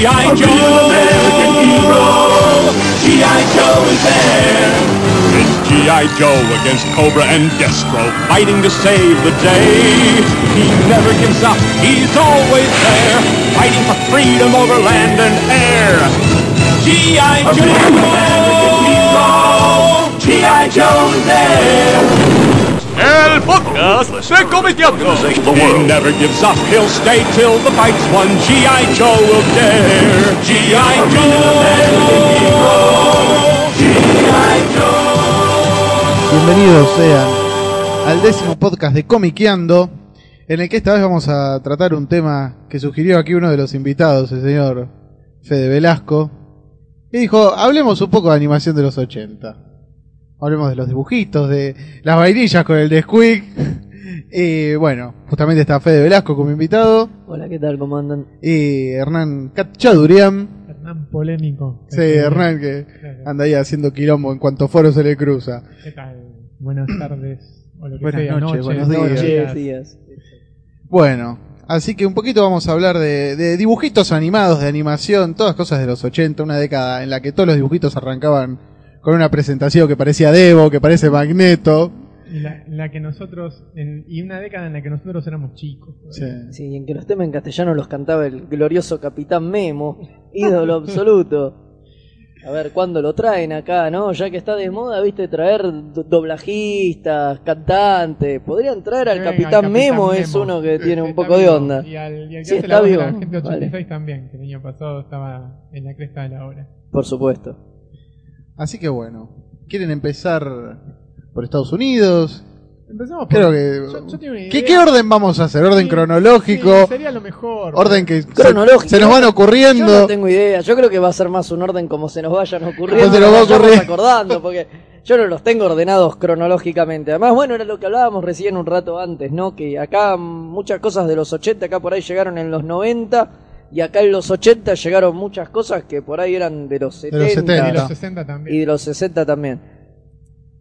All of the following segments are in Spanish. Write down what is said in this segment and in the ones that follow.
G.I. Joe, American hero. G.I. Joe is there. It's G.I. Joe against Cobra and Destro, fighting to save the day. He never gives up, he's always there, fighting for freedom over land and air. G.I. Joe! G.I. Joe is there! El podcast de Comiqueando. He never gives up, he'll stay till the fight's won. G.I. Joe will dare. G.I. Joe! G.I. Joe! Bienvenidos sean al décimo podcast de Comiqueando, en el que esta vez vamos a tratar un tema que sugirió aquí uno de los invitados, el señor Fede Velasco, y dijo, hablemos un poco de animación de los 80. Hablemos de los dibujitos, de las vainillas con el Nesquik. Y bueno, justamente está Fede Velasco como invitado. Hola, ¿qué tal? ¿Cómo andan? Y Hernán Cachadurian. Hernán polémico. Sí, Hernán que anda ahí haciendo quilombo en cuanto foro se le cruza. ¿Qué tal? Buenas tardes. O lo que Buenas sea, noches, noches, buenos días. Noches, días. Bueno, así que un poquito vamos a hablar de, de dibujitos animados, de animación, todas cosas de los 80, una década en la que todos los dibujitos arrancaban con una presentación que parecía Devo, que parece Magneto. Y la, la que nosotros, en- y una década en la que nosotros éramos chicos. Sí. Sí, y en que los temas en castellano los cantaba el glorioso Capitán Memo, ídolo absoluto. A ver, ¿cuándo lo traen acá, no? Ya que está de moda, viste, traer do- doblajistas, cantantes. Podrían traer al Capitán, Memo, es uno que tiene un poco de onda. Y al, y al que Sí, hace está la de vivo. la gente 86 Vale. también, que el año pasado estaba en la cresta de la hora. Por supuesto. Así que bueno, ¿quieren empezar por Estados Unidos? Empezamos por... Creo que... Yo- yo tengo una ¿Qué, idea. qué orden vamos a hacer? ¿Orden Sí, cronológico? sí, sería lo mejor. ¿Orden que se, Cronológico. se nos van Yo ocurriendo? no tengo idea, yo creo que va a ser más un orden como se nos vayan ocurriendo. Como se nos va vayamos ocurriendo. acordando, porque yo no los tengo ordenados cronológicamente. Además, bueno, era lo que hablábamos recién un rato antes, ¿no? Que acá mm, muchas cosas de los 80, acá por ahí llegaron en los 90, y acá en los 80 llegaron muchas cosas que por ahí eran de los 70, los 70. Y los 60 también. y de los 60 también.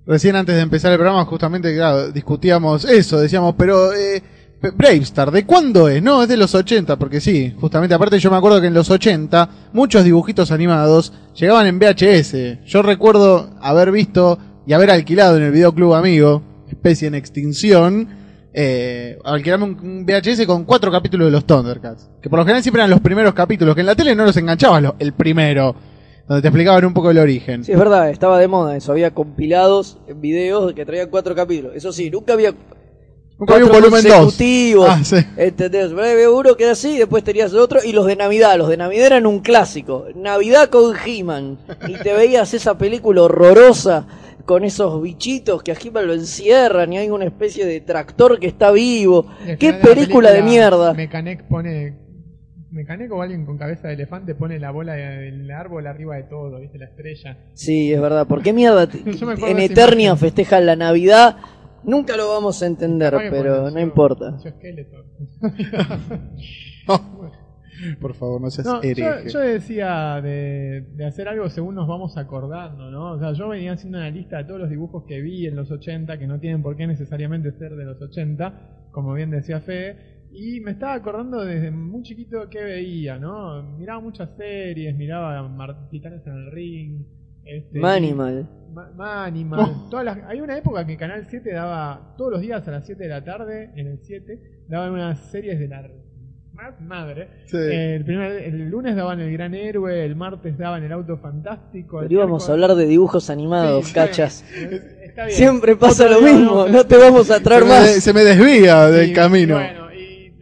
Recién antes de empezar el programa, justamente, claro, discutíamos eso, decíamos, pero eh, Bravestar, ¿de cuándo es? No, es de los 80, porque sí, justamente, aparte yo me acuerdo que en los 80 muchos dibujitos animados llegaban en VHS. Yo recuerdo haber visto y haber alquilado en el videoclub amigo, especie en extinción, eh, alquilarme un- un VHS con cuatro capítulos de los Thundercats, que por lo general siempre eran los primeros capítulos, que en la tele no los enganchabas lo- el primero, donde te explicaban un poco el origen. Sí, es verdad, estaba de moda eso. Había compilados en videos que traían cuatro capítulos. Eso sí, nunca había Nunca había un volumen 2. consecutivos. Ah, sí. ¿Entendés? Pero había uno que era así, después tenías otro, y los de Navidad. Los de Navidad eran un clásico. Navidad con He-Man. Y te veías esa película horrorosa con esos bichitos que a He-Man lo encierran y hay una especie de tractor que está vivo. ¡Qué de película de mierda! Mecanic pone. Mecanic o alguien con cabeza de elefante pone la bola del árbol arriba de todo, ¿viste? La estrella. Sí, es verdad. ¿Por qué mierda en Eternia imagen. festejan la Navidad? Nunca lo vamos a entender, pero no importa. Por favor, no seas No, yo, hereje. yo decía de, de hacer algo según nos vamos acordando, ¿no? O sea, yo venía haciendo una lista de todos los dibujos que vi en los 80, que no tienen por qué necesariamente ser de los 80, como bien decía Fede, y me estaba acordando desde muy chiquito que veía, ¿no? Miraba muchas series, miraba Mar- Titanes en el Ring, este, Manimal. Ma- Manimal. Todas las- hay una época que Canal 7 daba, todos los días a las 7 de la tarde, en el 7, daban unas series de la ma- madre. Sí. Eh, el, primer, el lunes daban el gran héroe, el martes daban el auto fantástico. el Pero íbamos a hablar de dibujos animados, Sí, cachas. Está bien. Siempre pasa Otro lo mismo, no de- te vamos a traer se, me más. se me desvía Sí, del camino. Bueno,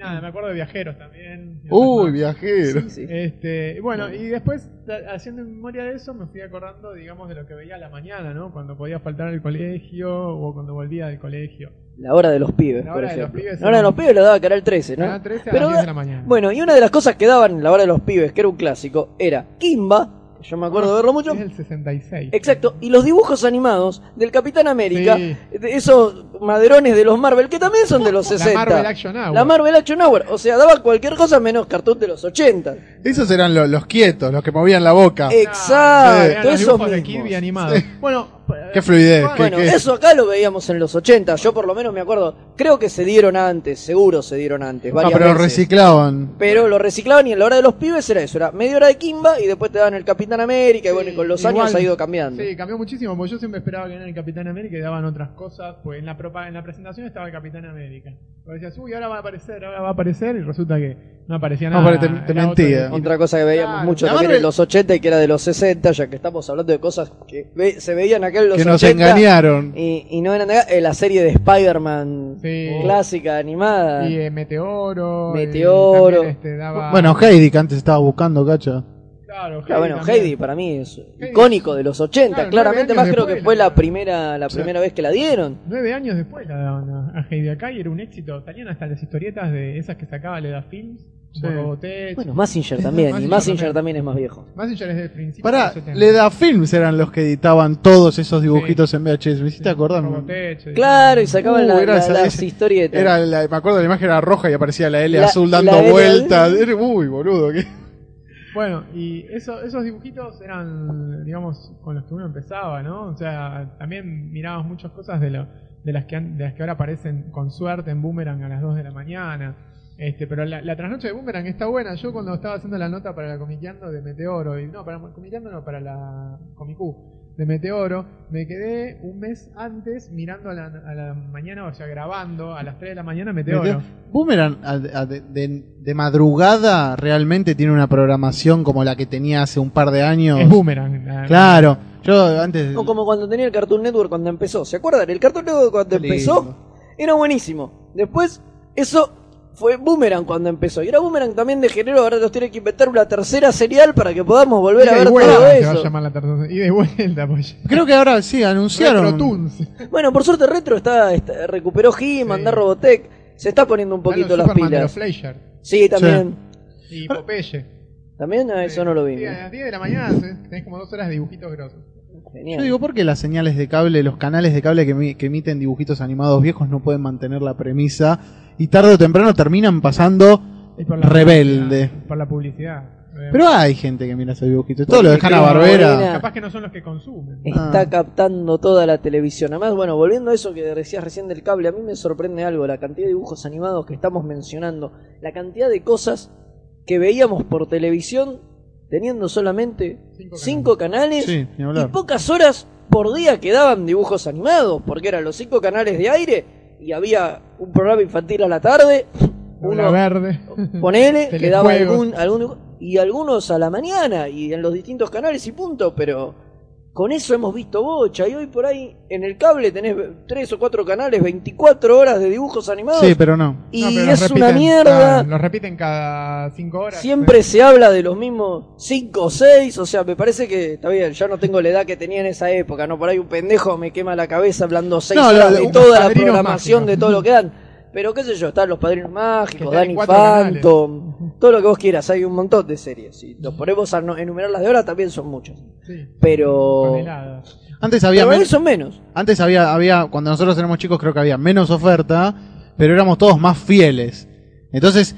nada, me acuerdo de viajeros también. Uy, otras más. viajero. Sí, sí. Este, bueno, y después, haciendo memoria de eso, me fui acordando, digamos, de lo que veía a la mañana, ¿no? Cuando podía faltar al colegio o cuando volvía del colegio. La hora de los pibes, La por hora de los ejemplo. pibes la hora de los pibes la daba Canal 13, ¿no? Canal 13 a Pero las 10 da- de la mañana. Bueno, y una de las cosas que daban en la hora de los pibes, que era un clásico, era Kimba, yo me acuerdo de verlo mucho. Es el 66. Exacto, y los dibujos animados del Capitán América, Sí. de esos maderones de los Marvel, que también son de los 60. La Marvel Action Hour. La Marvel Action Hour, o sea, daba cualquier cosa menos cartón de los 80. Esos eran lo- los quietos, los que movían la boca. Exacto, Eran los esos de. Kirby animados. Bueno, Qué fluidez. Bueno, qué- eso acá lo veíamos en los 80. Yo por lo menos me acuerdo. Creo que se dieron antes, seguro se dieron antes. No, Varias pero veces. reciclaban. Pero lo reciclaban y en la hora de los pibes era eso, era media hora de Kimba y después te daban el Capitán América y bueno, y con los Igual- años ha ido cambiando. Sí, cambió muchísimo, porque yo siempre esperaba que en el Capitán América y daban otras cosas, pues en la propa- en la presentación estaba el Capitán América. Porque decías, uy, ahora va a aparecer, ahora va a aparecer, y resulta que no aparecía No, nada. pero te- te mentía. otro- Otra cosa que veíamos Claro, mucho también en los 80 y que era de los 60, ya que estamos hablando de cosas que ve- se veían acá los Que nos 80 engañaron. Y, y no eran de acá, eh, la serie de Spider-Man Sí. clásica, animada. Y eh, Meteoro. Meteoro. este, daba- Bueno, Heidi, que antes estaba buscando, cacha. Claro, Claro, bueno, también. Heidi para mí es icónico de los 80, Claro, claramente más creo que fue la la- primera la primera vez que la dieron. Nueve años después la daban a, a Heidi acá y era un éxito. Salían hasta las historietas de esas que sacaba Leda Films, Bueno, Massinger también, y Massinger también. es más viejo. Mazinger es del principio Pará, de los 70. Leda Films eran los que editaban todos esos dibujitos en VHS. ¿Me hiciste acordar? Robotech, Claro, y sacaban Uh, la- era la- esa- las esa- historietas. Era la- me acuerdo, la imagen era roja y aparecía la L La- azul la dando L- vueltas. Era- Uy, boludo. ¿qué? Bueno, y eso, esos dibujitos eran, digamos, con los que uno empezaba, ¿no? O sea, también mirabas muchas cosas de, lo, de, las que, han- de las que ahora aparecen con suerte en Boomerang a las 2 de la mañana. Este, pero la, la trasnoche de Boomerang está buena. Yo cuando estaba haciendo la nota para la Comiqueando de Meteoro, y no, para Comiqueando no, para la Comicú de Meteoro, me quedé un mes antes mirando a la, a la mañana, o sea, grabando a las 3 de la mañana Meteoro. Boomerang a- a- de, de- de madrugada realmente tiene una programación como la que tenía hace un par de años. Es Boomerang. la- Claro, yo antes. No como cuando tenía el Cartoon Network cuando empezó. ¿Se acuerdan? El Cartoon Network cuando empezó era buenísimo. Después, eso fue Boomerang cuando empezó. Y era Boomerang también de género. Ahora nos tiene que inventar una tercera serial para que podamos volver a ver vuelta todo se va a eso. llamar la tercera. Y vuelta, pues. Creo que ahora sí, anunciaron. Retro Toons. Bueno, por suerte Retro está, está- recuperó He-Man, Sí. da Robotech. Se está poniendo un poquito Están las de los pilas. Fleischer. Sí, también. Y Popeye. También a eso no lo Sí, vimos. a las 10 de la mañana tenés como dos horas de dibujitos grosos. Genial. Yo digo, ¿por qué las señales de cable, los canales de cable que, que emiten dibujitos animados viejos no pueden mantener la premisa? Y tarde o temprano terminan pasando por rebelde. Por la publicidad. Pero hay gente que mira esos dibujitos. Todo lo dejan a Barbera. Capaz que no son los que consumen. Está Ah. captando toda la televisión. Además, bueno, volviendo a eso que decías recién del cable, a mí me sorprende algo, la cantidad de dibujos animados que estamos mencionando, la cantidad de cosas que veíamos por televisión teniendo solamente Cinco cinco canales, Sí, ni y pocas horas por día que daban dibujos animados, porque eran los cinco canales de aire y había un programa infantil a la tarde, uno verde. ponele, que daba algún, algún y algunos a la mañana y en los distintos canales y punto, pero con eso hemos visto bocha y hoy por ahí en el cable tenés tres o cuatro canales, 24 horas de dibujos animados Sí, pero no. y No, pero los es una mierda. los repiten cada 5 horas. Siempre se habla de los mismos 5 o 6, o sea, me parece que está bien, ya no tengo la edad que tenía en esa época, no por ahí un pendejo me quema la cabeza hablando 6 No, horas de toda la programación de todo lo que dan. Pero qué sé yo, están los padrinos mágicos, Danny canales. Phantom, todo lo que vos quieras, hay un montón de series. Si los ponemos a enumerar las de ahora también son muchas. Sí, Pero. Antes había, Pero men- son menos. antes había, había, cuando nosotros éramos chicos creo que había menos oferta, pero éramos todos más fieles. Entonces,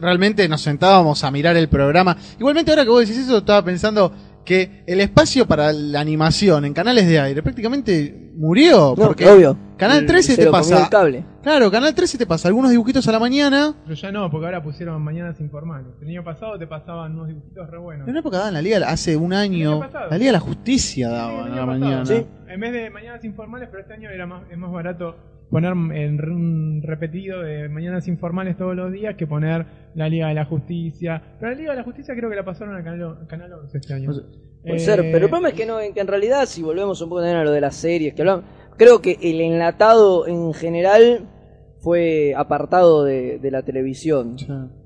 realmente nos sentábamos a mirar el programa. Igualmente ahora que vos decís eso, estaba pensando que el espacio para la animación en canales de aire prácticamente murió. No, porque obvio. Canal El- 13 se te lo comió pasa. el cable. Claro, Canal 13 te pasa algunos dibujitos a la mañana. Pero ya no, porque ahora pusieron mañanas informales. El año pasado te pasaban unos dibujitos re buenos. En una época daban la Liga, hace un año, la Liga de la Justicia daban el a la pasado. mañana. Sí. En vez de mañanas informales, pero este año era más, es más barato poner en repetido de mañanas informales todos los días que poner la Liga de la Justicia. Pero la Liga de la Justicia creo que la pasaron al canal, canal 11 este año. Puede Eh, ser, pero el problema es que no, en que en realidad, si volvemos un poco también a lo de las series que hablamos, creo que el enlatado en general fue apartado de, de la televisión.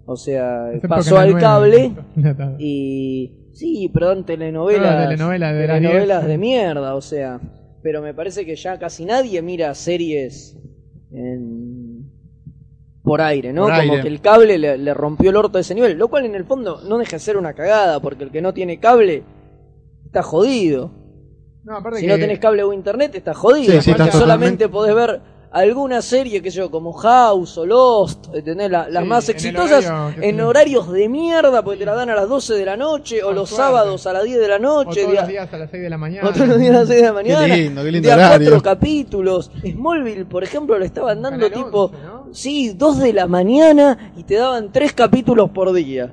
O sea, excepto pasó al 9, cable y sí, perdón, telenovelas, No, telenovelas de telenovelas 10. de mierda, o sea, pero me parece que ya casi nadie mira series en- por aire, ¿no? Por Como aire. que el cable le, le rompió el orto a ese nivel, lo cual en el fondo no deja de ser una cagada, porque el que no tiene cable está jodido. No, aparte Si que no tenés cable o internet, estás jodido. Sí, sí, estás solamente podés ver alguna serie, que sé yo, como House o Lost, ¿entendés? La- las Sí, más en exitosas horario en horarios de mierda, porque te la dan a las 12 de la noche, o los suerte. sábados a las 10 de la O noche. todos día- los días a las 6 de la mañana. o todos los días a las 6 de la mañana. lindo, qué lindo de a horario. cuatro capítulos. Smallville, por ejemplo, le estaban dando Canal tipo, 11, ¿no? sí, 2 de la mañana y te daban tres capítulos por día.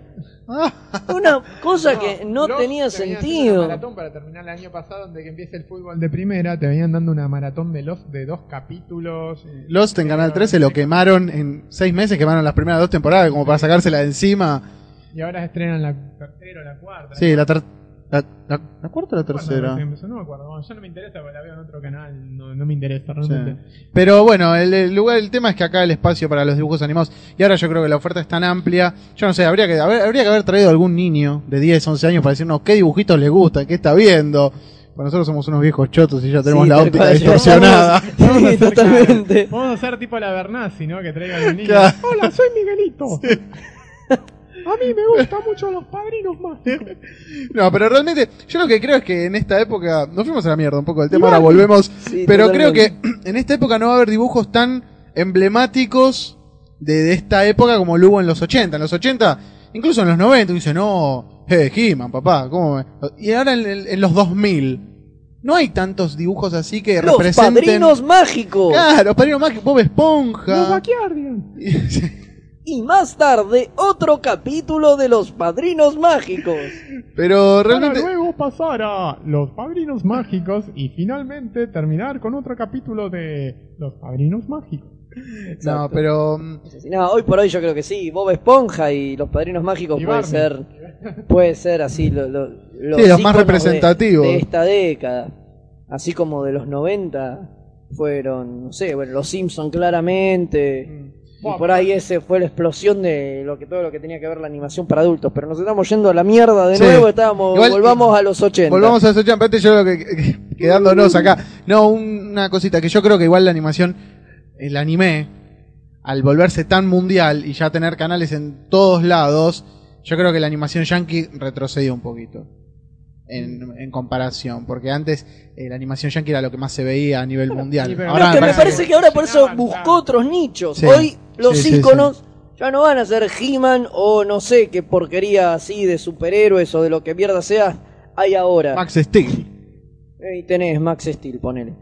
Una cosa que no Lost tenía te sentido. Una maratón para terminar el año pasado, donde que empiece el fútbol de primera, te venían dando una maratón de los de dos capítulos. eh, Lost en Canal 13 lo quemaron en seis meses, quemaron las primeras dos temporadas como para sacársela de encima. Y ahora estrenan la tercera o la cuarta. Sí, la, ter- la, la- ¿la cuarta o la ¿Cuándo tercera. No me acuerdo. Bueno, ya no me interesa porque la veo en otro canal. No, no me interesa realmente. Sí. Pero bueno, el, el lugar, el tema es que acá el espacio para los dibujos animados, y ahora yo creo que la oferta es tan amplia, yo no sé, habría que, haber- habría que haber traído algún niño de 10, 11 años para decirnos qué dibujitos le gustan, qué está viendo. Pues nosotros somos unos viejos chotos y ya tenemos Sí, la óptica cual, distorsionada. Vamos a Sí, totalmente. Vamos a hacer tipo la Bernasi, ¿no? Que traiga a los niños. Claro. Hola, soy Miguelito. A mí me gustan mucho los padrinos mágicos. No, pero realmente yo lo que creo es que en esta época, nos fuimos a la mierda un poco del tema, Igual. ahora volvemos, Sí, pero totalmente. creo que en esta época no va a haber dibujos tan emblemáticos de, de esta época como lo hubo en los 80. En los 80, incluso en los 90, dice, no, eh, He-Man, papá, ¿cómo me-?" Y ahora en, en los 2000, no hay tantos dibujos así que Los representen... padrinos mágicos. Claro, los padrinos mágicos, Bob Esponja. Los Backyardian. Y más tarde, otro capítulo de los padrinos mágicos. pero Para realmente... luego pasar a Los Padrinos Mágicos y finalmente terminar con otro capítulo de Los Padrinos Mágicos. No, pero... mm, No, hoy por hoy yo creo que sí. Bob Esponja y los padrinos mágicos puede ser. Puede ser así. Lo, lo- los Sí, los más de- representativos. De, esta década. Así como de los 90 fueron, no sé, bueno, los Simpson claramente. Y Bueno, por ahí ese fue la explosión de lo que todo lo que tenía que ver la animación para adultos. Pero nos estamos yendo a la mierda de Sí. nuevo. Estábamos, Igual- volvamos a los 80. Volvamos a los 80, antes yo lo que, que- quedándonos acá. No, un- una cosita, que yo creo que igual la animación, el anime, al volverse tan mundial y ya tener canales en todos lados, yo creo que la animación yankee retrocedió un poquito. En, en comparación, porque antes eh, la animación yankee era lo que más se veía a nivel mundial. sí, pero- Pero es que me parece que ahora por eso buscó otros nichos. Sí. Hoy los Sí, sí, íconos ya no van a ser He-Man o no sé qué porquería así de superhéroes o de lo que mierda sea hay ahora. Max Steel. Y tenés Max Steel, ponele.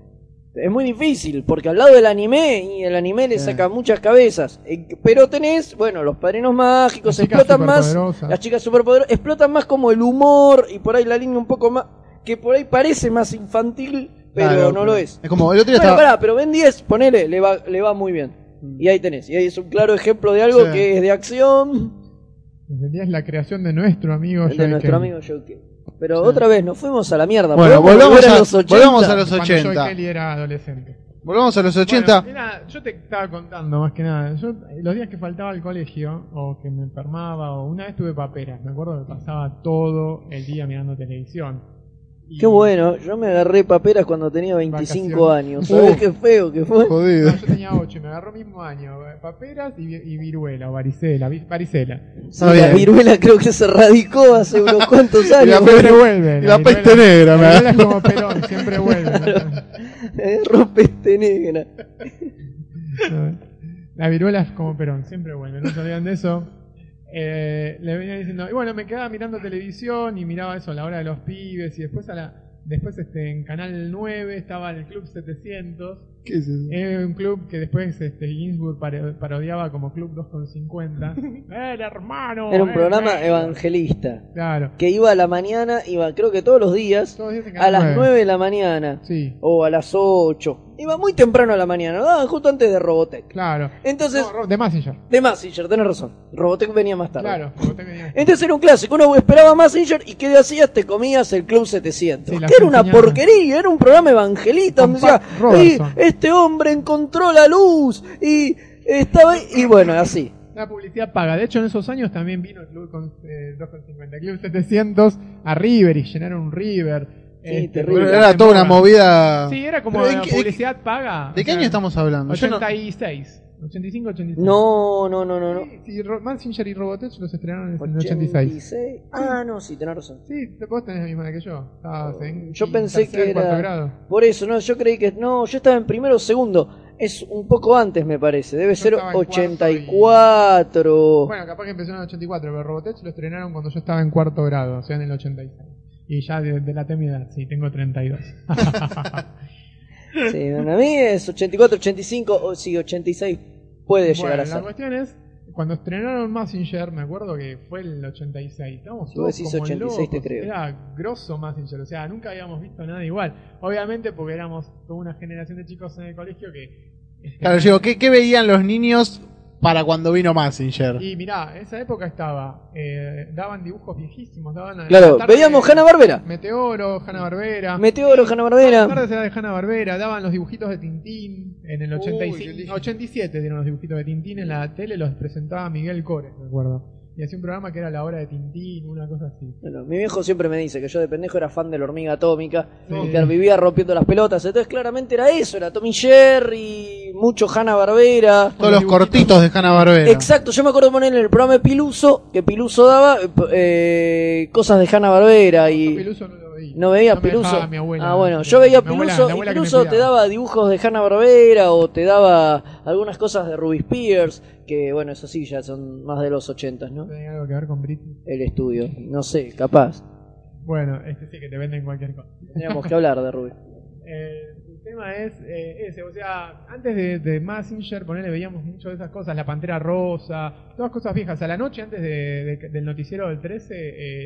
Es muy difícil, porque al lado del anime, y el anime le saca muchas cabezas. Eh, Pero tenés, bueno, los padrinos mágicos Las explotan más. Las chicas superpoderosas explotan más como el humor y por ahí la línea un poco más. que por ahí parece más infantil, pero Claro, no lo es. Es como el otro día Bueno, estaba. pará, pero Ben 10, ponele, le va, le va muy bien. Y ahí tenés. Y ahí es un claro ejemplo de algo Sí. que es de acción El día es la creación de nuestro amigo de Joey nuestro amigo Joe Kelly. Pero otra vez, nos fuimos a la mierda. Bueno, ¿Podemos volvamos a, los 80? volvamos a los Cuando Joey 80. Kelly era adolescente. Volvamos a los 80. Bueno, mira, yo te estaba contando más que nada. Yo, los días que faltaba al colegio, o que me enfermaba, o una vez tuve paperas, me acuerdo que pasaba todo el día mirando televisión. Qué bueno, yo me agarré paperas cuando tenía 25 Vacaciones. años. ¿Sabés qué feo que fue? Jodido. No, yo tenía 8 y me agarró el mismo año. Paperas y, vi- y viruela, o varicela. vi- varicela. Sí, la viruela creo que se radicó hace unos cuantos Y la años. peste vuelve. y la viruela- peste negra, me La viruela es como Perón, siempre vuelve. Agarró peste negra. La viruela es como Perón, siempre vuelve, no olvidan de eso. Eh, le venía diciendo, y bueno, me quedaba mirando televisión y miraba eso a la hora de los pibes y después a la después este en Canal 9 estaba el Club 700, ¿Qué es eso? eh, un club que después este Ginsburg parodiaba como Club 250. ¡El hermano! Era un eh, programa eh". evangelista. Claro. Que iba a la mañana, iba creo que todos los días, Todos los días en a las 9 de la mañana. Sí, O a las 8. Iba muy temprano a la mañana, lo daban justo antes de Robotech. claro. Entonces, No, de Messenger. de Massinger, tenés razón. Robotech venía más tarde. Claro, como te venía- Entonces era un clásico, uno esperaba Massinger y ¿qué hacías? Te comías el Club 700. Sí, las que era una porquería, era un programa evangelista donde decía, Pat Robertson. "Y este hombre encontró la luz y estaba ahí", y bueno, así. La publicidad paga. De hecho, en esos años también vino el Club con, eh, 250, Club 700 a River y llenaron un River. Este, terrible. Pero era toda una movida. Sí, era como Pero, ¿de la qué- publicidad paga. ¿De O qué sea, año estamos hablando? Yo no- 86. 85, 86. No, no, no, no, no. Sí, sí, Mazinger y Robotech los estrenaron en el 86. 86. Ah, no, sí, tenés razón. Sí, vos tenés la misma edad que yo. Estabas en Yo pensé tercer, que era. grado. Por eso, no, yo creí que. No, yo estaba en primero o segundo. Es un poco antes, me parece. Debe Yo ser estaba en cuarto 84. Bueno, capaz que empezó en el 84, pero Robotech lo estrenaron cuando yo estaba en cuarto grado, o sea, en el 86. Y ya de, de mi edad, sí, tengo 32. Sí, a mí es 84, 85, o sí, 86 puede llegar bueno, a la ser. cuestión es, cuando estrenaron Massinger, me acuerdo que fue el 86. Estábamos Si todos vos decís como 86 te locos. creo. Era grosso Massinger, o sea, nunca habíamos visto nada igual. Obviamente porque éramos toda una generación de chicos en el colegio que... Claro, yo digo, ¿qué, qué veían los niños para cuando vino Massinger? Y mirá, en esa época estaba, eh, daban dibujos viejísimos, daban... Claro, veíamos Hanna Barbera. Meteoro, Hanna Barbera. Meteoro, Hanna Barbera. tardes era de Hanna Barbera, daban los dibujitos de Tintín en el Uy, 85, qué lindo. 87 dieron los dibujitos de Tintín en la tele, los presentaba Miguel Cores, me acuerdo. Y hacía un programa que era La Hora de Tintín, una cosa así. Bueno, mi viejo siempre me dice que yo de pendejo era fan de la hormiga atómica Sí. y que vivía rompiendo las pelotas. Entonces, claramente era eso: era Tommy Jerry, mucho Hanna Barbera. Todos los cortitos de Hanna Barbera. Exacto, yo me acuerdo de poner en el programa de Piluso, que Piluso daba eh, eh, cosas de Hanna Barbera y. Piluso no lo veía. ¿No veías me Piluso? mi abuela. ah, bueno, yo veía abuela- Piluso la y abuela me Piluso te daba dibujos de Hanna Barbera o te daba algunas cosas de Ruby Spears, que bueno, eso sí, ya son más de los 80, ¿no? ¿Tiene algo que ver con Britney? El estudio, no sé, capaz. Bueno, este sí que te venden cualquier cosa. Teníamos que hablar de Ruby. Eh, el tema es eh, ese, o sea, antes de, de Massinger, ponele, veíamos mucho de esas cosas, la Pantera Rosa, todas cosas viejas. A la noche, antes de- de- del noticiero del 13,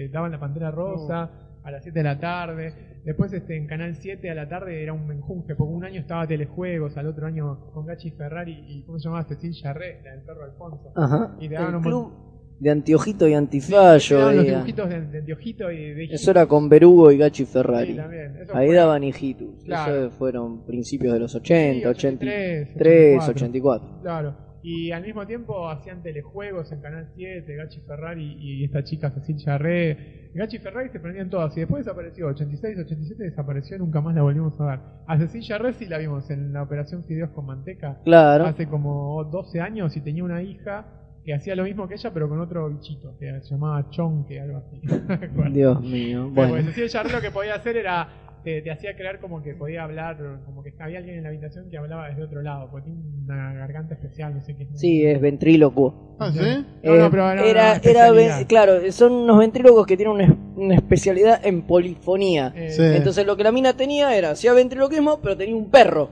eh, daban la Pantera Rosa a las 7 de la tarde. Después este, en Canal 7 a la tarde era un menjunje, porque un año estaba Telejuegos, al otro año con Gachi Ferrari y, ¿cómo se llamaba? Cecilia Re, la del perro Alfonso. Ajá. Y te daban El un club de Antiojito y Antifallo. daban los dibujitos de, de, de ojito y de Eso era con Berugo y Gachi Ferrari. Sí, también. Eso Ahí fue- daban hijitus. Claro. Eso fueron principios de los 80, Sí, 83, 83, 84. Claro. Y al mismo tiempo hacían telejuegos en Canal 7, Gachi Ferrari y esta chica Cecilia Re. Gachi Ferrari se prendían todas y después desapareció. 86, 87 desapareció, nunca más la volvimos a ver. A Cecilia Re sí la vimos en la operación Fideos con Manteca Claro. hace como 12 años y tenía una hija que hacía lo mismo que ella pero con otro bichito que se llamaba Chonque, algo así. Bueno. Dios mío. Bueno, Bueno. pues Cecilia Charre lo que podía hacer era, te, te hacía creer como que podía hablar, como que había alguien en la habitación que hablaba desde otro lado, porque tiene una garganta especial, no sé qué. Sí, es ventrílocuo. Ah, ¿sí? No, no, Eh, pero era, era, claro, son unos ventrílocos que tienen una, es- una especialidad en polifonía. Eh, Sí. Entonces lo que la mina tenía era, hacía ventriloquismo, pero tenía un perro,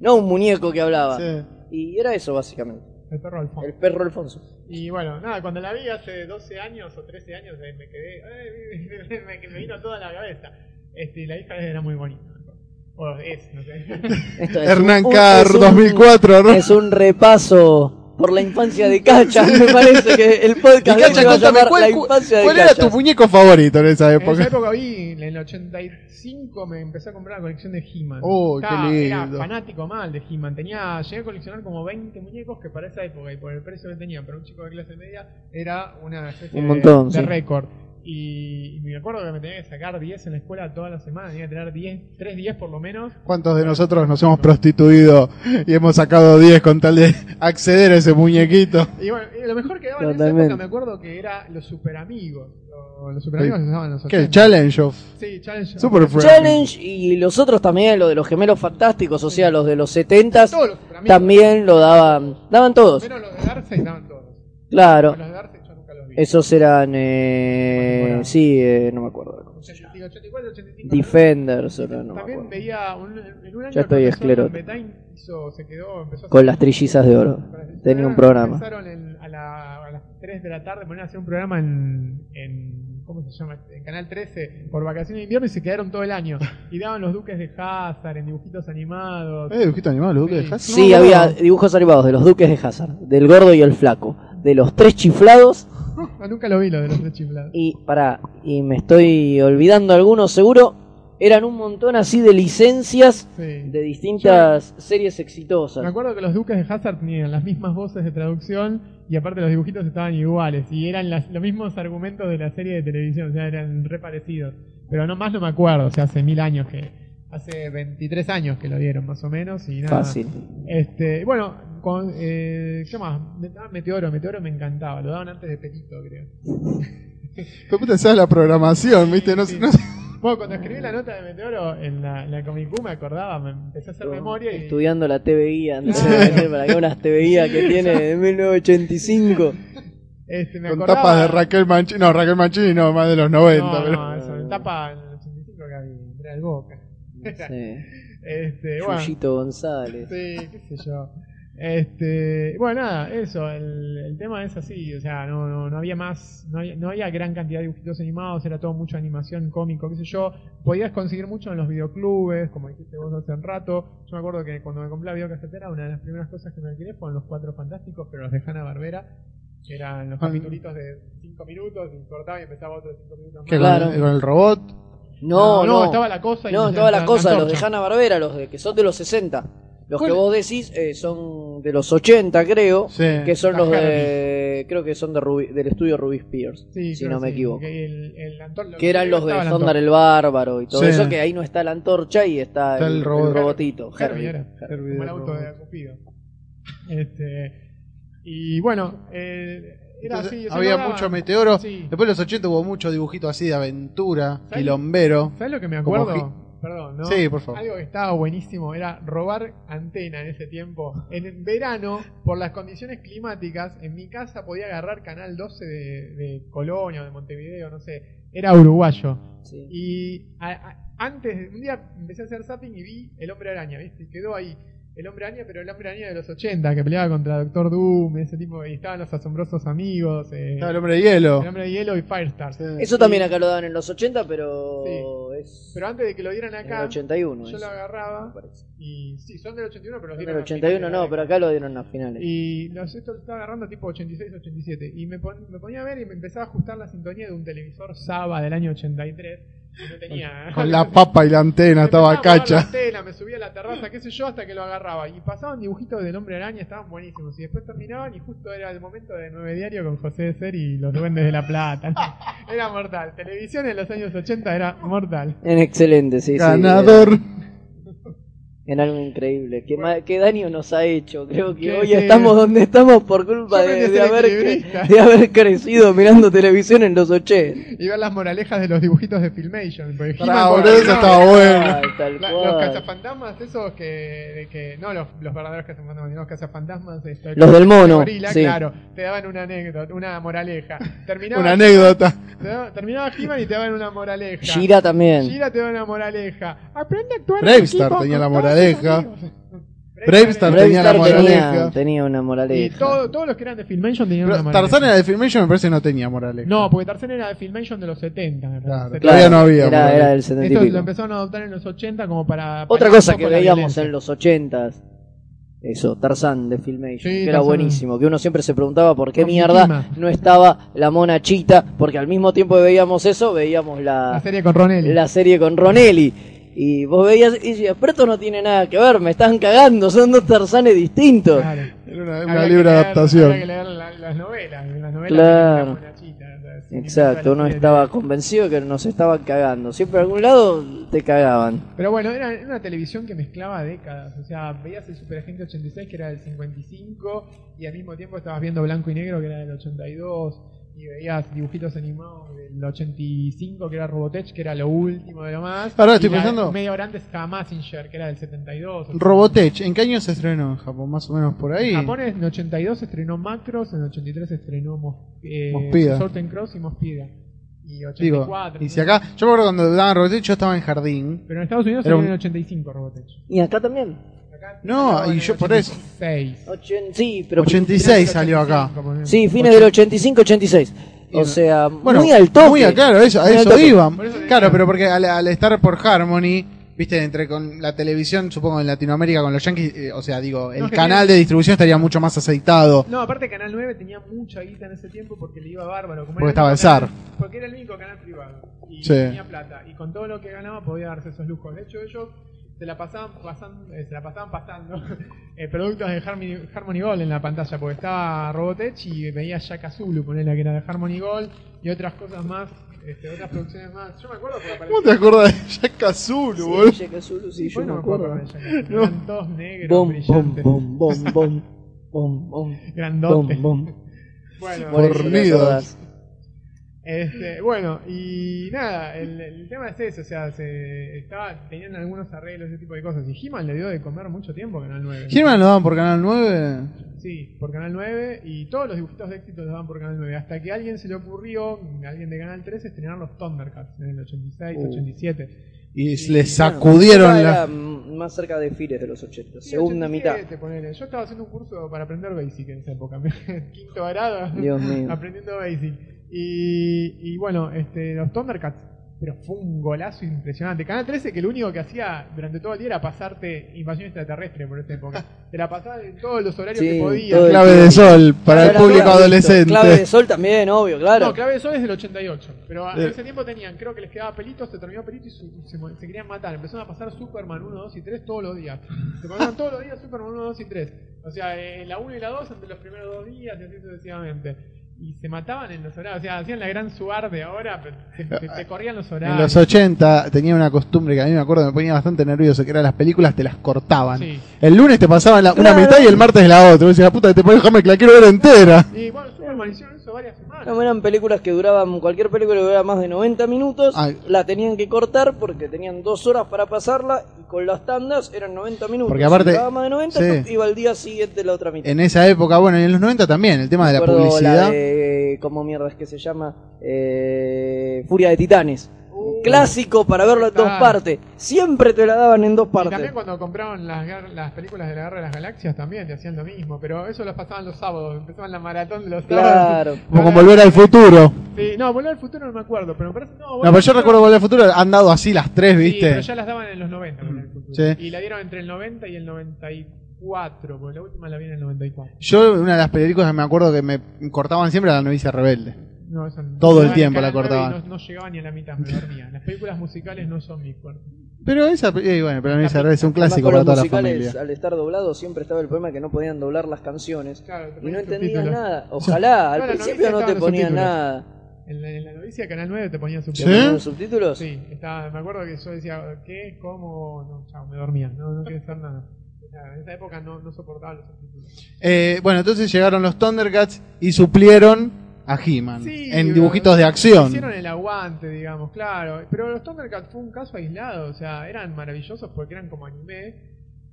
no un muñeco que hablaba. Sí. Y era eso básicamente, El perro Alfonso. el perro Alfonso. Y bueno, nada, cuando la vi hace 12 años o 13 años eh, me quedé, eh, me, me vino toda la cabeza. Este, la hija era muy bonita. O es, no sé. Esto es Hernán un- Carr, es un- 2004, ¿no? Es un repaso por la infancia de Cacha. Me parece que el podcast Cacha, va a contame, llamar ¿cuál, La infancia de cuál era Cacha. tu muñeco favorito en esa En esa época? época vi, en el 85 me empecé a comprar la colección de He-Man. Uy, qué Estaba- Era lindo. fanático mal de He-Man. Tenía, llegué a coleccionar como 20 muñecos que para esa época y por el precio que tenía para un chico de clase media era una especie Un de- montón, de, sí. récord. Y, y me acuerdo que me tenía que sacar 10 en la escuela toda la semana, tenía que tener 10, 3 10 por lo menos. ¿Cuántos de nosotros nos hemos prostituido y hemos sacado 10 con tal de acceder a ese muñequito? Y bueno, y lo mejor que daban en esa época me acuerdo que era los super amigos. Los super amigos se llamaban los ¿Qué? ¿El 80. Challenge of Sí, Challenge. Super Friends? Challenge y los otros también, lo de los gemelos fantásticos, o sea, los de los 70 Todos los Super Amigos. también lo daban, daban todos. Menos los de Darcy daban todos. Claro, Los de Darcy yo nunca los vi. Esos eran, eh, sí, eh, no me acuerdo cómo se llama. 84, 85. Defenders, ahora no me También acuerdo. veía un, en un año Ya estoy profesor esclerótico. Betain hizo, se quedó, empezó a Con hacer- las trillizas de oro. con las Tenía un programa. Empezaron en- a, la- a las 3 de la tarde, ponían a hacer un programa en, en ¿cómo se llama? En Canal 13 por vacaciones de invierno y se quedaron todo el año. Y daban los duques de Hazard en dibujitos animados. ¿Eh, dibujito animado, los duques Sí. de Hazard? Sí, No, no, había no. dibujos animados de los duques de Hazard, del gordo y el flaco, de los tres chiflados Nunca lo vi lo de los tres chiflados. y para y me estoy olvidando algunos seguro eran un montón así de licencias Sí. de distintas series Me exitosas. acuerdo que los duques de Hazard tenían las mismas voces de traducción y aparte los dibujitos estaban iguales y eran las- los mismos argumentos de la serie de televisión, o sea, eran re parecidos. Pero no más no me acuerdo, o sea, hace mil años que, hace 23 años que lo dieron más o menos y nada. Fácil. Este, bueno, con, eh, ¿qué más? Ah, Meteoro, Meteoro me encantaba, lo daban antes de Petito, creo. Pero puta, esa es la programación, ¿viste? No, Sí. no- Bueno, cuando escribí la nota de Meteoro en la, en la Comic Con me acordaba, me empecé a hacer memoria y. Estudiando la TVI antes de para acá, unas TVI que tiene de 1985. Este, me Con acordaba- tapas de Raquel Mancini. No, Raquel Mancini no, más de los 90. No, pero... no, eso, en tapa en el 85 que había, era el Boca. Este, bueno. González. Sí, qué sé yo. Este, bueno, nada, eso, el, el tema es así, o sea, no, no, no había más, no había, no había gran cantidad de dibujitos animados, era todo mucha animación cómico, qué sé yo. Podías conseguir mucho en los videoclubes, como dijiste vos hace un rato. Yo me acuerdo que cuando me compré la videocasetera, una de las primeras cosas que me alquilé fueron los cuatro fantásticos, pero los de Hanna Barbera, que eran los Ah. capítulos de 5 minutos, y cortaba y empezaba otro de 5 minutos más. ¿Qué, Claro. con el robot? No, no, estaba la cosa y No, estaba la cosa, los de. Hanna Barbera, los de que son de los 60. Los que vos decís eh, son de los 80, creo. Sí. Que son los de. Creo que son de Ruby- del estudio Ruby Spears. Sí, si no me sí, equivoco. Que, el- el antor- Que eran los de antorcha. el Bárbaro y todo Sí. eso, que ahí no está la antorcha y está, Está el robot. robotito. Herbie Herbie. era, Herbie como el auto de. Cupido. Este, y bueno, eh, era Entonces, así. o sea, había no daba- mucho meteoro. Sí. Después de los 80 hubo mucho dibujito así de aventura, ¿Sabes? quilombero. ¿Sabes lo que me Como acuerdo? Perdón, ¿no? Sí, por favor. Algo que estaba buenísimo era robar antena en ese tiempo. En verano, por las condiciones climáticas, en mi casa podía agarrar Canal 12 de, de Colonia o de Montevideo, no sé. Era uruguayo. Sí. Y a- a- antes, un día empecé a hacer zapping y vi el hombre araña, ¿viste? Y quedó ahí. El hombre araña, pero el hombre araña de los 80, que peleaba contra Doctor Doom, ese tipo, y estaban los asombrosos amigos, eh, Estaba el hombre de hielo. el hombre de hielo y Firestar. Sí. Eso también acá lo daban en los 80, pero es Pero antes de que lo dieran en el acá, 81. yo eso, lo me agarraba, parece. y sí, son del 81, pero los En dieron el a 81 finales de no, la pero acá lo dieron a finales. Y los, esto lo estaba agarrando tipo 86, 87. Y me, pon- me ponía a ver y me empezaba a ajustar la sintonía de un televisor Saba del año 83. Y no tenía. Con la papa y la antena, Me estaba cacha. la me subía a la terraza, qué sé yo, hasta que lo agarraba. Y pasaban dibujitos del hombre araña, estaban buenísimos. Y después terminaban y justo era el momento de Nueve Diario con José de Ser y los Duendes de la Plata. Era mortal. Televisión en los años 80 era mortal. En excelente, sí, sí. Ganador. En algo increíble. ¿Qué, ma- qué daño nos ha hecho? Creo que hoy estamos donde estamos por culpa de, haber, equilibrista. de haber crecido mirando televisión en los 80. Y ver las moralejas de los dibujitos de Filmation. porque Pará, por eso no. estaba bueno. Ay, tal La- los cazafantasmas, esos que, de que no los, los verdaderos cazafantasmas, sino los cazafantasmas, esto, Los del mono, gorila, sí. claro, te daban una anécdota, una moraleja. Terminaba, Una anécdota. te daba- terminaba He-Man y te daban una moraleja. Shira también. Shira te da una moraleja. Aprende a actuar en Bravestar tenía la todos moraleja. Bravestar era- tenía la moraleja. tenía, tenía una Y moraleja. todo- todos los que eran de Filmation tenían una Pero moraleja. Tarzán era de Filmation, me parece que no tenía moraleja. No, porque Tarzán era de Filmation de los 70. me. Claro, 70. todavía no había. Era, era del 70 y Esto lo empezaron a adoptar en los 80 como para... Otra cosa que veíamos en los 80 eso, Tarzán de Filmation, Sí, que era Tarzán. buenísimo, que uno siempre se preguntaba por qué Con mierda no estaba la mona chita, porque al mismo tiempo que veíamos eso, veíamos La la, serie con Ronelli. la serie con Ronelli. Y vos veías y decías, pero esto no tiene nada que ver, me están cagando, son dos Tarzanes distintos. Claro. Era una, libre leer- adaptación. Había que leer la- las novelas. en Las novelas Claro. tenían una monachita, o sea, Exacto, uno estaba serie. convencido que nos estaban cagando. Siempre a algún lado te cagaban. Pero bueno, era era una televisión que mezclaba décadas. O sea, veías el Super Agente 86 que era del 55 y al mismo tiempo estabas viendo Blanco y Negro que era del 82 y veías dibujitos animados del 85 que era Robotech que era lo último de lo más. Ahora estoy Y la- pensando- Media hora antes estaba Massinger que era del 72. Robotech, ¿en qué año se estrenó en Japón? Más o menos por ahí. En Japón en 82 estrenó Macros, en 83 estrenó Mos, eh, Mospida. Sorten Cross y Mospida. Y Digo, 84. y si acá, yo me acuerdo cuando daban Robotech, yo estaba en jardín. Pero en Estados Unidos Era salió un- en el 85 Robotech. Y acá también. No, y yo por eso. 86. Ochen- sí, pero 86 salió acá. Sí, fines del 85-86. O sea, Bueno, muy al toque. Muy a- claro, eso, a eso iban. Eso Claro, pero porque al, al estar por Harmony, viste, entre con la televisión, supongo en Latinoamérica con los Yankees, eh, o sea, digo, el No, canal de distribución estaría mucho más aceitado. No, aparte Canal 9 tenía mucha guita en ese tiempo porque le iba bárbaro. Como Porque estaba el SAR. Porque era el único canal privado. Y Sí. tenía plata. Y con todo lo que ganaba podía darse esos lujos. De hecho, ellos se la pasaban pasando, eh, se la pasaban pasando eh, productos de Harmony, Harmony Gold en la pantalla. Porque estaba Robotech y veía Shaka Zulu, ponele que era de Harmony Gold. Y otras cosas más, este, otras producciones más. Yo me acuerdo porque. ¿Cómo te acordás de Shaka Zulu, Sí, boludo? Zulu, sí, yo no me acuerdo acuerdo. de Zulu. No. Eran todos negros, Bom, bom, brillantes, bom, bom, bom, bom, bom, grandotes. bom, bom. Bueno, Por Este, bueno, y nada, el, el tema es ese, o sea, se estaba, tenían algunos arreglos, ese tipo de cosas. Y He-Man le dio de comer mucho tiempo a Canal 9. He-Man lo daban por Canal 9. Sí, por Canal 9 y todos los dibujitos de éxito los daban por Canal 9. Hasta que a alguien se le ocurrió, a alguien de Canal 13, estrenar los Thundercats en el 86, Uh. 87. Y Sí, le bueno, sacudieron Era la. mm, más cerca de Fires de los 80, Sí, segunda 87, mitad. ponele. Yo estaba haciendo un curso para aprender Basic en esa época, quinto grado, Dios mío. aprendiendo Basic. Y, y bueno, este, los Thundercats, pero fue un golazo impresionante. Canal 13 que lo único que hacía durante todo el día era pasarte invasión extraterrestre por esa época. Te la pasaba en todos los horarios Sí, que podía. todo el Clave de sol para el público adolescente. Clave de sol también, obvio, claro. No, Clave de Sol es del 88. Pero en Eh. ese tiempo tenían, creo que les quedaba pelito, se terminó pelito y su- se, mo- se querían matar. Empezaron a pasar Superman 1, 2 y 3 todos los días. Se ponían todos los días Superman 1, 2 y 3. O sea, eh, la 1 y la 2 entre los primeros dos días y así sucesivamente. Y se mataban en los horarios. O sea, hacían la gran suar de ahora, pero se, se- se corrían los horarios. En los 80 tenía una costumbre que a mí me acuerdo me ponía bastante nervioso, que era las películas te las cortaban. Sí. El lunes te pasaban la- una Claro. mitad y el martes la otra. Y decía, puta, te pones que la quiero ver entera. Y bueno, Superman hicieron eso varias semanas. No, eran películas que duraban, cualquier película que duraba más de 90 minutos, Ah. la tenían que cortar porque tenían dos horas para pasarla y con las tandas eran 90 minutos. Porque aparte- Si duraba más de 90, sí. iba al día siguiente la otra mitad. En esa época, bueno, y en los 90 también, el tema de la publicidad. de, ¿Cómo mierda es que se llama? Eh, Furia de Titanes. Clásico para verlo en dos partes. Siempre te la daban en dos Y partes. también cuando compraban las, gar- las películas de la Guerra de las Galaxias también te hacían lo mismo, pero eso lo pasaban los sábados, empezaban la maratón de los sábados. Claro. Como con volver al futuro. Sí, no, Volver al futuro no me acuerdo, pero me parece... No, pero al yo Futuro- recuerdo volver al futuro, han dado así las tres, Sí, ¿viste? pero ya las daban en los 90, Volver al Futuro. Sí. Y la dieron entre el 90 y el 94, porque la última la vi en el 94. Yo, una de las películas que me acuerdo que me cortaban siempre era La novicia rebelde. No, esa no- Todo el tiempo la Canal 9 y cortaban. No, no llegaba ni a la mitad, me dormía. Las películas musicales no son mi fuerte. Pero esa, eh, bueno, pero rebelde es un clásico para los toda la familia. al estar doblado, siempre estaba el problema que no podían doblar las canciones. Claro, Y no entendías nada. Ojalá, al principio no te ponían nada. En la, en la novicia Canal 9 te ponían ¿Sí? subtítulos. ¿Los subtítulos? Sí, estaba, me acuerdo que yo decía, ¿qué? ¿Cómo? No, chao, me dormía, no, no quería hacer nada. O sea, en esa época no, no soportaba los subtítulos. Eh, bueno, entonces llegaron los Thundercats y suplieron a He-Man Sí, en dibujitos de acción. Hicieron el aguante, digamos, claro. Pero los Thundercats fue un caso aislado, o sea, eran maravillosos porque eran como anime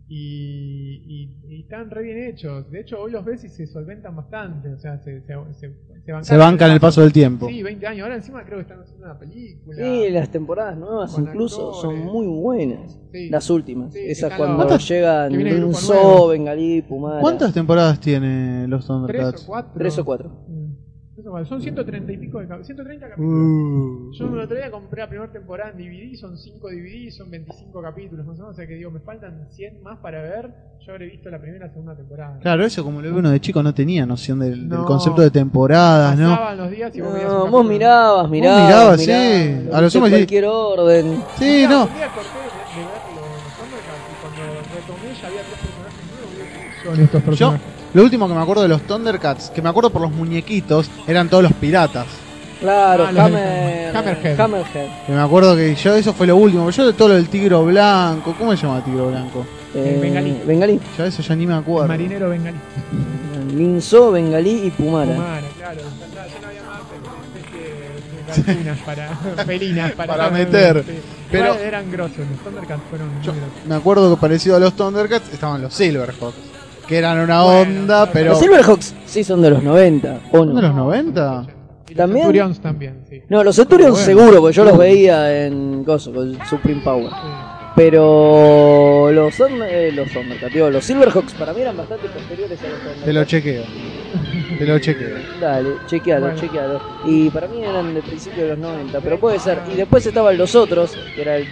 y, y, y estaban re bien hechos. De hecho, hoy los ves y se solventan bastante, o sea, se, se, se, se bancan, Se bancan el paso del tiempo. Sí, 20 años. Ahora encima creo que están haciendo una película. Sí, las temporadas nuevas incluso actores. son muy buenas. Sí. Las últimas. Sí, Esas están cuando los- ¿Cuántas? llegan nuevo. Bengalí, Pumara. ¿Cuántas temporadas tiene los Tres Thundercats? o cuatro. Tres o cuatro. Mm. Tres o cuatro. Son 130 y pico de cap- 130 capítulos. Uh. Yo el otro día compré la primera temporada en DVD, son 5 DVD, son 25 capítulos más o menos, o sea que digo, me faltan 100 más para ver, yo habré visto la primera y segunda temporada. Claro, eso como lo ve uno de chico no tenía noción del, del No. concepto de temporadas, ¿no? Pasaban los días y vos No, vos mirabas, mirabas. mirabas, sí. mirabas, A lo sumo sí. cualquier orden. Sí, Un no. día corté de, de ver los Thundercats y cuando retomé ya había tres personajes nuevos y dije, ¿qué son estos Yo, personajes? Lo último que me acuerdo de los Thundercats, que me acuerdo por los muñequitos, eran todos los piratas. Claro, Ah, Hammer, Hammerhead. Hammerhead. Que me acuerdo que yo eso fue lo último. Yo de todo lo del tigro blanco, ¿cómo se llama tigro blanco? Eh, Bengalí. Bengalí. Ya eso ya ni me El acuerdo. marinero bengalí. Linzo, Bengalí y Pumara. Humana, claro. Ya no había más gallinas para felinas para, Para meter. Sí. Pero- Igual eran grosos, los Thundercats fueron Yo muy grosos. me acuerdo que parecido a los Thundercats estaban los Silverhawks, que eran una Bueno, onda, no, pero... Los Silverhawks sí son de los 90, ¿o ¿Son de los 90? Y los ¿También? Centurions también, sí. No, los Centurions Bueno. seguro, porque yo los veía en coso, con Supreme Power. Sí. Pero los, eh, los digo, los Silverhawks para mí eran bastante posteriores a los Thundercats. Te lo chequeo. Te lo chequeo. Dale, chequealo, Bueno. chequealo. Y para mí eran del principio de los 90, pero puede ser. Y después estaban los otros, que era el,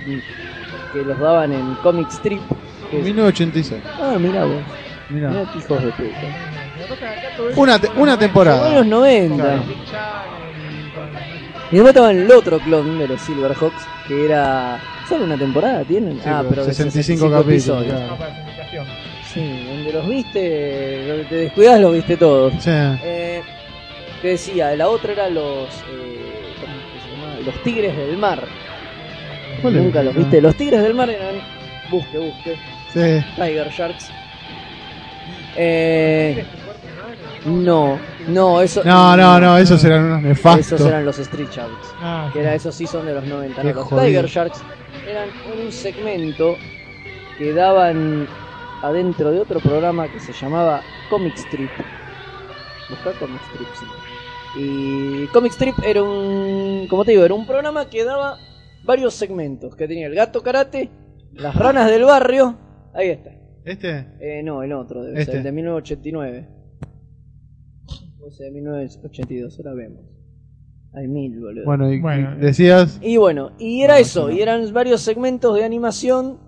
que los daban en Comic Strip. que es- 1986. Ah, mirá vos, mirá Mirá. qué hijos de puta. Una, te- una 90. temporada. Son los 90. Claro. Con Dick Cheney y después estaba el otro clon de los Silverhawks, que era... ¿Solo una temporada tienen? Sí, ah, pero pero de 65 capítulos, claro. Sí, donde los viste, donde te descuidas los viste todos. Sí. Eh, te decía, la otra era los... Eh, ¿Cómo es que se llama? Los Tigres del Mar. ¿Cuál es? Nunca los viste. Los Tigres del Mar eran... Busque, busque. Sí. Tiger Sharks. Eh, No, no, eso. No, no, no, esos eran unos nefastos. Esos eran los Street Sharks. Ah, Que era, esos sí son de los 90. Qué No, los jodido. Tiger Sharks eran un segmento que daban adentro de otro programa que se llamaba Comic Strip. Busca Comic Strip, sí. Y Comic Strip era un, como te digo, era un programa que daba varios segmentos. Que tenía el gato karate, las ranas del barrio. Ahí está. ¿Este? Eh, no, el otro, debe Este. ser el de 1989. O sea, de 1982, ahora vemos. Hay mil, boludo. Bueno, y, Bueno, y decías. Y bueno, y era eso, y eran varios segmentos de animación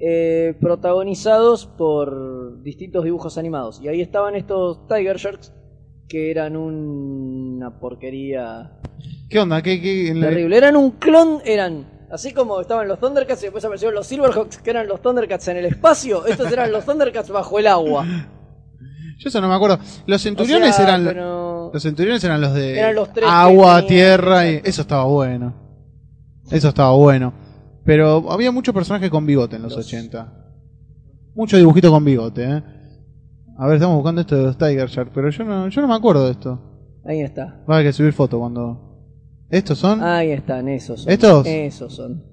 eh, protagonizados por distintos dibujos animados. Y ahí estaban estos Tiger Sharks, que eran un- una porquería ¿Qué onda? ¿Qué, qué, la- terrible. Eran un clon, eran así como estaban los Thundercats y después aparecieron los Silverhawks, que eran los Thundercats en el espacio. Estos eran los Thundercats bajo el agua. Yo eso no me acuerdo. Los O centuriones sea, eran. pero- Los centuriones eran los de Eran los tres agua, tenían- tierra y eso estaba bueno. Eso estaba bueno. Pero había muchos personajes con bigote en los, Los- 80. Mucho dibujito con bigote, ¿eh? A ver, estamos buscando esto de los Tiger Shark, pero yo no, yo no me acuerdo de esto. Ahí está. Va a haber que subir foto cuando. ¿Estos son? Ahí están, esos son. ¿Estos? Esos son.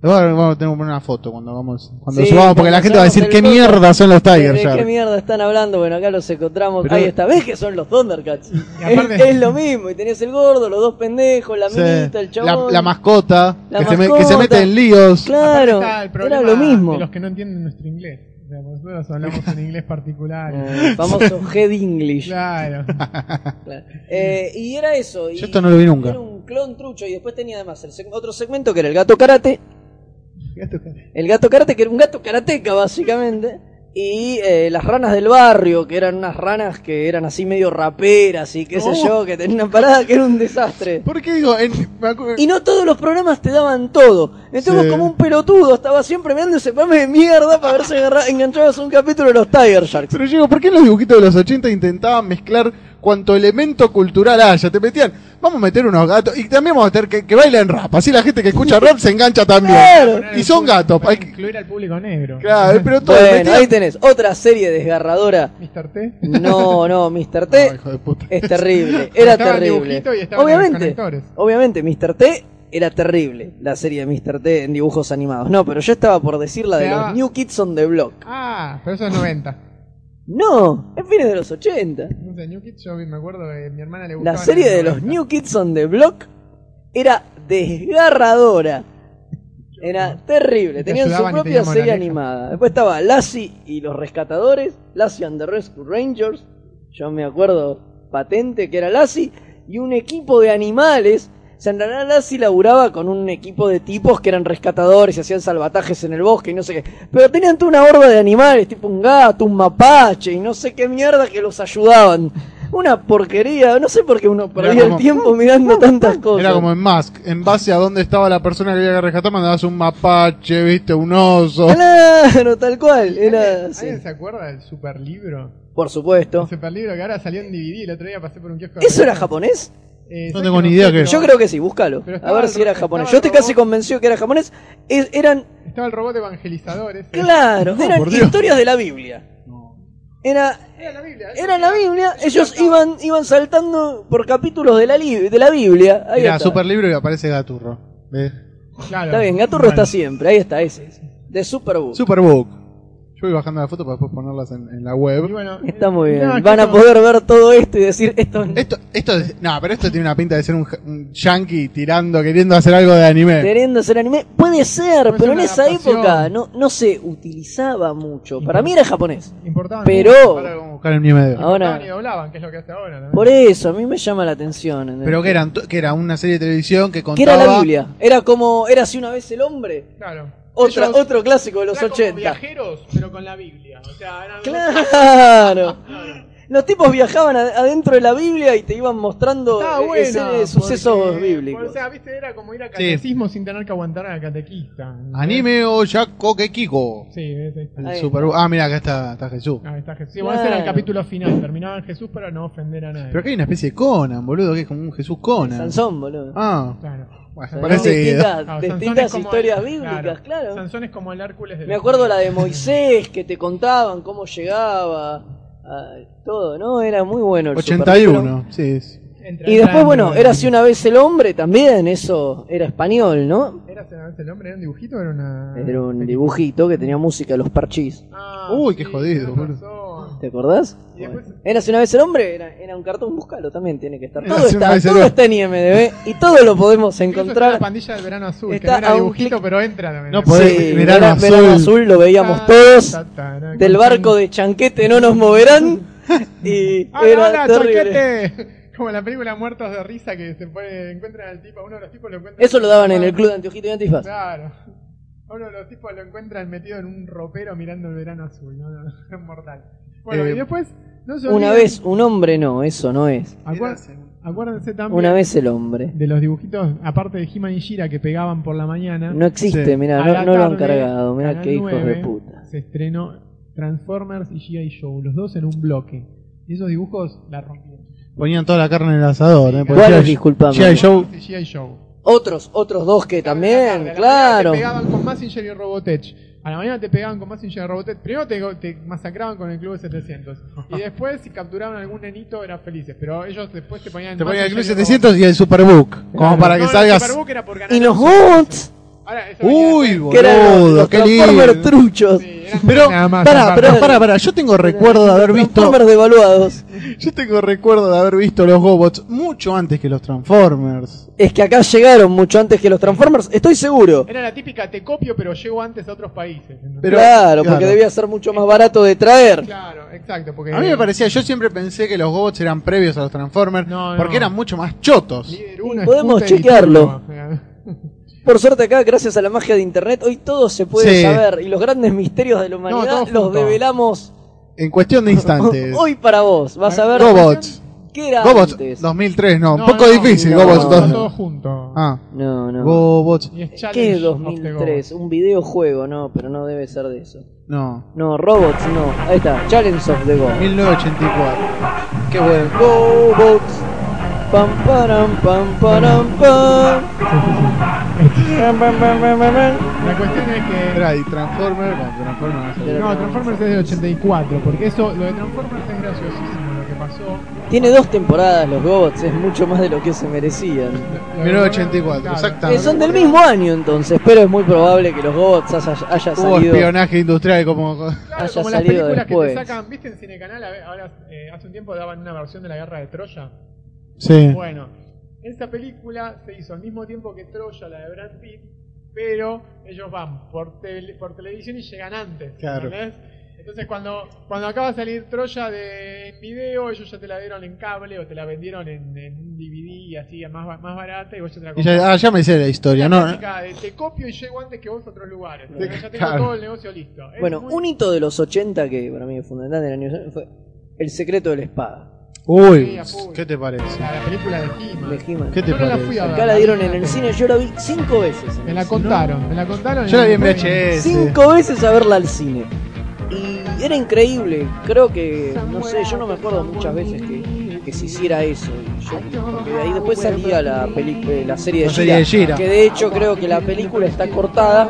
Ahora vamos a tener que poner una foto cuando vamos, cuando Sí, subamos, porque la gente va a decir qué mierda son los Tiger ¿De qué mierda están hablando? Bueno, acá los encontramos. Pero- Ahí está, ¿ves que son los Thundercats? Aparte- es, es lo mismo, y tenés el gordo, los dos pendejos, la Sí. minita, el chabón. la mascota, La que, Se me- que se mete en líos. Claro, Aparte está el era lo mismo. De los que no entienden nuestro inglés. Nosotros hablamos en inglés particular. Eh, famoso Head English. Claro. Claro. Eh, y era eso. y Yo esto no lo vi nunca. Era un clon trucho, y después tenía además el seg- otro segmento que era el gato karate. El gato karate, que era un gato karateca, básicamente. Y eh, las ranas del barrio, que eran unas ranas que eran así medio raperas y qué sé Oh. yo, que tenían una parada que era un desastre. ¿Por qué digo? En, me acu- Y no todos los programas te daban todo. Entonces Sí. como un pelotudo, estaba siempre mirando ese programa de mierda para ver si agarra- enganchabas un capítulo de los Tiger Sharks. Pero yo digo, ¿por qué en los dibujitos de los 80 intentaban mezclar cuanto elemento cultural haya? Te metían, vamos a meter unos gatos y también vamos a meter que, que bailen rap. Así la gente que escucha rap se engancha también. Claro. Y son gatos. Para hay que- incluir al público negro. Claro, pero todo Bueno, metían- ahí tenés otra serie desgarradora. Mr. T. No, no, Mr. No, T hijo de puta. es terrible. Era terrible. y Obviamente, los conectores. obviamente, Mr. T era terrible. La serie de Mr. T en dibujos animados. No, pero yo estaba por decir la de los New Kids on the Block. Ah, pero eso es 90. No, es fines de los 80. No sé, New Kids, yo me acuerdo que mi hermana le gustaba. La serie de los New Kids on the Block era desgarradora. Era terrible. Tenían su propia serie animada. Después estaba Lassie y los rescatadores. Lassie and the Rescue Rangers. Yo me acuerdo patente que era Lassie. Y un equipo de animales. Realidad Lassie laburaba con un equipo de tipos que eran rescatadores y hacían salvatajes en el bosque y no sé qué. Pero tenían toda una horda de animales, tipo un gato, un mapache y no sé qué mierda que los ayudaban. Una porquería, no sé por qué uno perdía como- el tiempo mirando tantas cosas. Era como en Mask, en base a dónde estaba la persona que había que rescatar, mandabas un mapache, viste, un oso. Claro, tal cual. Era. ¿Alguien se acuerda del super libro? Por El supuesto. super libro que ahora salió en DVD. El otro día pasé por un kiosco. ¿Eso era japonés? Eh, No ¿sabes tengo que ni idea es. Yo creo que sí, búscalo. A ver si era japonés. Yo estoy casi convencido que era japonés. Es- eran, Estaba el robot de evangelizadores. eh. claro, No, eran por Dios. historias de la Biblia. Era, Era la Biblia. era la Biblia. Ellos iban, iban saltando por capítulos de la, li- de la Biblia. Ahí Era está. super libro y aparece Gaturro. ¿Ves? Claro. Está bien, Gaturro Bueno. está siempre. Ahí está, ese. ese. De Superbook. Superbook. Yo voy bajando la foto para después ponerlas en, en la web. Y bueno, Está muy bien. no, es que Van a poder ver todo esto y decir esto. Esto, esto, es- no, pero esto tiene una pinta de ser un, ja- un yankee tirando, queriendo hacer algo de anime. Queriendo ser anime. Puede ser, Puede pero ser en una esa adaptación. época no, no se utilizaba mucho. Para mí era japonés. Importaban Pero Ahora vamos a buscar en mi medio. Ahora- y doblaban, que es lo que hace ahora. también. por eso a mí me llama la atención. ¿entendés? Pero que eran, to- que era una serie de televisión que Que contaba. era la Biblia. Era como, era así una vez el hombre. Claro. Otra, Ellos otro clásico de los eran como 80. viajeros, pero con la Biblia. O sea, eran Claro. Los tipos viajaban adentro de la Biblia y te iban mostrando buena, ese- sucesos porque- bíblicos. O sea, viste, era como ir a catecismo sin tener que aguantar a la catequista. Anime o. Sí, es. El Ahí Superbook. Ah, mira, acá está, está Jesús. Ah, está Jesús. Sí, bueno, ese era el capítulo final. Terminaba en Jesús para no ofender a nadie. Pero acá hay una especie de Conan, boludo, que es como un Jesús Conan. Sansón, boludo. Ah, Claro. Bueno, distintas, Claro, Sansón distintas historias el- bíblicas, claro. Sansón es como el Hércules de Me acuerdo la de Moisés, que te contaban cómo llegaba Ah, todo, ¿no? Era muy bueno el 81, sí. sí. Entra Y después, bueno, era así una vez el hombre también, eso era español, ¿no? ¿Era una vez el hombre? ¿Era un dibujito o era una.? Era un dibujito que tenía música de los parchís. Ah, Uy, qué sí, jodido. ¿Te acordás? Y después- Era así una vez el hombre, era, era un cartón, búscalo también, tiene que estar. Todo está, todo está en IMDB y todo lo podemos encontrar. la pandilla del verano azul, Está que no era dibujito, clic- pero entra también. No podés- Sí, Verano Verano, Azul. Verano Azul lo veíamos todos. Ta, ta, ta, Del barco de Chanquete no nos moverán. Y ¡Hola, era chanquete! Como en la película Muertos de Risa que se puede, encuentran al tipo, uno de los tipos lo encuentra. Eso lo daban en el club de Anteojito y Antifaz. Claro. Uno de los tipos lo encuentran metido en un ropero mirando el verano azul, ¿no? es mortal. Bueno, Eh, y después, no se Una vez un hombre no, eso no es. acuér- acuérdense también Una vez el hombre. de los dibujitos, aparte de He-Man y Shira que pegaban por la mañana. No existe, Sí. mirá, a no, lo han cargado, mirá Canal qué hijos de 9, puta. Se estrenó Transformers y G.I. Joe, los dos en un bloque. Y esos dibujos la rompieron. Ponían toda la carne en el asador, ¿eh? Porque ¿Cuáles, G.I. disculpame? G.I. Joe. Otros, otros dos que también, la claro. Te pegaban con Massinger y Robotech. A la mañana te pegaban con Massinger y Robotech. Primero te, te masacraban con el Club de 700. Y después, si capturaban algún nenito, eran felices. Pero ellos después te ponían. Te ponían el Club Mazinger y 700 y el Superbook. Como Claro. para que No, el salgas. Superbook era por ganar Y los venía Uy, los, boludo, los qué lindo. truchos. Sí, eran Pero, pará, aparte. pará, pará. Yo tengo recuerdo de haber visto. Transformers devaluados. Yo tengo recuerdo de haber visto los Gobots mucho antes que los Transformers. Es que acá llegaron mucho antes que los Transformers, estoy seguro. Era la típica te copio, pero llego antes a otros países. Pero- claro, porque debía ser mucho más barato de traer. Claro, exacto. Porque A mí me parecía, yo siempre pensé que los Gobots eran previos a los Transformers No, no. porque eran mucho más chotos. Líder uno, Podemos chequearlo. Por suerte acá, gracias a la magia de internet, hoy todo se puede Sí. saber y los grandes misterios de la humanidad los develamos En cuestión de instantes. hoy para vos. Vas a ver Gobots. qué era Gobots antes. 2003, no, un No, poco no, difícil, no, Gobots no, 2. Todo, todo junto. Ah, No, no. Gobots. ¿Qué Challenge es of the 2003? Un videojuego, no, pero no debe ser de eso. No, No, Robots, no. Ahí está, Challenge of the Go. 1984. Qué bueno. Robots. Pam, param, pam, param, pam. Pam, pam, pam, pam, pam, pam. La cuestión es que. Era y Transformers, bueno, Transformers no Transformers es del 84, porque eso, lo de Transformers es graciosísimo lo que pasó. Tiene dos temporadas los Gobots, es mucho más de lo que se merecían. Lo de- 1984, Claro. exactamente. Eh, son del mismo año entonces, pero es muy probable que los Gobots haya, haya Hubo salido. espionaje industrial como... Claro, haya como las salido películas después. que te sacan, ¿viste en Cinecanal? Ahora, eh, hace un tiempo daban una versión de la guerra de Troya. Sí. Bueno, esa película se hizo al mismo tiempo que Troya, la de Brad Pitt, pero ellos van por, tele- por televisión y llegan antes. Claro. ¿entendés? Entonces cuando, cuando acaba de salir Troya de en video, ellos ya te la dieron en cable o te la vendieron en, en un DVD así más, más barata y vos ya te la Y comprás. ya, ah, ya me sé la historia, La ¿no? de te copio y llego antes que vos a otros lugares. De- Ya tengo claro. todo el negocio listo. Es Bueno, muy- un hito de los 80 que para mí es fundamental del año fue El secreto de la espada. Uy, full. ¿qué te parece? la, la película de He-Man. De He-Man. ¿Qué te Yo no la parece? fui a ver. Acá la dieron en el cine, yo la vi cinco veces. en Me la cine. contaron, me la contaron. Yo la vi en VHS. Cinco veces a verla al cine. Y era increíble. Creo que, no sé, yo no me acuerdo muchas veces que, que se hiciera eso. Y yo- porque de ahí después salía la, peli- la serie de La serie de Gira. Que de hecho creo que la película está cortada.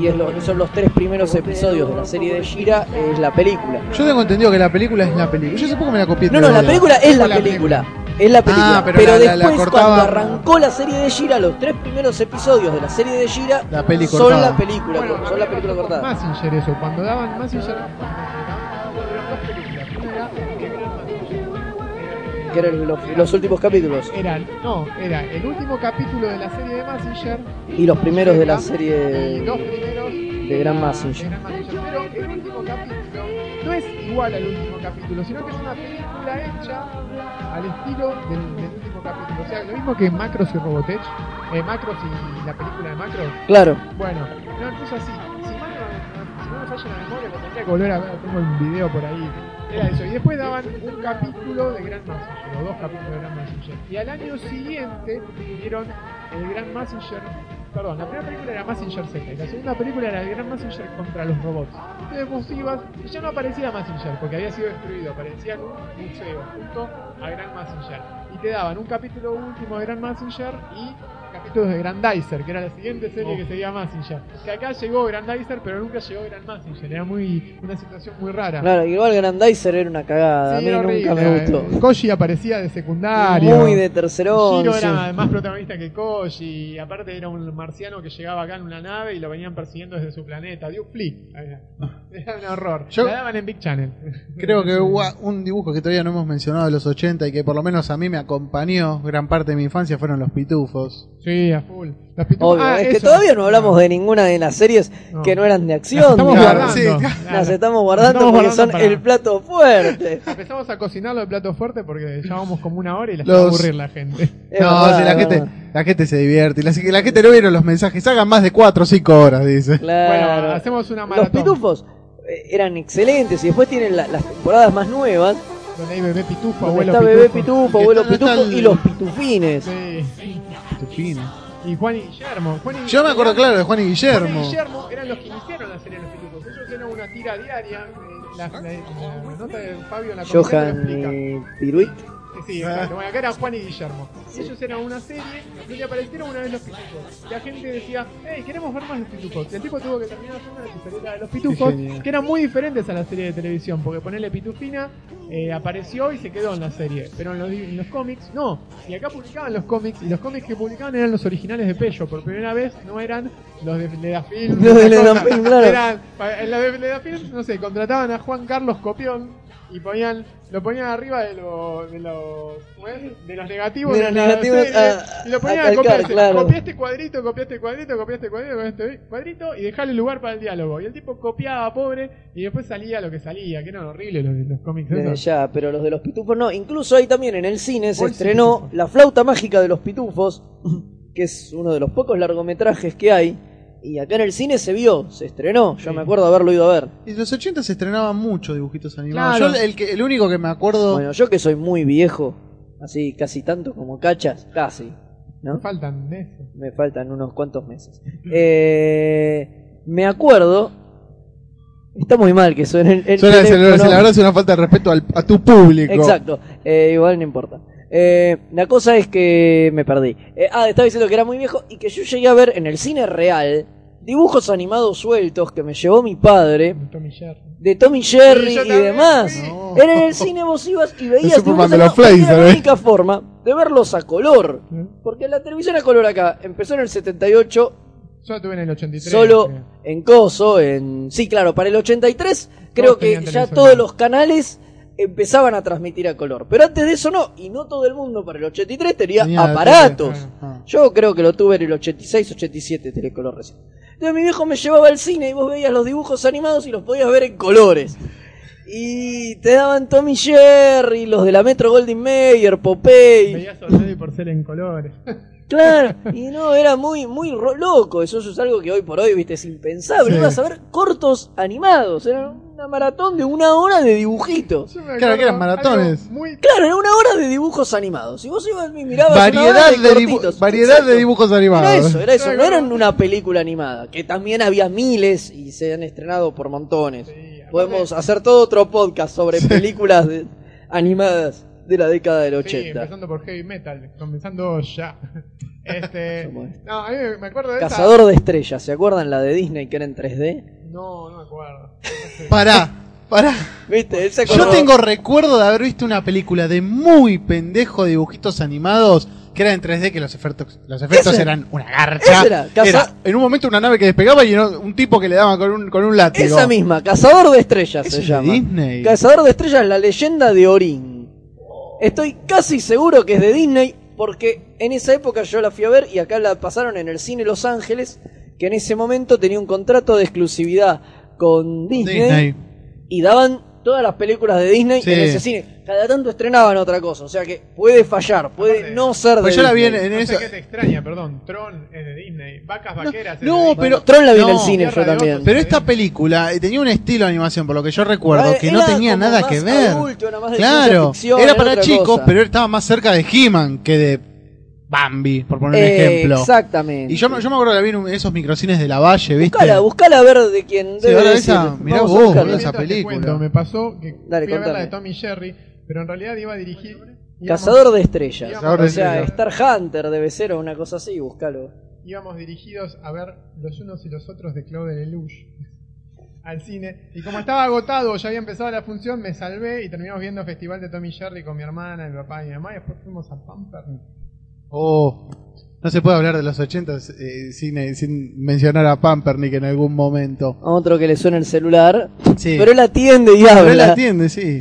Y es lo- son los tres primeros episodios de la serie de Gira. Es la película. Yo tengo entendido que la película es la película. Yo hace poco me la copié. No, no, la película es la la película. Es la película. Ah, pero pero la- la- la después, cortaba- cuando arrancó la serie de Gira, los tres primeros episodios de la serie de Gira La peli son la película, Bueno, son la película cortada. Massinger eso, cuando daban Que eran los, los últimos capítulos. Eran, no, era el último capítulo de la serie de Massinger Y los primeros de la y serie primeros de Gran Massinger. Pero el último capítulo no es igual al último capítulo, sino que es una película hecha al estilo del, del último capítulo. O sea, lo mismo que Macros y Robotech, eh, Macros y la película de Macros. Claro. Bueno, no, entonces así, falla la memoria, lo tendría que volver video por ahí. Era eso, y después daban un capítulo de Grand Massinger, o dos capítulos de Grand Massinger. Y al año siguiente dieron el Grand Massinger, perdón, la primera película era Massinger Z, y la segunda película era el Grand Massinger contra los robots. Entonces vos ibas, y ya no aparecía Massinger, porque había sido destruido, aparecía en un museo, junto a Grand Massinger. Y te daban un capítulo último de Grand Massinger y de Grandizer, que era la siguiente serie que seguía Massinger. Que acá llegó Grandizer, pero nunca llegó Grand Massinger. Era muy, una situación muy rara. Claro, igual Grandizer era una cagada. Sí, a mí era nunca horrible. me gustó. Koji aparecía de secundario. Muy de tercero. Shiro era más protagonista que Koji. Aparte era un marciano que llegaba acá en una nave y lo venían persiguiendo desde su planeta. Dio flip. Era un horror. Yo- La daban en Big Channel. Creo que hubo un dibujo que todavía no hemos mencionado de los 80 y que por lo menos a mí me acompañó gran parte de mi infancia fueron los pitufos. Sí, a full. Los pitufos- Obvio, Ah, es que todavía no hablamos de ninguna de las series No. que no eran de Las acción. estamos Claro, digamos. guardando. sí, claro. Las estamos guardando Estamos porque guardando son para- el plato fuerte. Empezamos a cocinarlo de plato fuerte porque llevamos como una hora y les Los- va a aburrir la gente. Es no, verdad, si la gente, la gente se divierte. La, la gente no vieron los mensajes. Hagan más de 4 o 5 horas, dice. Claro. Bueno, hacemos una Los maratón. pitufos eh, eran excelentes y después tienen la- las temporadas más nuevas. Donde hay bebé pitufo, abuelo está pitufo. bebé pitufo, abuelo pitufo y los pitufines. Sí. Estupino. Y Juan y Guillermo. Juan y- Yo me acuerdo claro de Juan y Juan y Guillermo. Guillermo eran los que iniciaron la serie de los pitufos. Ellos eran una tira diaria. eh, La, la- la nota de Fabio en la Johan Piruit. Sí, exacto. Bueno, acá era Juan y Guillermo. Ellos eran una serie donde aparecieron una vez los pitufos. La gente decía, hey, queremos ver más los pitufos. Y el tipo tuvo que terminar haciendo una historieta de los pitufos, que eran muy diferentes a la serie de televisión, porque ponerle pitufina eh, apareció y se quedó en la serie. Pero en los, en los cómics, no. Y acá publicaban los cómics, y los cómics que publicaban eran los originales de Pello. Por primera vez no eran los de Ledafilm. Los de. Ledafilm, claro. Eran, en la de Ledafilm, no sé, contrataban a Juan Carlos Copión y ponían lo ponían arriba de, lo- de los de los negativos De los negativos serie, a- y lo a ponían a, calcar, copiar claro. copia este cuadrito copia este cuadrito copia este cuadrito copia este cuadrito y dejale lugar para el diálogo y el tipo copiaba pobre y después salía lo que salía que eran horribles los, los cómics ya, pero los de los pitufos no. Incluso ahí también en el cine se ¿Cuál es el estrenó? La flauta mágica de los pitufos, que es uno de los pocos largometrajes que hay. Y acá en el cine se vio, se estrenó. Yo Sí. me acuerdo haberlo ido a ver. Y en los 80 se estrenaban muchos dibujitos animados. Claro. Yo el, que, el único que me acuerdo. Bueno, yo que soy muy viejo, así casi tanto como cachas, casi, ¿no? Me faltan meses Me faltan unos cuantos meses. Eh, me acuerdo. Está muy mal que suene el, el Suena- teléfono. la verdad es una falta de respeto al- a tu público. Exacto, eh, igual no importa. Eh, la cosa es que me perdí. Eh, ah, estaba diciendo que era muy viejo y que yo llegué a ver en el cine real dibujos animados sueltos que me llevó mi padre de Tommy Jerry de Tommy Jerry y demás. No. Era en el cine vos ibas y veías dibujos de los Era la única forma de verlos a color. Porque la televisión a color acá empezó en el 78 yo tuve en el 83 solo creo. en Coso, en... Sí, claro, para el 83 creo Todos que ya todos los canales empezaban a transmitir a color. Pero antes de eso no, y no todo el mundo para el 83 tenía, Tenía aparatos. tele, ah. Yo creo que lo tuve en el 86, 87 telecolor recién. Entonces mi viejo me llevaba al cine y vos veías los dibujos animados y los podías ver en colores. Y te daban Tommy Jerry, los de la Metro Goldwyn Mayer, Popeye. veías a por ser en colores Claro, y no, era muy, muy ro- loco. Eso, es algo que hoy por hoy, viste, es impensable. Sí. Ibas a ver cortos animados. Era una maratón de una hora de dibujitos. Claro, que eran maratones. muy Claro, era una hora de dibujos animados. Y vos ibas y mirabas Variedad, una hora de, de, cortitos. variedad Exacto. de dibujos Era animados. eso, era eso. Sí, No era claro. una película animada. Que también había miles y se han estrenado por montones. Sí, Podemos hacer todo otro podcast sobre películas de- animadas de la década del Sí, 80. empezando por heavy metal, comenzando ya. Este, no, a mí me- acuerdo de esa- Cazador de estrellas, ¿se acuerdan la de Disney que era en 3D? No, no me acuerdo. Pará, pará. ¿Viste? Él se Yo tengo recuerdo de haber visto una película de muy pendejo dibujitos animados que era en 3D que los efectos los efectos eran una garcha. era, Caza- Era, en un momento una nave que despegaba y un tipo que le daba con un con un látigo. Esa misma, Cazador de Estrellas se llama. Disney. Cazador de Estrellas, la leyenda de Orin. Estoy casi seguro que es de Disney porque en esa época yo la fui a ver y acá la pasaron en el cine Los Ángeles, que en ese momento tenía un contrato de exclusividad con Disney, Disney. y daban todas las películas de Disney Sí. en ese cine. Cada tanto estrenaban otra cosa, o sea que puede fallar, puede Aparte, no ser de Pues yo la vi en, en No eso. sé te extraña, perdón. Tron es de Disney. Vacas vaqueras es de no, pero- Tron la vi en el cine yo también. Pero esta película eh, tenía un estilo de animación, por lo que yo recuerdo, que no tenía como nada más que ver. adulto, era más de ciencia claro, ficción, era para chicos, cosa. pero estaba más cerca de He-Man que de Bambi, por poner un Eh, ejemplo. Exactamente. Y yo, me- yo me acuerdo que la vi en esos microcines de la Valle, ¿viste? Buscala, buscala a ver de quién Sí, debe ahora decir. esa, mirá Vamos a vos, boludo, esa Mientras te película. cuento, me pasó que Dale, fui a ver la de Tommy Jerry, pero en realidad iba a dirigir Cazador de estrellas. Cazador de o sea, estrellas. Star Hunter debe ser o una cosa así, búscalo. íbamos dirigidos a ver los unos y los otros de Claude Lelouch al cine. Y como estaba agotado, ya había empezado la función, me salvé y terminamos viendo Festival de Tommy Jerry con mi hermana, mi papá y mi mamá. Y después fuimos a Pampernick. Oh, no se puede hablar de los 80 eh, sin, sin mencionar a Pampernick en algún momento. A otro que le suena el celular. Sí. Pero él atiende y habla. Pero él atiende, sí.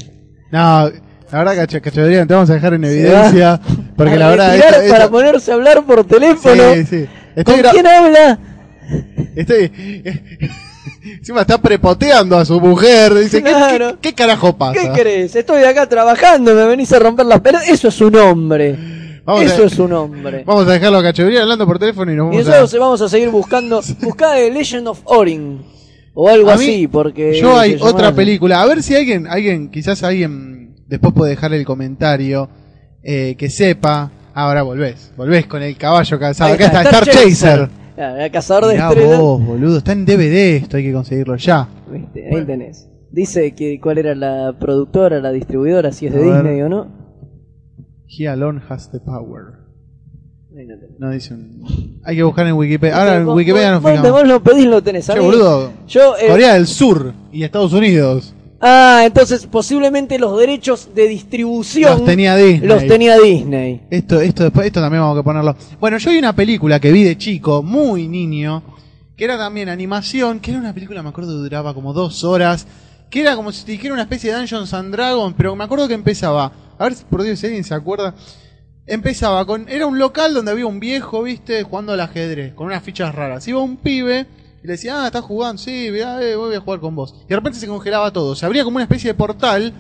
No, la verdad, cachodería, te vamos a dejar en evidencia. Porque A la verdad, retirar esto- para esto- ponerse a hablar por teléfono. Sí, sí. Estoy ¿Con quién habla? Estoy. Encima está prepoteando a su mujer. Dice, ¿qué, Claro. qué- qué carajo pasa? ¿Qué crees? Estoy acá trabajando, me venís a romper las pelotas. Eso es un hombre. Vamos Eso a, es un hombre. Vamos a dejarlo a cachodería hablando por teléfono y nos Y vamos nosotros a. vamos a seguir buscando. Buscá The Legend of Orin. O algo mí, así, porque. Yo hay otra película. A ver si alguien, alguien, quizás alguien después puede dejar el comentario eh, que sepa. Ahora volvés, volvés con el caballo calzado. Ahí Acá está, Star, Chaser. Ah, El cazador de estrellas. vos, boludo, está en DVD esto, hay que conseguirlo ya. Viste, ahí tenés. Dice que cuál era la productora, la distribuidora, si es de. Disney o no. He alone has the power. No dice un... Hay que buscar en Wikipedia. Ahora en Wikipedia nos fijamos. vos lo pedís, lo tenés. A Che, boludo. Yo, eh, Corea del Sur y Estados Unidos. Ah, entonces posiblemente los derechos de distribución Los tenía Disney. los tenía Disney. Esto, esto después, esto también vamos a ponerlo. Bueno, yo vi una película que vi de chico, muy niño, que era también animación, que era una película, me acuerdo, que duraba como dos horas, que era como si te dijera una especie de Dungeons and Dragons, pero me acuerdo que empezaba, a ver si por Dios si alguien se acuerda, empezaba con, era un local donde había un viejo, viste, jugando al ajedrez, con unas fichas raras. Iba un pibe y le decía, ah, estás jugando, sí, mirá, eh, voy a jugar con vos. Y de repente se congelaba todo, se abría como una especie de portal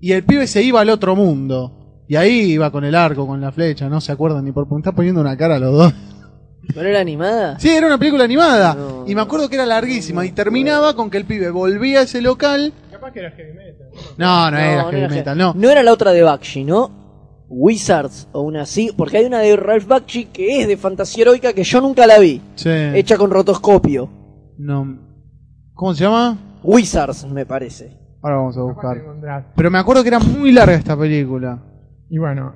y el pibe se iba al otro mundo. Y ahí iba con el arco, con la flecha, no se acuerdan ni por me está poniendo una cara a los dos. ¿Pero era animada? Sí, era una película animada. No. y me acuerdo que era larguísima. Y terminaba con que el pibe volvía a ese local. Capaz que era heavy metal. No, no, era no heavy era metal, no. No era la otra de Bakshi, ¿no? Wizards o una así, porque hay una de Ralph Bakshi que es de fantasía heroica que yo nunca la vi, Sí. hecha con rotoscopio. No. ¿Cómo se llama? Wizards, me parece. Ahora vamos a buscar. Pero me acuerdo que era muy larga esta película. Y bueno.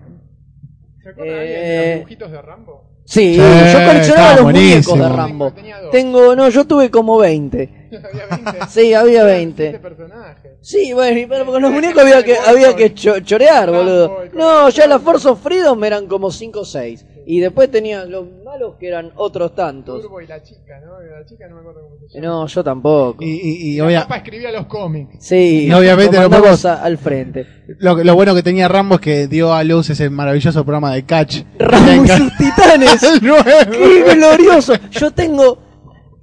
¿Se acuerdan Eh, de los dibujitos de Rambo? Sí, Sí, yo coleccionaba los buenísimo. muñecos de Rambo. Tengo, no, yo tuve como 20. Había 20. Sí, había Eran 20. siete personajes. Sí, bueno, pero con los muñecos había que, había que cho- chorear, boludo. No, ya las Force of Freedom eran como 5 o 6. Y después tenía los malos que eran otros tantos. Turbo y la chica, ¿no? La chica no me acuerdo cómo se llama. No, yo tampoco. Y, y, y la obvia- papa escribía los cómics. Sí, Y obviamente lo podemos- a- al frente. lo, lo bueno que tenía Rambo es que dio a luz ese maravilloso programa de Catch. Rambo y sus titanes. El nuevo. ¡Qué glorioso! Yo tengo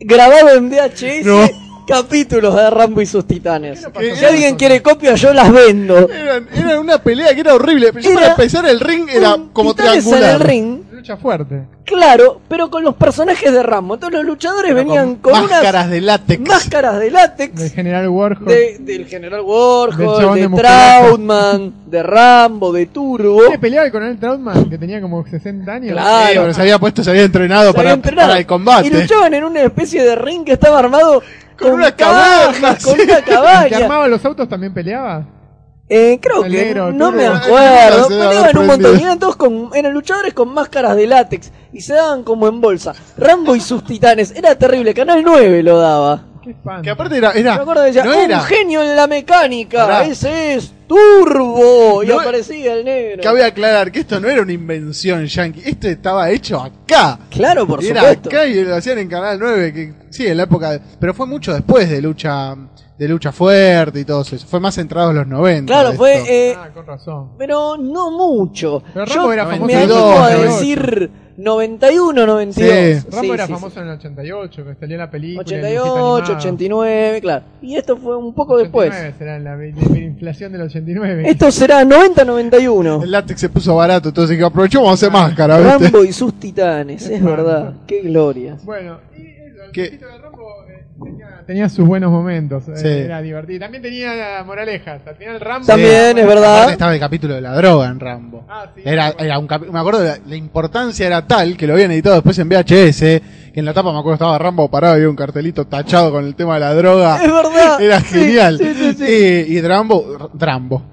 grabado en VHS No. Capítulos de Rambo y sus titanes. ¿Qué no pasó Si alguien quiere copia, yo las vendo. Eran, era una pelea que era horrible. Pero yo Era para empezar el ring era como titanes triangular. en el ring, Lucha fuerte. claro, pero con los personajes de Rambo. Entonces los luchadores Pero venían con, máscaras unas de látex. máscaras de Del látex general Warhol. de- del General Del Warhol, de, de. Trautman, de Rambo, de Turbo. ¿Qué peleaba con el Trautman que tenía como 60 años? Claro. Sí, pero se había puesto, se había entrenado Se para, había entrenado. para el combate. Y luchaban en una especie de ring que estaba armado Con con, una cabaña, con una ¿El que cabaña. armaba los autos también peleaba? Eh, creo que no me Ay, acuerdo. Peleaban un montón. Y eran todos con, eran luchadores con máscaras de látex y se daban como en bolsa. Rambo y sus titanes. Era terrible. Canal 9 lo daba. Qué espanto. Que aparte era, era Me acuerdo decía, no un era genio en la mecánica. Pará. Ese es Turbo. Y No- aparecía el negro. Cabe aclarar que esto no era una invención yankee, esto estaba hecho acá. Claro, por era supuesto. acá y lo hacían en Canal 9, que sí, en la época, de- pero fue mucho después de lucha de lucha fuerte y todo eso. Fue más centrado en los 90. Claro, fue... eh, Ah, con razón. pero no mucho. Pero Yo Rambo era me famoso en el animo a 88. decir 91, 92. Sí. Rambo Sí, era sí, sí. famoso en el 88, que salió la película. el 88, dibujito animado. 89, claro. Y esto fue un poco después. 89 será la, la inflación del 89. Esto será 90-91. El látex se puso barato, entonces que aprovechamos a hacer máscara, ¿viste? Rambo y sus titanes, es verdad. Qué gloria. Bueno, y el dibujito de Rambo tenía, sus buenos momentos. eh, Sí. Era divertido. También tenía moralejas. Al final Rambo... También, es verdad. Estaba el capítulo de la droga en Rambo. Ah, sí, Era, bueno. era un me acuerdo, la, la importancia era tal que lo habían editado después en VHS, que en la tapa me acuerdo estaba Rambo parado y había un cartelito tachado con el tema de la droga. Es verdad. Era Sí, genial. sí, sí, sí. Y, y Drambo, Drambo.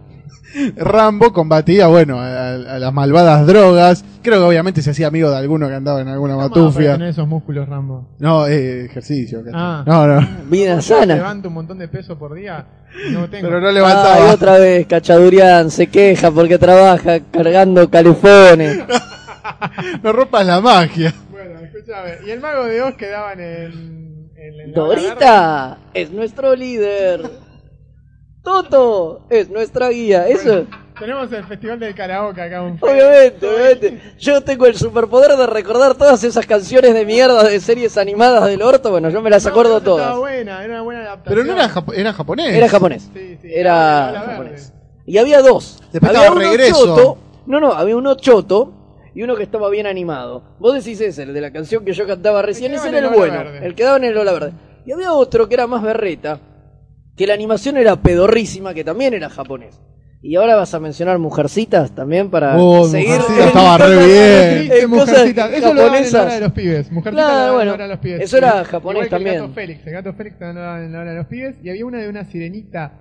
Rambo combatía, bueno, a, a las malvadas drogas. Creo que obviamente se hacía amigo de alguno que andaba en alguna ¿Cómo hago para matufia. tener esos músculos, Rambo? No, eh, ejercicio. Ah. No, no. Vida sana. levanto un montón de peso por día no tengo. Pero no levantaba. otra vez, Cachadurian se queja porque trabaja cargando calefones. No rompas la magia. Bueno, escúchame. Y el mago de Oz quedaba en el... En el Dorita es nuestro líder. Toto es nuestra guía. Eso, Tenemos el festival del karaoke acá. Un obviamente, obviamente. Yo tengo el superpoder de recordar todas esas canciones de mierda de series animadas del orto. Bueno, yo me las No, acuerdo pero Estaba todas. buena, era una buena adaptación. Pero no era, japo- era japonés. Era japonés. Sí, sí, Era la japonés. Y había dos. Después había uno Regreso. choto. No, no, había uno choto y uno que estaba bien animado. Vos decís ese, el de la canción que yo cantaba recién, ese era el bueno, Verde. el que daba en el ola verde. Y había otro que era más berreta, que la animación era pedorrísima, que también era japonés. Y ahora vas a mencionar Mujercitas también para Oh, seguir. Estaba re bien. En cosas Mujercitas. Eso lo daban en la hora de los pibes. Claro, lo en bueno, la hora de los pibes. eso era Igual japonés que también. El gato Félix. El gato Félix también lo daban en la hora de los pibes. Y había una de una sirenita.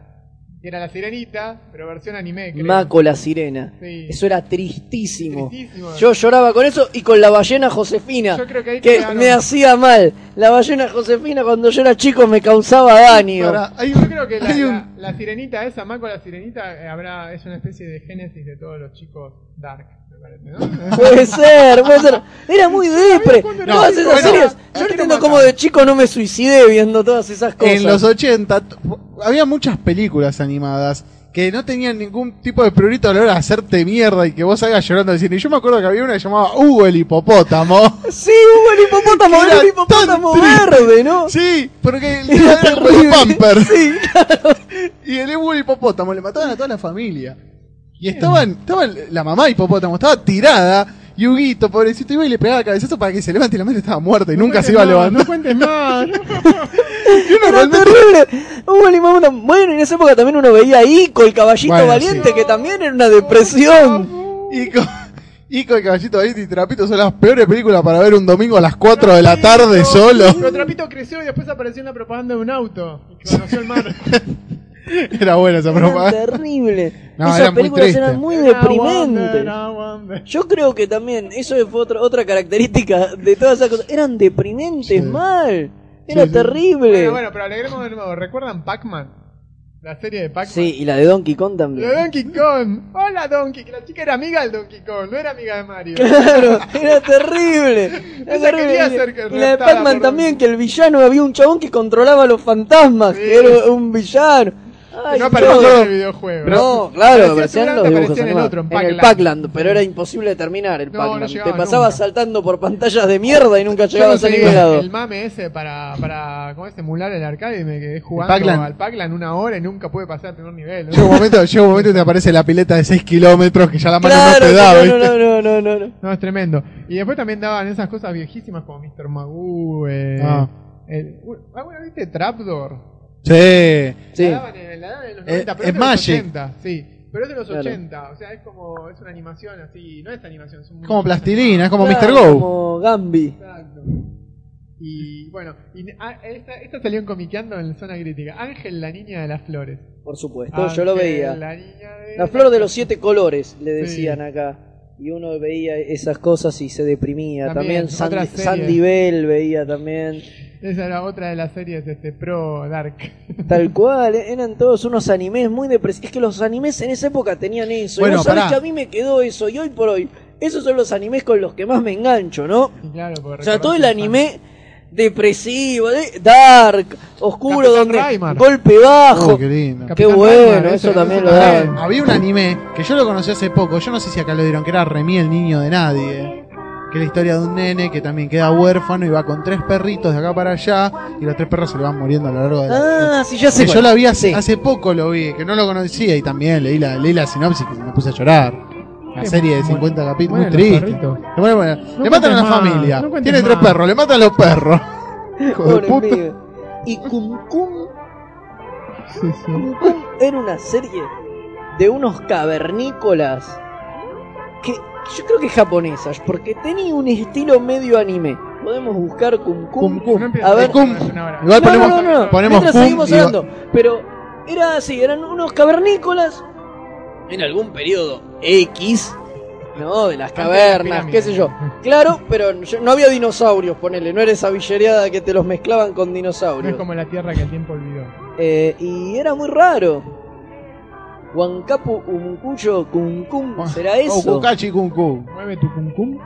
Era la sirenita, pero versión anime. Creo. Mako la sirena. Sí. Eso era tristísimo. Tristísimo. Yo lloraba con eso y con la ballena Josefina. Yo creo que ahí que quedaron- me hacía mal. La ballena Josefina cuando yo era chico me causaba daño. Hay Yo creo que la, hay un- la- la sirenita esa, Mako la sirenita, eh, habrá, es una especie de génesis de todos los chicos dark, ¿no? Puede ser, puede ser. Era muy depre. era Todas esas bueno, series. ¿a Yo entiendo cómo de chico no me suicidé viendo todas esas cosas. En los 80 t- había muchas películas animadas que no tenían ningún tipo de prurito a la hora de hacerte mierda y que vos salgas llorando al cine. Y yo me acuerdo que había una que llamaba Hugo el hipopótamo. Sí, hubo el hipopótamo, Era era el hipopótamo verde, ¿no? Sí, porque el Era era terrible. Pamper. Sí, claro. Y el Hugo el hipopótamo le mataban a toda la familia. Y estaban, estaban la mamá hipopótamo estaba tirada y Huguito, pobrecito, iba y le pegaba cabezazo para que se levante y la madre estaba muerta y nunca se iba a No, levantar. No cuentes más. Y Era realmente- terrible. Hubo. Bueno, en esa época también uno veía a Ico, el caballito Bueno, valiente, sí. que también era una depresión. Ico, Ico el caballito valiente y Trapito son las peores películas para ver un domingo a las 4 de la tarde solo. Pero Trapito creció y después apareció en la propaganda de un auto. Y que conoció el mar. Era buena esa Era propaganda. terrible. No, Esas era muy películas eran muy I deprimentes. Yo creo que también, eso fue otra, otra característica de todas esas cosas. Eran deprimentes Sí. mal. Era Sí, sí. terrible. Bueno, bueno, pero alegremos de nuevo. ¿Recuerdan Pac-Man? La serie de Pac-Man. Sí, y la de Donkey Kong La también. de Donkey Kong. Hola Donkey, que la chica era amiga del Donkey Kong, no era amiga de Mario. Claro, era terrible. Era terrible. quería ser Y la de Pac-Man por- también, que el villano había un chabón que controlaba a los fantasmas, Sí. que era un villano. Ay, no apareció todo. en el videojuego. no, claro, Aparecía aparecían los dibujos en el otro, en en el Pac-Land. Pac-Land, pero era imposible terminar el No, no Pac-Land. llegaba Te pasabas nunca. saltando por pantallas de mierda y nunca llegabas a ningún lado. el mame ese para, para ¿cómo es? emular el arcade y me quedé jugando Pac-Land. al Pac-Land una hora y nunca pude pasar al primer nivel. ¿no? Llega un momento, llega un momento y te aparece la pileta de 6 kilómetros que ya la mano Claro, no te da, no, ¿viste? no, no, no, no, no. No, es tremendo. Y después también daban esas cosas viejísimas como Mr. Magoo. Eh, Ah. el, ah, bueno, ¿viste Trapdoor? Sí. Sí. La daban en, la daban en los Eh, 90, pero es de los Magic. 80, sí. Pero es de los Claro. 80, o sea, es como, es una animación así, no es animación, es un Como plastilina, es como Claro, Mr. Go. Como Gambi. Exacto. Y bueno, y, ah, esta, esta salió en comiqueando en zona crítica. Ángel, la niña de las flores. Por supuesto, yo lo Ángel, veía. La, niña de La flor de los siete colores, le Sí. decían acá. Y uno veía esas cosas y se deprimía. También, Sandy, Bell veía también. Esa era otra de las series este, pro Dark. Tal cual, eh, eran todos unos animes muy depresivos. Es que los animes en esa época tenían eso. Bueno, y vos sabés que a mí me quedó eso. Y hoy por hoy, esos son los animes con los que más me engancho, ¿no? Claro, porque O sea, todo el anime depresivo, de- dark, oscuro, Capitán donde Raimar. golpe bajo. Uy, qué lindo. Cap- Qué Capitán bueno, eso también lo daban. Había un anime que yo lo conocí hace poco, yo no sé si acá lo dieron, que era Remy el niño de nadie. Que es la historia de un nene que también queda huérfano y va con tres perritos de acá para allá y los tres perros se le van muriendo a lo largo de la... Ah, sí, ya sé. Que yo la vi hace, Sí. hace poco, lo vi, que no lo conocía y también leí la, leí la sinopsis y me puse a llorar. Una serie de bueno. 50 capítulos, muy triste. Le mueren- bueno, No le matan a la más, familia, no tiene tres perros, le matan a los perros. Puta. pibe. Y Cum Cum Sí, sí. Cum Cum era una serie de unos cavernícolas que yo creo que es japonesa, porque tenía un estilo medio anime. Podemos buscar Cum Cum. Cum Cum. A ver. hora. Igual No, ponemos, no, no, no. ponemos Mientras Cum seguimos hablando. Pero era así, eran unos cavernícolas en algún periodo X, ¿no? De las cavernas, qué sé yo. Claro, pero yo- no había dinosaurios, ponele, no era esa villeriada que te los mezclaban con No dinosaurios. es como la tierra que el tiempo olvidó. Eh, y era muy raro. Huancapu Umucuyo Cuncum, ¿será Oh, eso? Kukachi Kun Kun. Mueve tu cum cum.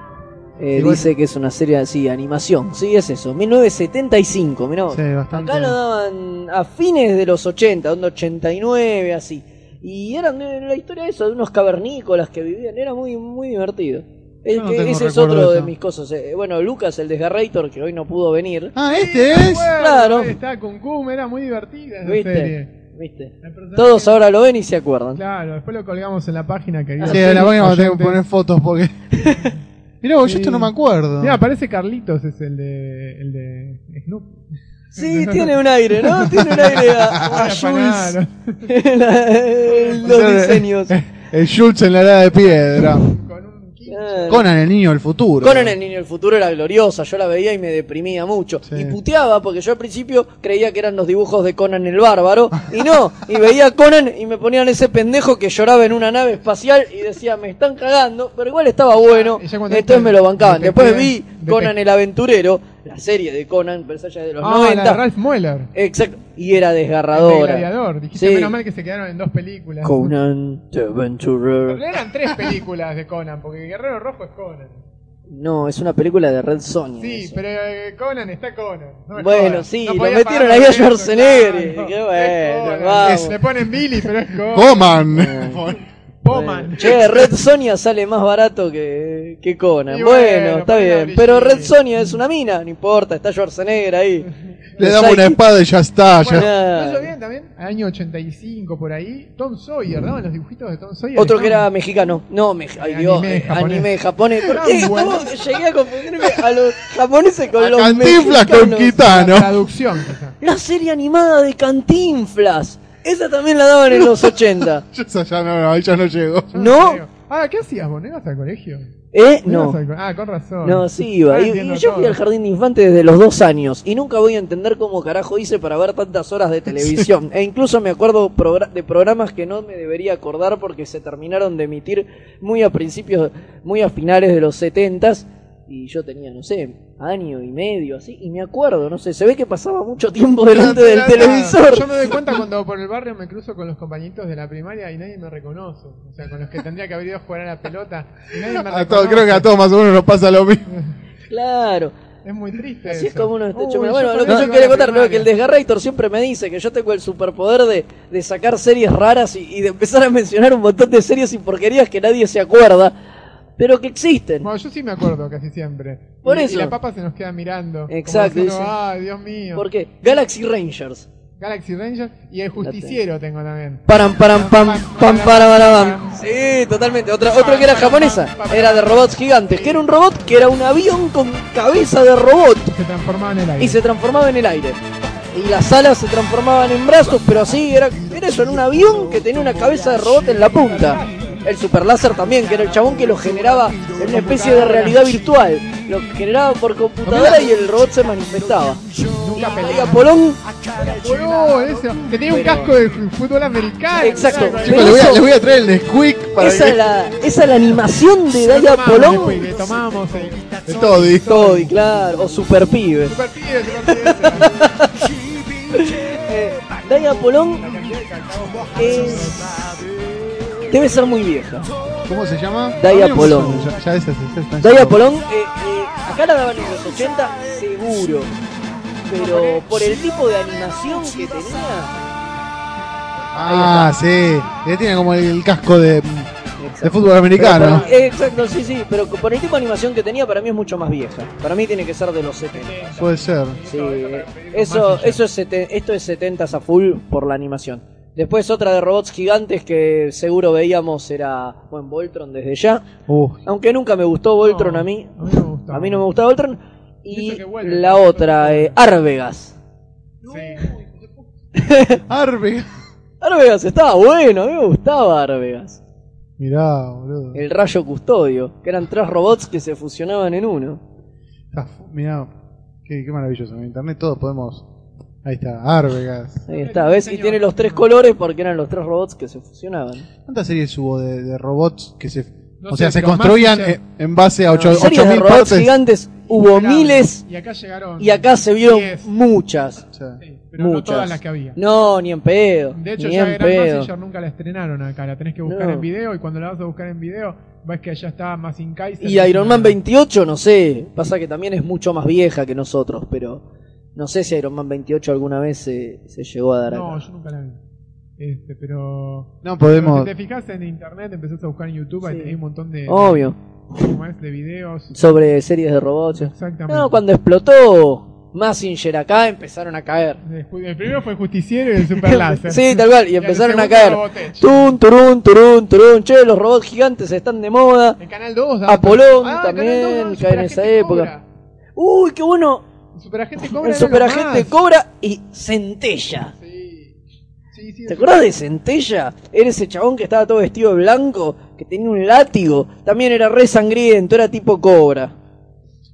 Eh, dice que es una serie así, animación. Sí, es eso. 1975, mirá. Sí, bastante. Acá lo daban a fines de los 80, onda 89, así. Y eran de la historia de eso, de unos cavernícolas que vivían. Era muy, muy divertido. Es no que ese es otro de mis cosas. eh. Bueno, Lucas, el desgarrator, que hoy no pudo venir. Ah, este es. Claro. Está cum cum, era muy divertida esa ¿Viste? serie. ¿Viste? Todos ahora lo ven y se acuerdan. Claro, después lo colgamos en la página que Sí, en la página vamos a tener que poner fotos porque. Mirá, vos, yo esto no me acuerdo. Mira, parece Carlitos, es el de, el de Snoop. Sí, tiene un aire, ¿no? Tiene un aire a, a Jules. La- los diseños. El Schultz en la edad de piedra. Ah, Conan, el niño del futuro. Conan el niño del futuro era gloriosa, yo la veía y me deprimía mucho. Sí. Y puteaba porque yo al principio creía que eran los dibujos de Conan el bárbaro y no, y veía a Conan y me ponían ese pendejo que lloraba en una nave espacial y decía, me están cagando, pero igual estaba bueno, cuando entonces me lo bancaban. Después vi Conan el aventurero, la serie de Conan, pero esa ya es de los Ah, la 90. de Ralph Mueller. Exacto, y era El de desgarradora. Gladiador. Dijiste Sí. menos mal que se quedaron en dos películas. Conan the En Adventurer. realidad eran tres películas de Conan, porque Guerrero Rojo es Conan. No, es una película de Red Sonja. Sí, eso. pero eh, Conan está Conan. no Bueno, jodas. sí, No lo metieron ahí a Schwarzenegger, claro. y qué bueno, Le ponen Billy, pero es Conan. Coman. Poman. Che, Red Sonia sale más barato que, que Conan. Bueno, bueno, está bien. Pero Red. Sonia es una mina, no importa, está Schwarzenegger ahí. Le damos una espada y ya está. Bueno, Ya. ¿no bien también? Año 85 por ahí. Tom Sawyer, daban los dibujitos de Tom Sawyer. Otro que era mexicano. No, me, ay Eh, Dios, anime eh, japonés. anime japonés. ¿Por Ah, qué? bueno. ¿Cómo llegué a confundirme a los japoneses con A los Cantinflas con mexicanos? Kitano. La traducción. La serie animada de Cantinflas. Esa también la daban en los 80. Yo esa ya no, no, ya no llego. ¿No? Ah, ¿qué hacías vos? ¿No ibas al colegio? ¿Eh? ¿No No. ibas al co- Ah, con razón. No, sí iba. Ah, Y- yo fui todo. al jardín de infantes desde los dos años y nunca voy a entender cómo carajo hice para ver tantas horas de televisión. E incluso me acuerdo progra- de programas que no me debería acordar porque se terminaron de emitir muy a principios, muy a finales de los setentas y yo tenía, no sé, año y medio así y me acuerdo, no sé, se ve que pasaba mucho tiempo delante del Yo televisor. me doy cuenta cuando por el barrio me cruzo con los compañitos de la primaria y nadie me reconoce. O sea, con los que tendría que haber ido a jugar a la pelota. Y nadie me A creo que a todos más o menos nos pasa lo mismo. Claro. Es muy triste. Así es como uno está Uy, hecho. yo Bueno, lo que yo quería contar, ¿no? que el. Desgarrator siempre me dice que yo tengo el superpoder de, de sacar series raras y, y de empezar a mencionar un montón de series y porquerías que nadie se acuerda, pero que existen. Bueno, yo sí me acuerdo casi siempre. Por y, eso. Y la papa se nos queda mirando. como Exacto, diciendo, dice. Ay, Dios mío. ¿Por qué? Galaxy Rangers. Galaxy Ranger y el justiciero tengo también. Param, param, pam, pam, para, para, pam. Sí, totalmente. Otra, otro que era japonesa. Era de robots gigantes. Que era un robot que era un avión con cabeza de robot. Se transformaba en el aire. y se transformaba en el aire. Y las alas se transformaban en brazos, pero así era, era eso, en un avión que tenía una cabeza de robot en la punta. El super láser también, que era el chabón que lo generaba en una especie de realidad virtual. Lo generaba por computadora y el robot se manifestaba. Nunca Y. Apolón, eso. Que tenía un Pero- casco de fútbol americano. Exacto. Chicos, les voy, a, les voy a traer el Nesquik para esa que... es la, esa es la animación de Daya tomamos Apolón. después, Le tomamos el de Toddy. Toddy, claro, o Super Pibe. super pibe, super pibe. Eh, Daya Apolón es... Debe ser muy vieja. ¿Cómo se llama? Daya Polón. Ya, ya. Daya Polón, eh, eh, acá la daban en los 80, seguro. Pero por el tipo de animación que tenía. Ah, sí. Que tiene como el casco de, de fútbol americano. exacto, sí, sí. Pero por el tipo de animación que tenía, para mí es mucho más vieja. Para mí tiene que ser de los 70. Puede ser. Sí, eso, eso es sete- esto es 70 a full por la animación. Después otra de robots gigantes que seguro veíamos era, bueno, Voltron desde ya. Uh, Aunque nunca me gustó Voltron No, a mí. A mí no me gustaba. A mí no me gustaba Voltron. Y vuelve. la otra, eh, Arvegas. Sí. Arbe. Arvegas estaba bueno, a mí me gustaba Arvegas. Mirá, boludo. El rayo custodio, que eran tres robots que se fusionaban en uno. Mirá. Qué, qué maravilloso. En internet todos podemos Ahí está, Arvegas. Ahí está, ¿ves? Y tiene los tres colores porque eran los tres robots que se fusionaban. ¿Cuántas series hubo de, de robots que se... No o sé, sea, se construían Mazinger- en, en base a ocho- Series de 8000 robots partes? gigantes hubo miles Y acá llegaron. y acá se vieron 10, muchas. O sea, sí, pero no muchas. todas las que había. No, ni en pedo. De hecho, ni ya en pedo. Nunca la estrenaron acá. La tenés que buscar No. en video y cuando la vas a buscar en video, ves que ya está Mazin Kaiser. Y Iron Man 28, no sé. Pasa que también es mucho más vieja que nosotros, pero no sé si Iron Man 28 alguna vez se, se llegó a dar No, acá. yo nunca la vi. Este, pero. no pero podemos... Si te fijas en internet, empezás a buscar en YouTube, ahí Sí. hay un montón de. Obvio. De videos. Sobre series de robots. Exactamente. No, cuando explotó Massinger acá empezaron a caer. El primero fue el Justiciero y el Super Láser. Sí, tal cual. Y el empezaron a caer. Tun, turun, turun, turun. Che, los robots gigantes están de moda. En Canal 2. daba- Apolón Ah, también Canal 2, cae en esa época. Cobra. Uy, qué bueno. El Superagente Cobra. El superagente cobra y centella. Sí. Sí, sí, ¿Te acuerdas de Centella? Era ese chabón que estaba todo vestido de blanco, que tenía un látigo. También era re sangriento, era tipo cobra.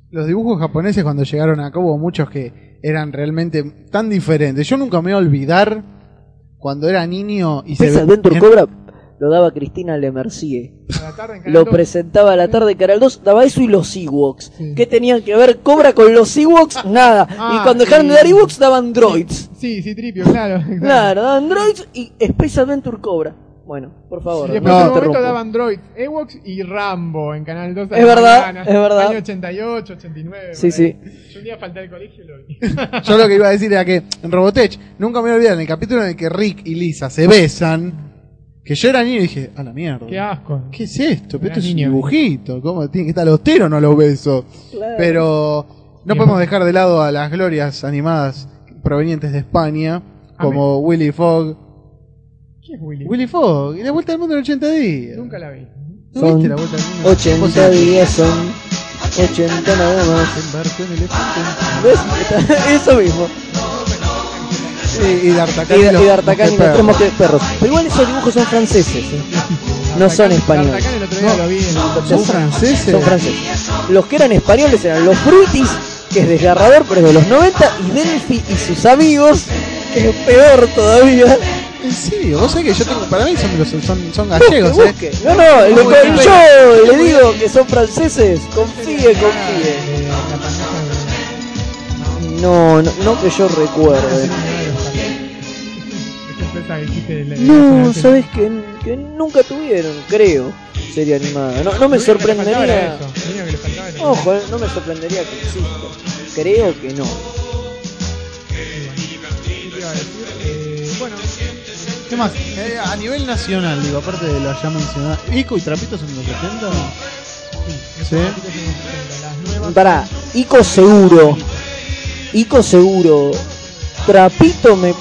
Los dibujos japoneses cuando llegaron acá hubo muchos que eran realmente tan diferentes. Yo nunca me voy a olvidar cuando era niño y se Adventure en- Cobra lo daba Cristina Lemercier. En Lo 2. presentaba a la tarde Canal 2, daba eso y los Ewoks. Sí. ¿Qué tenían que ver Cobra con los Ewoks? Nada. Ah, y cuando dejaron sí. de dar Ewoks, daban droids. Sí, sí, tripio, claro. Claro, daban droids y Space Adventure Cobra. Bueno, por favor. Y no después No, en un momento daban Droids, Ewoks y Rambo en Canal 2. a Es verdad, mañana. es verdad. Año 88, 89. Sí, sí. Yo un día falté al colegio y lo vi. Yo lo que iba a decir era que en Robotech nunca me voy a olvidar en el capítulo en el que Rick y Lisa se besan. Que yo era niño y dije, a la mierda. Qué asco. ¿Qué es esto? Pero Era esto es un niño. dibujito. ¿Cómo tiene que estar austero? No los beso. Claro. Pero no podemos dejar de lado a las glorias animadas provenientes de España, A como Willy Fogg. ¿Qué es Willy? Willy Fogg, y la vuelta al mundo en 80 días. Nunca la vi. ¿No Son viste la vuelta al mundo? ¿Vos 80 sabés? días son 80 nada más. Embarcó en elefante. ¿Ves? Eso mismo. Y, y D'Artagnan Y, y los y D'Artagnan y los tres mosqueperros. Pero igual esos dibujos son franceses. ¿eh? No son españoles. Acá el otro día lo vi en ¿Son franceses? Son franceses. Los que eran españoles eran los Fruitis, que es desgarrador, pero es de los 90, y Delphi y sus amigos, que es peor todavía. En serio, vos sabés que yo tengo, para mí son, son, son gallegos, Busque, eh. busque. No, no, el- bien. yo le digo que son franceses. Confíe, confíe. Eh, No, no, no que yo recuerde. No, sabes que, que nunca tuvieron, creo, serie animada. No, no me sorprendería. Ojo, eh, no me sorprendería que exista. Creo que no. Bueno, ¿Qué más? Eh, a nivel nacional, digo, aparte de lo ya mencionado. ¿Ico y Trapito son de los 80? Sí. nuevas. Pará, Ico seguro. Ico seguro. Trapito me.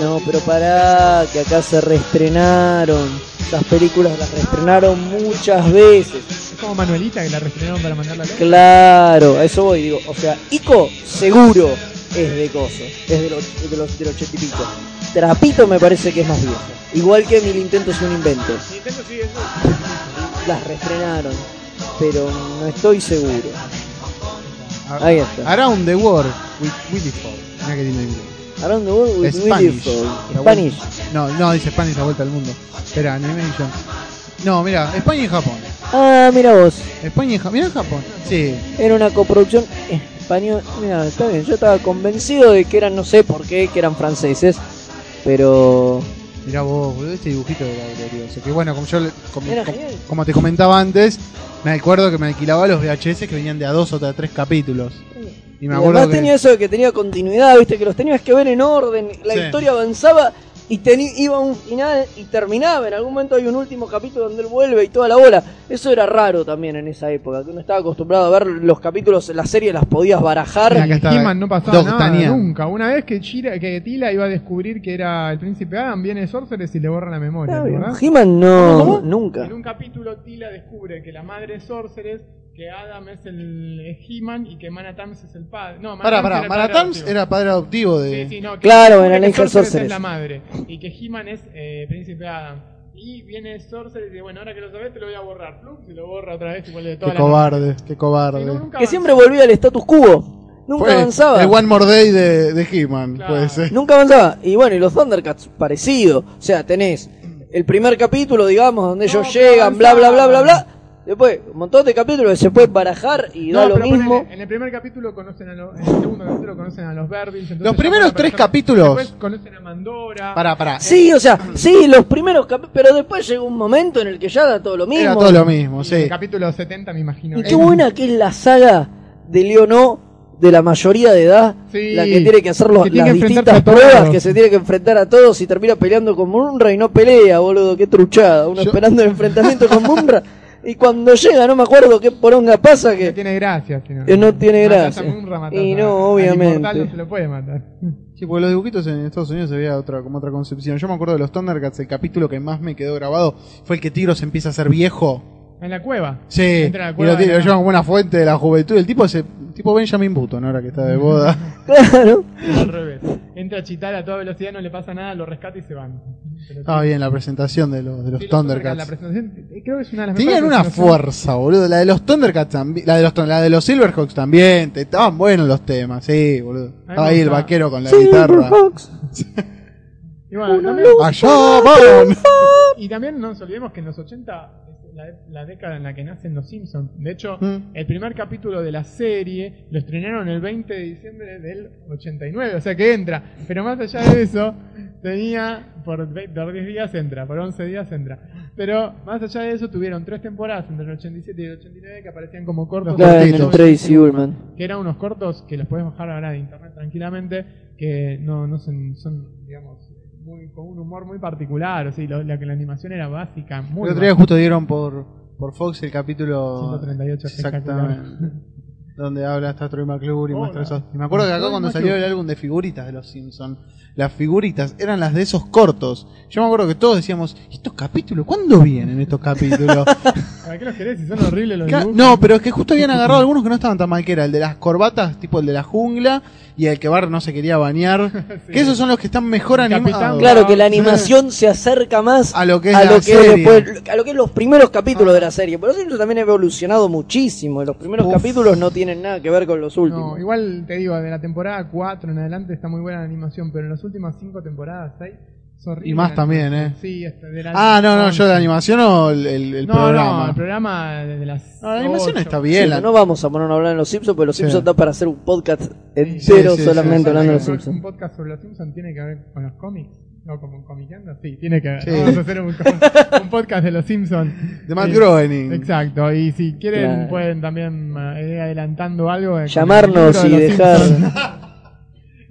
No, pero pará, que acá se reestrenaron. Esas películas las reestrenaron muchas veces. Es como Manuelita que la reestrenaron para mandarla a la Claro, a eso voy, digo. O sea, Ico seguro es de coso. Es de los, de los, del ochenta y pico. Trapito me parece que es más viejo. Igual que Mil Intentos y un Invento. Nintendo sí, eso. Las reestrenaron. Pero no estoy seguro. Ahí está. Around the World with Willy. Mirá que lindo inglés. Around the World with Spanish. Spanish. No, no, dice Spanish la vuelta al mundo. Espera, Animation. No, mira, España y Japón. Ah, mira vos. España y Japón. Mira Japón. Sí. Era una coproducción española. Mira, está bien. Yo estaba convencido de que eran, no sé por qué, que eran franceses. Pero. Mirá vos, boludo, ese dibujito era glorioso. Que bueno, como yo como, Era como- te comentaba antes, me acuerdo que me alquilaba los VHS que venían de a dos o de a tres capítulos. Y Y me acuerdo además que. tenía eso de que tenía continuidad, viste, que los tenías que ver en orden, la Sí. historia avanzaba y iba a un final y terminaba. En algún momento hay un último capítulo donde él vuelve y toda la bola. Eso era raro también en esa época, que uno estaba acostumbrado a ver los capítulos, las series las podías barajar. He-Man no pasaba nada nunca. Una vez que, Chira, que Tila iba a descubrir que era el príncipe Adam, viene Sorceres y le borra la memoria. He-Man no, ¿Cómo, nunca. En un capítulo Tila descubre que la madre es Sorceres, que Adam es el es He-Man y que Manatams es el padre. No, Pará, Manatams pará, era el padre adoptivo. era padre adoptivo de. Sí, sí, no, que Claro, Sorceres Sorceres. es la madre y que He-Man es eh, príncipe Adam. Y viene Sorceres y dice, bueno, ahora que lo sabes te lo voy a borrar. Plum, y lo borra otra vez igual de toda Qué la cobarde, qué Sí, no, cobarde. Que siempre volvía al status quo. Nunca Fue avanzaba. El One More Day de, de He-Man, Claro. puede ser. Nunca avanzaba. Y bueno, y los Thundercats, parecido. O sea, tenés el primer capítulo, digamos, donde ellos llegan, bla, bla, bla, bla, bla. Después, un montón de capítulos que se pueden barajar y da lo mismo. ponele, en el primer capítulo conocen a los, en el segundo capítulo conocen a los Los primeros tres aparecer- capítulos. Después conocen a Mandora. Pará, pará. Sí, o sea, sí, los primeros capítulos. Pero después llegó un momento en el que ya da todo lo mismo. Era todo lo mismo, sí. El capítulo 70 me imagino. Y qué Eh, buena que es la saga de Leonó de la mayoría de edad, Sí, la que tiene que hacer los- que las que distintas pruebas, que se tiene que enfrentar a todos y termina peleando con Munra y no pelea, boludo, qué truchada, uno Yo- esperando el enfrentamiento con Munra y cuando llega no me acuerdo qué poronga pasa No que tiene gracia. si Que no tiene gracia. Y no, al obviamente. inmortal no se lo puede matar. Sí, porque los dibujitos en Estados Unidos se veía otra, como otra concepción. Yo me acuerdo de los Thundercats, el capítulo que más me quedó grabado fue el que Tigros empieza a ser viejo. En la cueva. Sí, Entra a la y cueva lo, de lo la- llevan como una fuente de la juventud. El tipo ese, tipo Benjamin Button, ahora que está de boda. claro. Al revés. Entra a Chital a toda velocidad, no le pasa nada, lo rescata y se van. Pero Estaba sí. bien la presentación de los, de los Sí, Thundercats. La presentación, eh, creo que es una de las Tenían mejores una presentaciones. fuerza, boludo. La de los Thundercats también. La de los, la de los Silverhawks también. te- Estaban buenos los temas, sí, boludo. me Estaba ahí el gustaba. vaquero con la guitarra. Y bueno, también, ¡Allá van! y también no nos olvidemos que en los 80 es la, la década en la que nacen los Simpsons. De hecho, Mm. el primer capítulo de la serie lo estrenaron el 20 de diciembre del 89, o sea que entra. Pero más allá de eso, tenía, por, por 10 días entra, por 11 días entra. Pero más allá de eso, tuvieron tres temporadas entre el 87 y el 89 que aparecían como cortos. Claro. Tracy Ullman. que eran unos cortos que los puedes bajar ahora de internet tranquilamente, que no, no son, son digamos, muy, con un humor muy particular, o sea, lo- la que la animación era básica, muy El otro día justo dieron por, por Fox el capítulo 138 espectacular. Exactamente. Donde habla hasta Troy McClure y muestra esos. Y me acuerdo que acá cuando salió el álbum de figuritas de los Simpsons, las figuritas eran las de esos cortos. Yo me acuerdo que todos decíamos, ¿estos capítulos? ¿Cuándo vienen estos capítulos? ¿Para qué los querés? Si son horribles los dibujos. no, pero es que justo habían agarrado algunos que no estaban tan mal, que era el de las corbatas, tipo el de la jungla, y el que Bar no se quería bañar. Sí. Que esos son los que están mejor animados. Claro que la animación se acerca más A lo que es a lo que es después- a lo que es los primeros capítulos de la serie. Por eso también ha evolucionado muchísimo. y Los primeros Uf. capítulos no tienen nada que ver con los últimos. No, igual te digo, de la temporada 4 en adelante está muy buena la animación, pero en las últimas 5 temporadas 6 es horrible. Y más también. ¿eh? Sí, este, de la Ah, no, no, yo de la 11. animación o el, el- el no, programa. No, el programa de las. No, la animación 8. está Sí, bien. la- no vamos a ponernos a hablar de los Simpsons, pero los Sí. Simpsons da para hacer un podcast Sí, entero sí, solamente sí, hablando de Un los Simpsons. podcast sobre los Simpsons tiene que ver con los cómics. No, como un comiqueando. Sí, tiene que ver. Sí. Vamos a hacer un, un podcast de los Simpsons. De Matt Sí. Groening. Exacto, y si quieren Claro. pueden también eh, ir adelantando algo. eh, con el Llamarnos libro y de los dejar. Simpsons.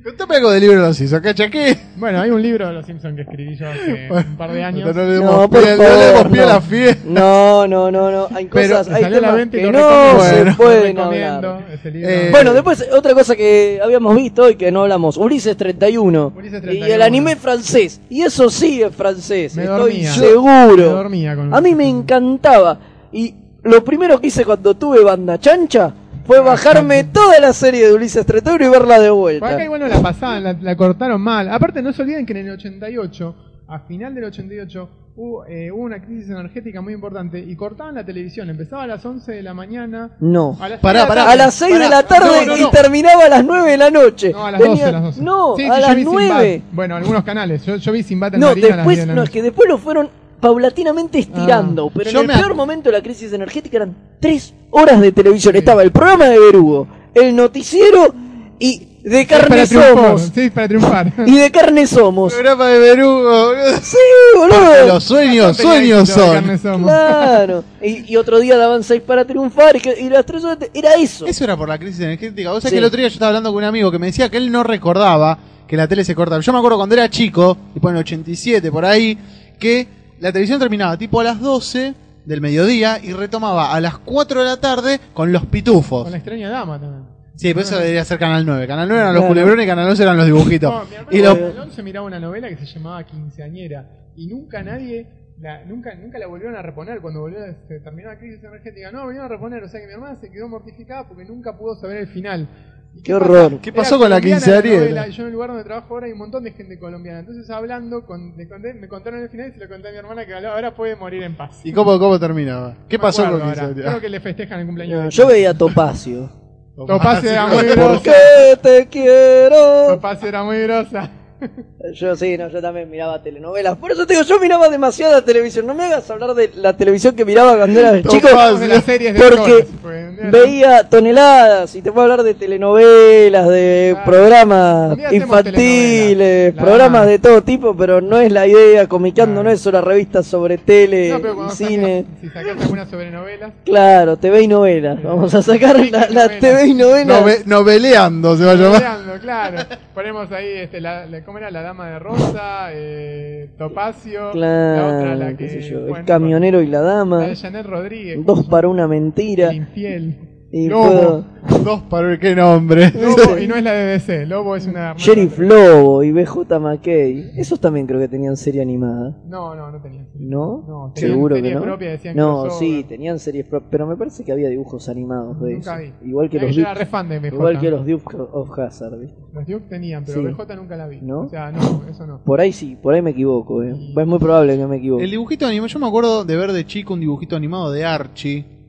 Contame algo del libro de los Simpsons, ¿cachai? ¿Qué? Bueno, hay un libro de los Simpsons que escribí yo hace un par de años. No le demos No, pie, no le demos favor, pie a no. la fiesta. No, no, no, no. Hay Pero cosas, hay salió a la temas venta y que no se pueden hablar. Eh, Bueno, después otra cosa que habíamos visto hoy que no hablamos, Ulises 31. Ulises Y 31. el anime francés. Y eso sí es francés, Me estoy dormía. seguro. Me dormía con A mí me encantaba. Y lo primero que hice cuando tuve banda chancha fue bajarme toda la serie de Ulises 31 y verla de Por vuelta. acá igual no la pasaban, la, la cortaron mal. Aparte, no se olviden que en el 88, a final del 88, hubo, eh, hubo una crisis energética muy importante y cortaban la televisión. Empezaba a las 11 de la mañana. No. A las Pará, seis de la pará. tarde. A las 6 de Pará. la tarde No, no, y no. terminaba a las 9 de la noche. No, a las Tenía- 12, a las 12. No, Sí, a sí, las vi Sinbad. 9. Bueno, algunos canales. Yo, yo vi Sinbad en No, Marina a las 10 después, de la no, es noche. que después lo fueron paulatinamente estirando. Ah. pero en el me peor momento de la crisis energética eran 3 horas de televisión. Estaba el programa de Berugo, el noticiero y de carne somos. Sí, para triunfar. Y de carne somos. Programa de Berugo. Sí, boludo. Los sueños, sueños son. somos. Claro. Y, y otro día daban 6 para triunfar y, que- y las 3 horas. Era eso. Eso era por la crisis energética. Vos sabés Sí. que el otro día yo estaba hablando con un amigo que me decía que él no recordaba que la tele se cortaba. Yo me acuerdo cuando era chico, tipo en el 87 por ahí, que la televisión terminaba tipo a las 12 del mediodía y retomaba a las 4 de la tarde con los pitufos. Con la extraña dama también. Sí, pero eso debería ser Canal 9. Canal 9 eran los Claro. culebrones y Canal 11 eran los dibujitos. No, mi hermano y 11 miraba una novela que se llamaba Quinceañera y nunca nadie, la, nunca, nunca la volvieron a reponer cuando volvió a se terminó la crisis energética. No, volvieron a reponer, o sea que mi hermana se quedó mortificada porque nunca pudo saber el final. ¿Y Qué horror. ¿Qué pasó con la quinceañera? Yo en el lugar donde trabajo ahora hay un montón de gente colombiana. Entonces hablando, con, le conté- me contaron el final y se lo conté a mi hermana que ahora puede morir en paz. ¿Y cómo, cómo terminaba? ¿Qué No me pasó con quinceañera? Creo que le festejan el cumpleaños. No, de yo veía Topacio. Topacio era muy grosa. Que te quiero. Topacio era muy grosa. Yo sí, no, yo también miraba telenovelas. Por eso te digo, yo miraba demasiada televisión. No me hagas hablar de la televisión que miraba cuando era chico. Hablamos de las series de Porque Veía toneladas y te puedo hablar de telenovelas, de Claro. programas infantiles. La programas de todo tipo, pero no es la idea. Comicando Claro. no es una revista sobre tele No, pero y cine. sacas- si sacas algunas sobre novelas. Claro, TV y novelas. Vamos a sacar la, la. TV y novelas. Nove- noveleando se va a llamar. Novelando, claro. Ponemos ahí, este, la, la- ¿cómo era? La Dama de Rosa, eh, Topacio. la Claro, otra, la que. qué sé yo, bueno, el camionero y la La dama. de Janet Rodríguez. Dos para una mentira. El Y Lobo. puedo- Dos para qué nombre. Lobo, y no es la de DC. Lobo es una. Sheriff Lobo y BJ McKay. Esos también creo que tenían serie animada. No, no, no tenía. ¿No? No, tenían Seguro que no. propia, decían no, crossover. sí, tenían series propias. Pero me parece que había dibujos animados de Nunca eso. vi. Igual que los BJ. Igual que los Dukes of Hazard. ¿viste? Los Duke tenían, pero Sí. BJ nunca la vi. ¿No? O sea, no, eso no. Por ahí sí, por ahí me equivoco. Eh. Es muy probable que me equivoque. El dibujito animado, yo me acuerdo de ver de chico un dibujito animado de Archie.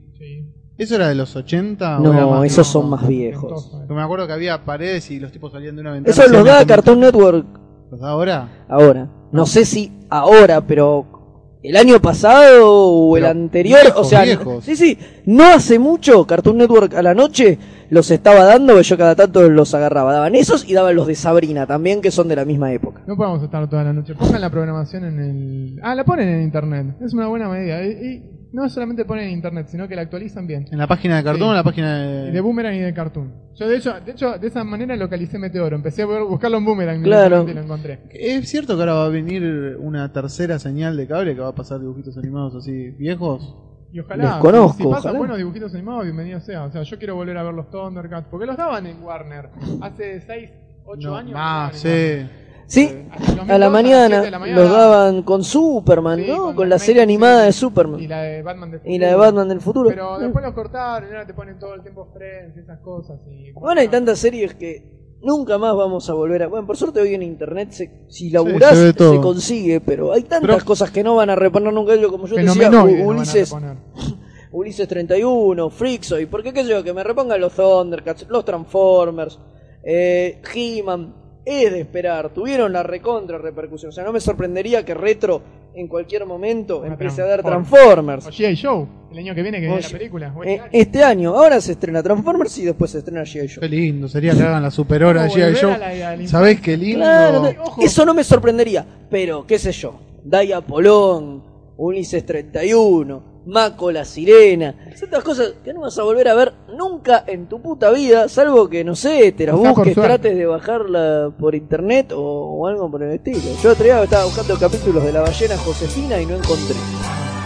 ¿Eso era de los 80? o era No, más esos son más viejos. Porque me acuerdo que había paredes y los tipos salían de una ventana. Eso los da Cartoon Network ¿Los da ahora? ahora. No sé si ahora, pero el año pasado o el anterior, viejos, o sea, viejos. sí, sí, no hace mucho Cartoon Network a la noche los estaba dando, yo cada tanto los agarraba, daban esos y daban los de Sabrina también, que son de la misma época. No podemos estar toda la noche. Pongan la programación en el. Ah, la ponen en internet. Es una buena medida. Y, y no solamente ponen en internet, sino que la actualizan bien. ¿En la página de Cartoon Sí. o en la página de.? de Boomerang y de Cartoon. Yo, de hecho, de hecho, de esa manera localicé Meteoro. Empecé a buscarlo en Boomerang Claro. y lo encontré. ¿Es cierto que ahora va a venir una tercera señal de cable que va a pasar dibujitos animados así viejos? Y ojalá. Desconozco, si, si pasan buenos dibujitos animados, bienvenido sea. O sea, yo quiero volver a ver los Thundercats. Porque los daban en Warner. Hace 6, 8 No, años. los en Warner. Sí. Sí, el a la 2002, mañana los daban con Superman, Sí, ¿no? con Con la serie Matrix, animada sí. de Superman. Y la de Batman del Y la de Batman del futuro. Pero después los cortaron y ahora te ponen todo el tiempo Friends y esas cosas. Y, Bueno, hay tantas series que nunca más vamos a volver a... Bueno, por suerte hoy en internet, se- si laburás, ve se, consigue, pero hay tantas Pero- cosas que no van a reponer nunca. Yo, Como yo decía, a Ulises, reponer. Ulises 31, Freakazoid, porque qué sé yo, que me repongan los Thundercats, los Transformers, eh, He-Man, es de esperar, tuvieron la recontra repercusión, o sea, no me sorprendería que Retro en cualquier momento Una empiece a dar Transformers. O G.I. Joe, el año que viene que viene la película. Eh, este año. este año, ahora se estrena Transformers y después se estrena G.I. Joe. Qué lindo sería que hagan la super hora de G.I. Joe. ¿Sabés qué lindo? Claro, Ojo. eso no me sorprendería, pero qué sé yo, Daya Polón, Ulises 31, Maco la Sirena, ciertas cosas que no vas a volver a ver nunca en tu puta vida, salvo que, no sé, te las busques, trates de bajarla por internet o, o algo por el estilo. Yo otro día estaba buscando capítulos de la ballena Josefina y no encontré.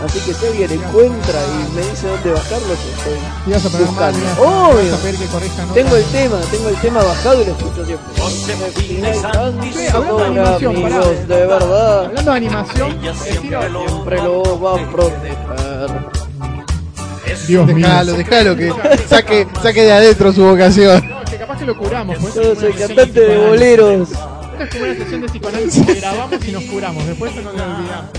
Así que si alguien encuentra y me dice dónde bajarlo, yo estoy Y vas a mal, buscando. mirá, Obvio. vas a pedir que corrijan Tengo el tema, tengo el tema bajado y lo escucho siempre. Hablando de animación, pará. amigos, de verdad, Hablando de animación, siempre lo va a proteger. Dios mío. Déjalo, déjalo que saque, saque de adentro su vocación. No, que capaz que lo curamos. pues, Yo soy cantante de boleros. Esta es como una sesión de psicoanálisis que grabamos y nos curamos. Después eso no lo olvidamos.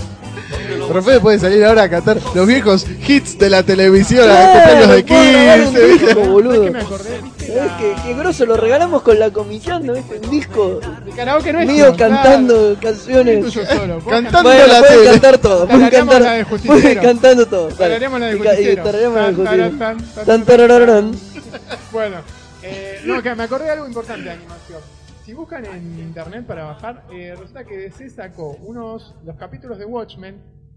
Pero Fede puede salir ahora a cantar los viejos hits de la televisión, a Claro, cumpleaños de puedo grabar un 15. disco, ¿viste? ¿Sabes boludo. qué me acordé? ¿Viste? ¿Sabes La- qué, grosso? Lo regalamos con la comichando, ¿viste? Un disco El karaoke nuestro. mío claro. cantando Sí, canciones. solo. Cantando Bueno, la pueden tele. cantar todo. Pueden cantar, la del pueden cantando todo. Tarareamos la y justiciero. Tan, tan, Tan. Bueno, eh, no, que me acordé de algo importante de animación. Si buscan en internet para bajar, eh, resulta que DC sacó unos los capítulos de Watchmen,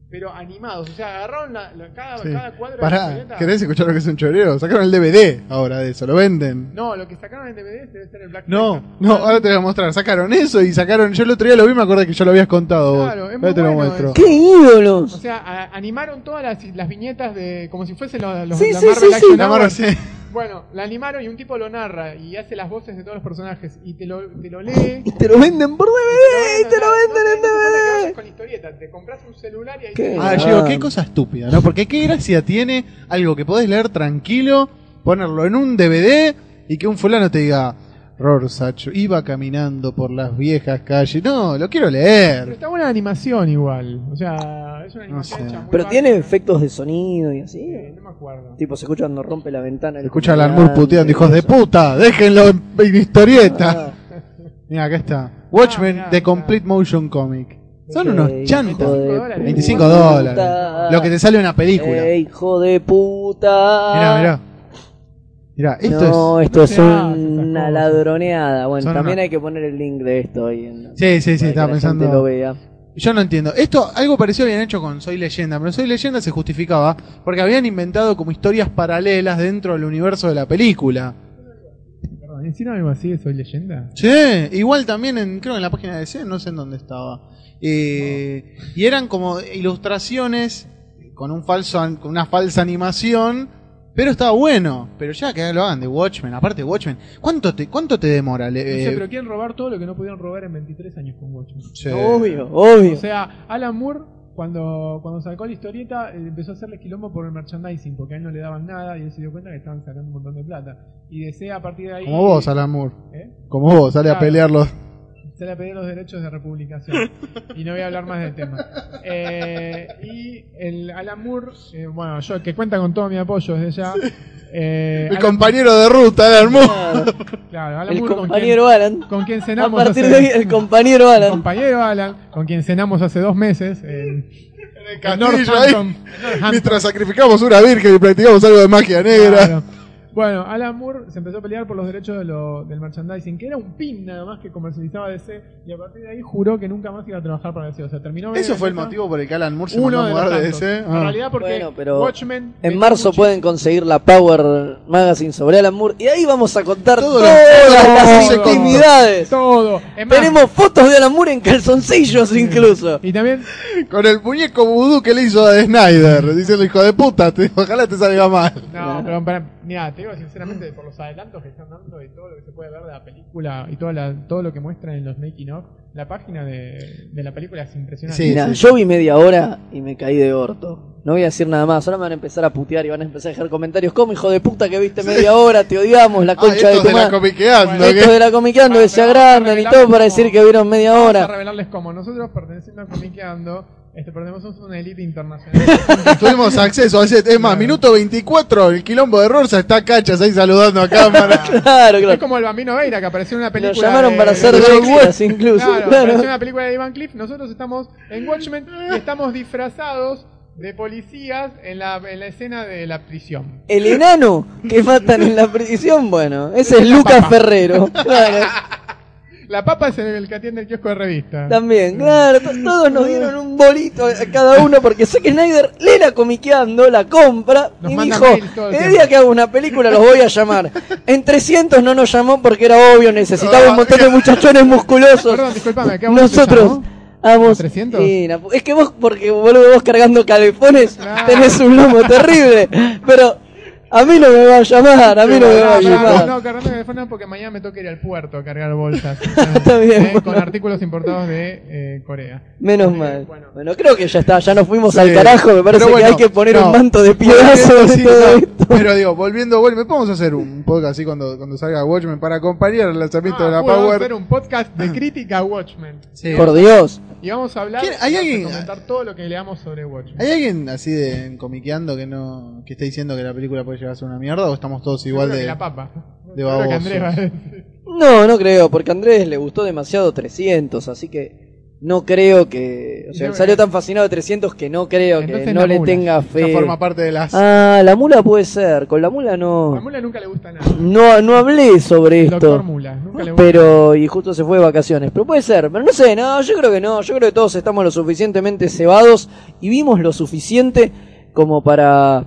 pero animados. O sea, agarraron la, la- cada, Sí. cada cuadro de la Pará, historieta. ¿querés escuchar lo que es un chorero? Sacaron el DVD ahora de eso, lo venden. No, lo que sacaron en DVD debe ser el Black No, Panther. no, ahora te voy a mostrar. Sacaron eso y sacaron. Yo el otro día lo vi, me acordé que ya lo habías contado vos. Claro, es muy Ahora te lo bueno muestro. ¡Qué ídolos! O sea, a- animaron todas las, las viñetas de como si fuesen los, los Sí, la sí, Marvel sí, Action sí. La Hour. Marra, sí. Bueno, la animaron y un tipo lo narra y hace las voces de todos los personajes y te lo, te lo lee. Y te lo venden por DVD, y te lo venden en No te DVD. con la historieta, te compras un celular y ahí ¿Qué? Ah, Ah. yo digo, qué cosa estúpida, ¿no? Porque qué gracia tiene algo que podés leer tranquilo, ponerlo en un DVD y que un fulano te diga, Rorschach iba caminando por las viejas calles. No, lo quiero Pero leer. está buena animación igual. O sea, es una animación sé. hecha muy Pero básica. tiene efectos de sonido y así. Sí, no me acuerdo. Tipo, se escucha cuando rompe la ventana. Escucha a Alan Moore comediante, puteando, hijos de puta, déjenlo en, en historieta. Ah, Mira, acá está. Watchmen, mirá, The mirá. Complete Motion Comic. Son unos de 25 25 puta. dólares. Lo que te sale una película. Hijo de puta. Mirá, mirá. Mirá, esto no, es. esto no es una cosas. ladroneada. Bueno, Son también una- hay que poner el link de esto ahí. En, Sí, sí, sí, estaba pensando. lo vea. Yo no entiendo. Esto, algo parecido habían hecho con Soy Leyenda, pero Soy Leyenda se justificaba porque habían inventado como historias paralelas dentro del universo de la película. Perdón, ¿hicieron algo así de Soy Leyenda? Sí, igual también en, creo en la página de DC, no sé en dónde estaba. Eh, Y eran como ilustraciones con un falso, con una falsa animación, pero estaba bueno. Pero ya que lo hagan de Watchmen, aparte Watchmen, ¿cuánto te, cuánto te demora? Le- No sé, eh, pero quieren robar todo lo que no pudieron robar en 23 años con Watchmen. sí. Obvio, obvio. O sea, Alan Moore, cuando, cuando sacó la historieta, eh, empezó a hacerle quilombo por el merchandising, porque a él no le daban nada y él se dio cuenta que estaban sacando un montón de plata. Y desea a partir de ahí. Como vos, Alan Moore. ¿Eh? Como vos, sale a Claro. pelearlos. Se le pedir los derechos de republicación. y no voy a hablar más del tema. Eh, y el Alan Moore, eh, bueno, yo que cuenta con todo mi apoyo desde ya. Eh, Mi Alan- compañero de ruta, Alan Moore. Claro. Claro, Alan El Moore con compañero quien, Alan. con quien A cenamos partir hace- de ahí, el compañero el Alan. compañero Alan, con quien cenamos hace dos meses en, En el en castillo ahí, Northampton. en Northampton. mientras sacrificamos una virgen y practicamos algo de magia negra. Claro. Bueno, Alan Moore se empezó a pelear por los derechos de lo- del merchandising, que era un pin nada más que comercializaba DC, y a partir de ahí juró que nunca más iba a trabajar para DC. O sea, terminó. ¿Eso fue el motivo por el que Alan Moore se Uno mandó a de mudar los de tantos. DC? En Ah. realidad, porque Bueno, pero Watchmen. En marzo muchísimo. pueden conseguir la Power Magazine sobre Alan Moore y ahí vamos a contar Todo todas lo- las intimidades. Todo. Es más, Tenemos fotos de Alan Moore en calzoncillos incluso. Y también. Con el muñeco vudú que le hizo a Snyder, diciendo hijo de puta, te- ojalá te salga mal. No, pero para, mira, te digo sinceramente, por los adelantos que están dando y todo lo que se puede ver de la película y toda la, todo lo que muestran en los making of, la página de, de la película es impresionante. Sí, yo vi media hora y me caí de orto. No voy a decir nada más, ahora me van a empezar a putear y van a empezar a dejar comentarios. ¿Cómo, hijo de puta, que viste media hora? Te odiamos, la Ah, concha de estos tu de la comiqueando, Bueno, de la comiqueando que se agrandan y todo para decir que vieron media Vamos a hora. revelarles cómo nosotros perteneciendo a Comiqueando, este, pertenecemos a una élite internacional. Tuvimos acceso a ese. Es más, minuto 24, el quilombo de Rorsa está cachas ahí saludando a cámara. Claro, es claro. como el Bambino Veira que apareció en una Lo película. llamaron de- para hacer de- incluso. Claro, claro. apareció en una película de Ivan Cliff. Nosotros estamos en Watchmen y estamos disfrazados de policías en la, en la escena de la prisión. El enano que matan en la prisión, bueno, ese es Lucas. Ferrero. Claro, La papa es el que atiende el kiosco de revista. también, claro, to- todos nos dieron un bolito a cada uno porque sé que Snyder lee la comiqueando, la compra Nos y dijo, el el tiempo". día que hago una película los voy a llamar. En 300 no nos llamó porque era obvio, necesitaba un montón de muchachones musculosos. Perdón, disculpame, ¿qué Nosotros llamó? vamos. ¿A 300? Sí, na- es que vos, porque boludo, vos cargando calefones tenés un lomo terrible. Pero a mí no me va a llamar, a mí no me va a llamar. no, cargando el teléfono porque mañana me toca ir al puerto a cargar bolsas. Está bien, Eh, bueno. Con artículos importados de eh, Corea. Menos Así que, mal. bueno. Bueno, creo que ya está, ya nos fuimos Sí. al carajo. Me parece bueno, que hay que poner no. un manto de piedra sobre Sí, todo no, esto. Pero digo, volviendo a Watchmen, vamos a hacer un podcast así cuando, cuando salga Watchmen para acompañar el lanzamiento Ah, de la uy, vamos a Power. hacer un podcast de crítica a Watchmen. Sí. Por Dios. Y vamos a hablar ¿Quién- hay vamos a alguien- comentar todo lo que leamos sobre Watchmen. ¿Hay alguien así de comiqueando que no que esté diciendo que la película puede llegar a ser una mierda o estamos todos igual Seguro que de la papa. de Seguro que babosos? Andrés va a decir. No, no creo, porque a Andrés le gustó demasiado 300, así que no creo que... O sea, él salió tan fascinado de 300 que no creo que Entonces no la le mula. tenga ya fe. forma parte de las Ah, la mula puede ser, con la mula no... A Mula nunca le gusta nada. No, no hablé sobre Doctor esto. Mula. Nunca le gusta Pero, y justo se fue de vacaciones. Pero puede ser, pero no sé, no, yo creo que no. Yo creo que todos estamos lo suficientemente cebados y vimos lo suficiente como para.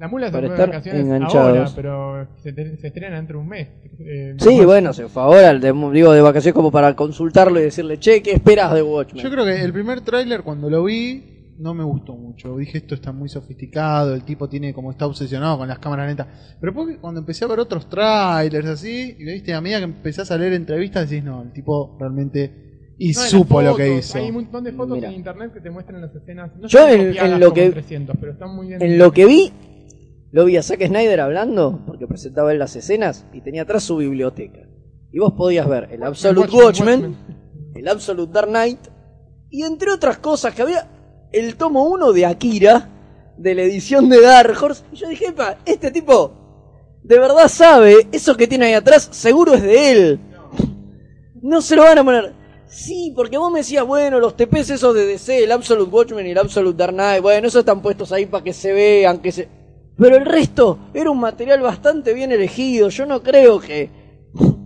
La mula se Para fue de vacaciones enganchados. ahora, pero se, te- se estrena dentro de un mes. Eh, Sí, más- bueno, se fue ahora, de- digo, de vacaciones como para consultarlo y decirle, che, ¿qué esperas de Watchmen? Yo creo que el primer tráiler cuando lo vi no me gustó mucho. Dije esto está muy sofisticado, el tipo tiene como está obsesionado con las cámaras lentas. Pero después cuando empecé a ver otros trailers así, y viste a medida que empezás a leer entrevistas decís no, el tipo realmente y No, supo lo que hizo. Hay un montón de fotos Mira. en internet que te muestran las escenas. No Yo en- copiadas en lo como que- 300, pero están muy bien. En lo que vi, lo vi a Zack Snyder hablando, porque presentaba él las escenas, y tenía atrás su biblioteca. Y vos podías ver el Absolute Watchmen, Watchmen, el Absolute Dark Knight, y entre otras cosas que había el tomo 1 de Akira, de la edición de Dark Horse. Y yo dije, "Epa, este tipo de verdad sabe, eso que tiene ahí atrás seguro es de él. No se lo van a poner. Sí, porque vos me decías, bueno, los TPs esos de DC, el Absolute Watchmen y el Absolute Dark Knight, bueno, esos están puestos ahí para que se vean, que se... Pero el resto era un material bastante bien elegido. Yo no creo que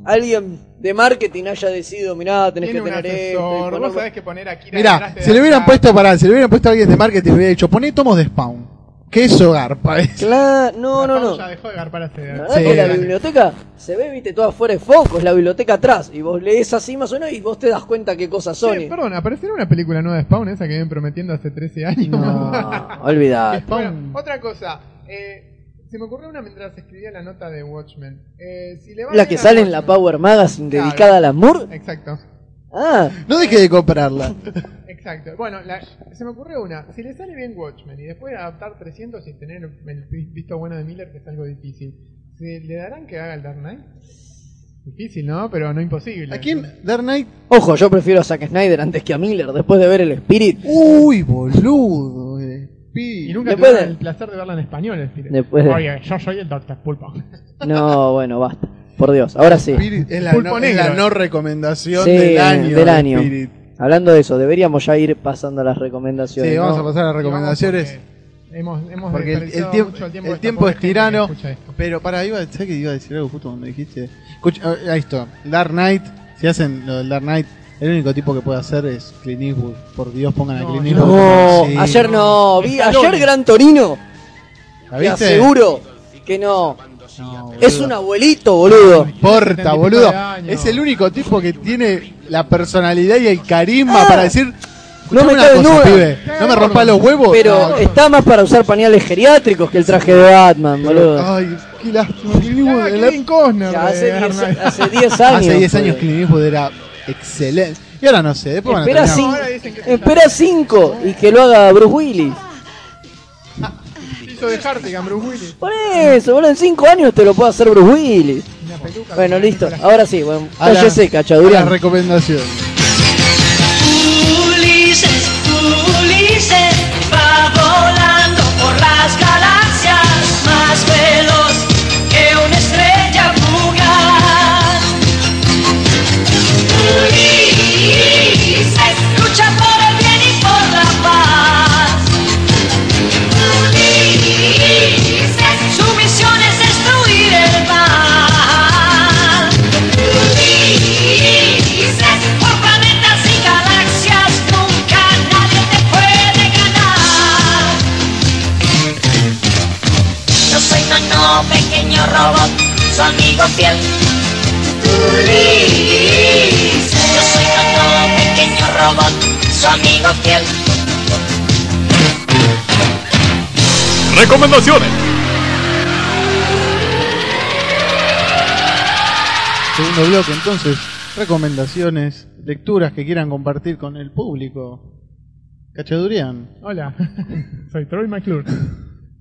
alguien de marketing haya decidido, mirá, tenés Tiene que un tener esto. vos ponerlo". sabés que poner aquí Mira, si le hubieran puesto para, si le hubieran puesto a alguien de marketing, le hubiera dicho, poné tomos de Spawn. Que eso garpa es. Claro, no, no, no. Ya dejó de garpar hace. La verdad Sí, que la dale. biblioteca se ve, viste, toda fuera de foco, es la biblioteca atrás. Y vos lees así más o menos y vos te das cuenta qué cosas son. Y- perdón, ¿aparecerá una película nueva de Spawn esa que vienen prometiendo hace 13 años? No, olvidate. Bueno, otra cosa. Eh, se me ocurrió una mientras escribía la nota de Watchmen. Eh, si le va La bien que a sale en la Watchmen- Power Magazine Claro. dedicada a la Moore. Exacto. Ah, No deje de comprarla. Exacto. Bueno, la- se me ocurrió una. Si le sale bien Watchmen y después de adaptar 300 y tener el visto bueno de Miller, que es algo difícil, ¿se le darán que haga el Dark Knight? Difícil, ¿no? Pero no imposible. ¿A quién? Dark Knight. ojo, yo prefiero a Zack Snyder antes que a Miller después de ver el Spirit. Uy, boludo. Pi- Y nunca Después tuvieron de- el placer de verla en español, el Spirit. Después de- Oye, yo soy el Doctor Pulpo. No, bueno, basta. Por Dios, ahora sí. Spirit es la, Pulpo no, es la negro. no recomendación Sí, del año. del de año. Spirit. Hablando de eso, deberíamos ya ir pasando a las recomendaciones. Sí, vamos ¿no? a pasar a las recomendaciones. Porque Hemos, hemos Porque el, el desperdiciado tiempo, mucho el tiempo, de esta tiempo pobre es gente que tirano. escucha esto. Pero para, iba, ¿sabes que iba a decir algo justo cuando dijiste? Escucha, ah, ahí está. Dark Knight, si hacen lo del Dark Knight, el único tipo que puede hacer es Clint Eastwood. Por Dios, pongan a Clint no. Eastwood. No, Sí. ayer no, vi, ayer Gran Torino. ¿La Te viste? aseguro que no. Es un abuelito, boludo. No importa, 70 y pico boludo. Es el único tipo que tiene la personalidad y el carisma Ah. para decir. No "Escuchame me cosa, duda". pibe. No me rompa los huevos. Pero No, está más para usar pañales geriátricos que el traje de Batman, boludo. Ay, qué lástima. Clint Eastwood hace Dark 10 Knight. hace 10 años. Hace 10 años. Clint Eastwood era excelente. Y ahora no sé, después van a Espera terminar- cinco, dicen que espera cinco y que lo haga Bruce Willis. Hizo de Hartigan, Bruce Willis. Por eso, boludo, en 5 años te lo puede hacer Bruce Willis. Una peluca. Bueno, listo. Ahora sí, bueno, A la- cállese, a la recomendación. Ulises, Ulises va volando por las galaxias más veloz Ulises. Yo soy pequeño robot, su amigo fiel. Recomendaciones. Segundo bloque, entonces, recomendaciones, lecturas que quieran compartir con el público. Cachadurian. Hola, soy Troy McClure.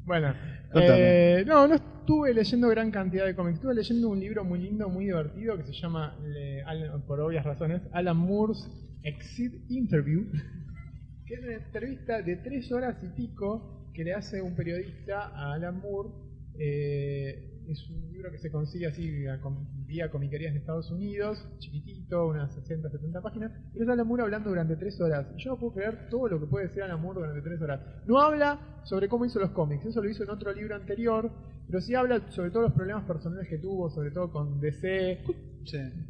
Bueno, eh, no, no estuve leyendo gran cantidad de cómics. Estuve leyendo un libro muy lindo, muy divertido que se llama, le- Alan- por obvias razones, Alan Moore's Exit Interview, que es una entrevista de tres horas y pico que le hace un periodista a Alan Moore. Eh, es un libro que se consigue así vía comiquerías de Estados Unidos, chiquitito, unas 60, 70 páginas. Y es Alan Moore hablando durante tres horas. Yo no puedo creer todo lo que puede decir Alan Moore durante tres horas. No habla sobre cómo hizo los cómics, eso lo hizo en otro libro anterior, pero sí habla sobre todos los problemas personales que tuvo, sobre todo con DC,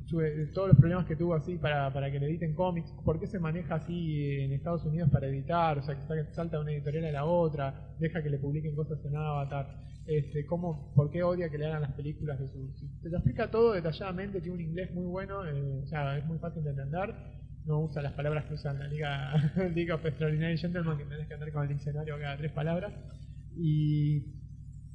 sobre todos los problemas que tuvo así para, para que le editen cómics, por qué se maneja así en Estados Unidos para editar, o sea, que sa- salta de una editorial a la otra, deja que le publiquen cosas en Avatar, este, cómo, por qué odia que le hagan las películas de su... Te lo explica todo detalladamente, tiene un inglés muy bueno, eh, o sea, es muy fácil de entender, no usa las palabras que usan la Liga, Liga of Extraordinary Gentlemen, que tenés que andar con el diccionario cada tres palabras, y...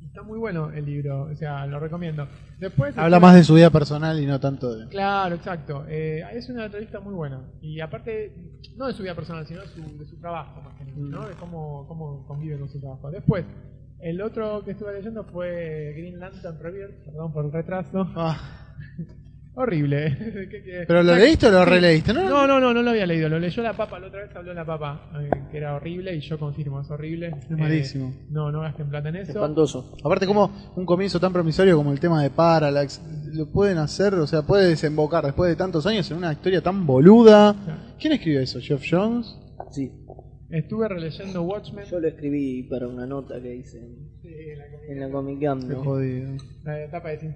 Está muy bueno el libro, o sea, lo recomiendo. Después Habla está- más de su vida personal y no tanto de. Claro, exacto. Eh, es una entrevista muy buena. Y aparte, no de su vida personal, sino de su, de su trabajo, más que nada, ¿no? De cómo, cómo convive con su trabajo. Después, el otro que estuve leyendo fue Green Lantern Rebirth, perdón por el retraso. Ah, Horrible. Que- ¿Pero lo leíste o lo releíste? No, No, no, no, no lo había leído. Lo leyó la papa, la otra vez habló la papa, eh, que era horrible y yo confirmo, es horrible. Es malísimo. no, no gasten plata en eso. Espantoso. Aparte, como un comienzo tan promisorio como el tema de Parallax, lo pueden hacer, o sea, puede desembocar después de tantos años en una historia tan boluda. ¿Quién escribió eso? ¿Jeff Jones? Sí. Estuve releyendo Watchmen. Yo lo escribí para una nota que hice en, Sí, en la Comic Cam, Qué ¿no? jodido. la etapa de Sin.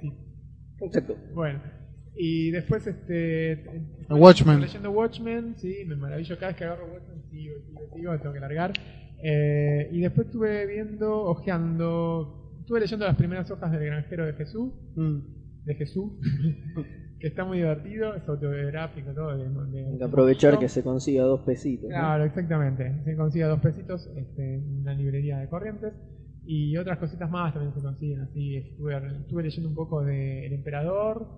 Exacto. Bueno. Y después, este. estuve Watchmen. Leyendo Watchmen, sí, me maravillo. Cada vez que agarro Watchmen, sigo, sigo, sigo, tengo que largar. Eh, y después estuve viendo, ojeando. Estuve leyendo las primeras hojas del granjero de Jesús. Mm. De Jesús. que está muy divertido, es autobiográfico, todo. De, aprovechar que se consiga dos pesitos. ¿no? Claro, exactamente. Se consigue a dos pesitos este, en una librería de Corrientes. Y otras cositas más también se consiguen. Así estuve, estuve leyendo un poco de El Emperador.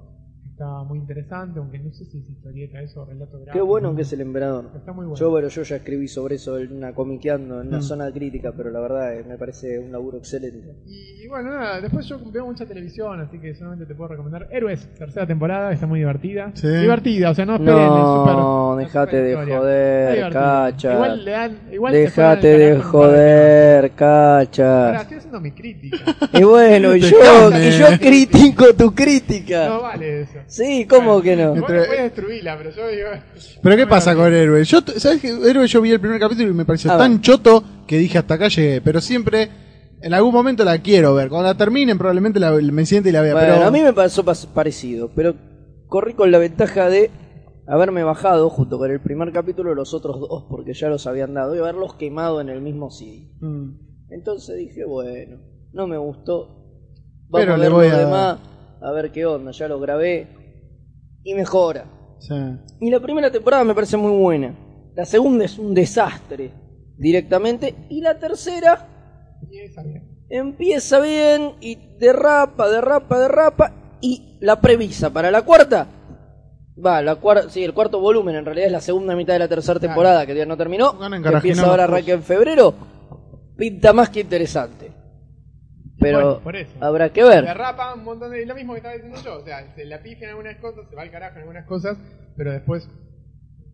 Está muy interesante, aunque no sé si es historieta eso o relato gráfico. Qué bueno que es el emperador. Está muy bueno. Yo, bueno, yo ya escribí sobre eso en una comiqueando, en una Mm. zona crítica, pero la verdad eh, me parece un laburo excelente. Y, y bueno, nada, después yo veo mucha televisión, así que solamente te puedo recomendar Héroes, tercera temporada, está muy divertida. Sí. Divertida, o sea, no esperen el super. Dejate de joder, cacha. Igual le dan. Igual Dejate de joder, Ahora, cacha. estoy haciendo mi crítica. Y bueno, y yo, y yo critico tu crítica. No vale eso. Sí, ¿cómo que no? No puedes destruirla, pero yo digo. Pero ¿qué pasa con. Héroe? Yo, ¿Sabes qué? Héroe yo vi el primer capítulo y me pareció A tan ver. choto que dije hasta acá llegué. Pero siempre, en algún momento la quiero ver. Cuando la terminen probablemente la, me siente y la vea. Bueno, pero a mí me pasó pas- parecido, pero corrí con la ventaja de haberme bajado junto con el primer capítulo los otros dos, porque ya los habían dado, y haberlos quemado en el mismo CD. Mm. Entonces dije, bueno, no me gustó. Vamos Pero a le ver voy lo a- demás, a ver qué onda, ya lo grabé. Y mejora. Sí. Y la primera temporada me parece muy buena. La segunda es un desastre, directamente. Y la tercera esa bien. empieza bien y derrapa, derrapa, derrapa. Y la premisa para la cuarta. Va, la cuarta, sí, el cuarto volumen en realidad es la segunda mitad de la tercera Claro. temporada que ya no terminó. Que empieza ahora, arranca en febrero. Pinta más que interesante. Pero Bueno, habrá que ver. Derrapa un montón de. Lo mismo que estaba diciendo yo. O sea, se la pifia en algunas cosas, se va al carajo en algunas cosas, pero después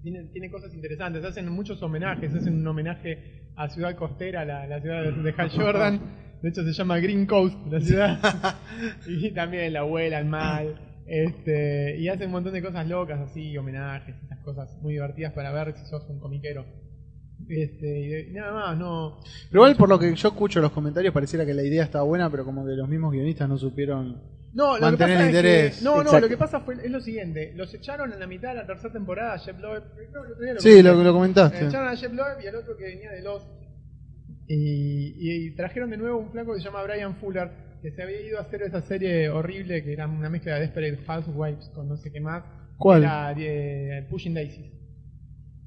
tiene, tiene cosas interesantes. Hacen muchos homenajes. Hacen un homenaje a Ciudad Costera, la, la ciudad de, de Hal Jordan. De hecho, se llama Green Coast, la ciudad. y también la abuela, el mal. Este, y hacen un montón de cosas locas, así, homenajes, esas cosas muy divertidas para ver si sos un comiquero. Este, y nada más, no. Pero igual por lo que yo escucho los comentarios pareciera que la idea estaba buena, pero como que los mismos guionistas no supieron. No, lo que pasa interés. Es que, no, no, lo que pasa fue es lo siguiente. Los echaron en la mitad de la tercera temporada, Jeff Loeb. Sí, lo, lo comentaste. Echaron a Jeff Loeb y al otro que venía de Lost. Y, y trajeron de nuevo un flaco que se llama Brian Fuller, que se había ido a hacer esa serie horrible que era una mezcla de Desperate Housewives con no sé qué más. ¿Cuál? Era eh, Pushing Daisies.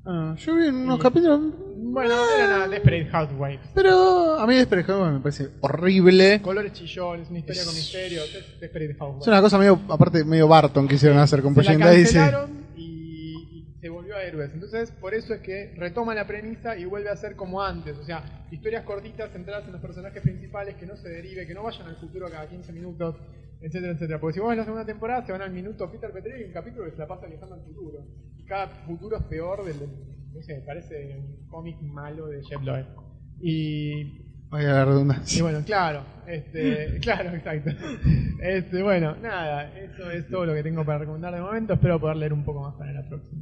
Ah, yo vi unos Y- capítulos. Bueno, era nada, Desperate Housewives. Pero a mí Desperate Housewives me parece horrible. Colores chillones, una historia con misterio, es Desperate Housewives. Es una cosa medio, aparte, medio Barton que hicieron hacer con Pushing Daisy. A héroes. Entonces, por eso es que retoma la premisa y vuelve a ser como antes. O sea, historias cortitas centradas en los personajes principales, que no se derive, que no vayan al futuro cada 15 minutos, etcétera, etcétera. Porque si vos ves la segunda temporada, se van al minuto Peter Petrelli y un capítulo que se la pasa viajando al futuro. Y cada futuro es peor del. del- no sé, parece un cómic malo de Jeff Loeb. Y Vaya la redundancia. y bueno, claro, este, claro, exacto. Este, bueno, nada, eso es todo lo que tengo para recomendar de momento. Espero poder leer un poco más para la próxima.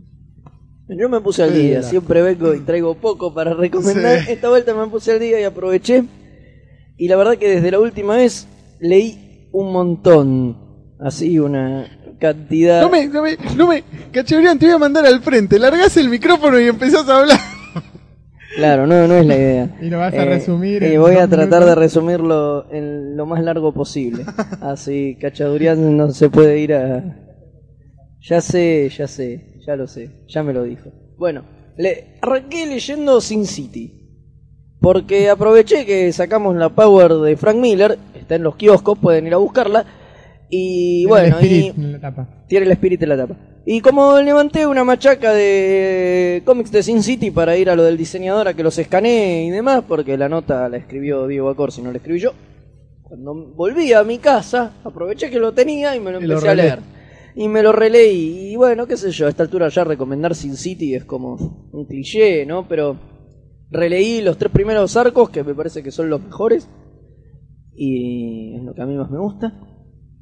Yo me puse al día, siempre vengo y traigo poco para recomendar. Sí. Esta vuelta me puse al día y aproveché. Y la verdad que desde la última vez leí un montón. Así, una cantidad. No me, no me, no me, Cachebrián, te voy a mandar al frente. Largás el micrófono y empezás a hablar. Claro, no, no es la idea. Y lo vas a resumir Y en voy a tratar de resumirlo en lo más largo posible. Así, Cachadurian no se puede ir a. Ya sé, ya sé, ya lo sé, ya me lo dijo. Bueno, le arranqué leyendo Sin City. Porque aproveché que sacamos la Power de Frank Miller, está en los kioscos, pueden ir a buscarla. Y bueno, y, Spirit en la tapa. tiene el espíritu en la tapa. Y como levanté una machaca de cómics de Sin City para ir a lo del diseñador a que los escanee y demás, porque la nota la escribió Diego Acorsi, no la escribí yo. Cuando volví a mi casa, aproveché que lo tenía y me lo empecé a leer. Y me lo releí. Y bueno, qué sé yo, a esta altura ya recomendar Sin City es como un cliché, ¿no? Pero releí los tres primeros arcos, que me parece que son los mejores. Y es lo que a mí más me gusta.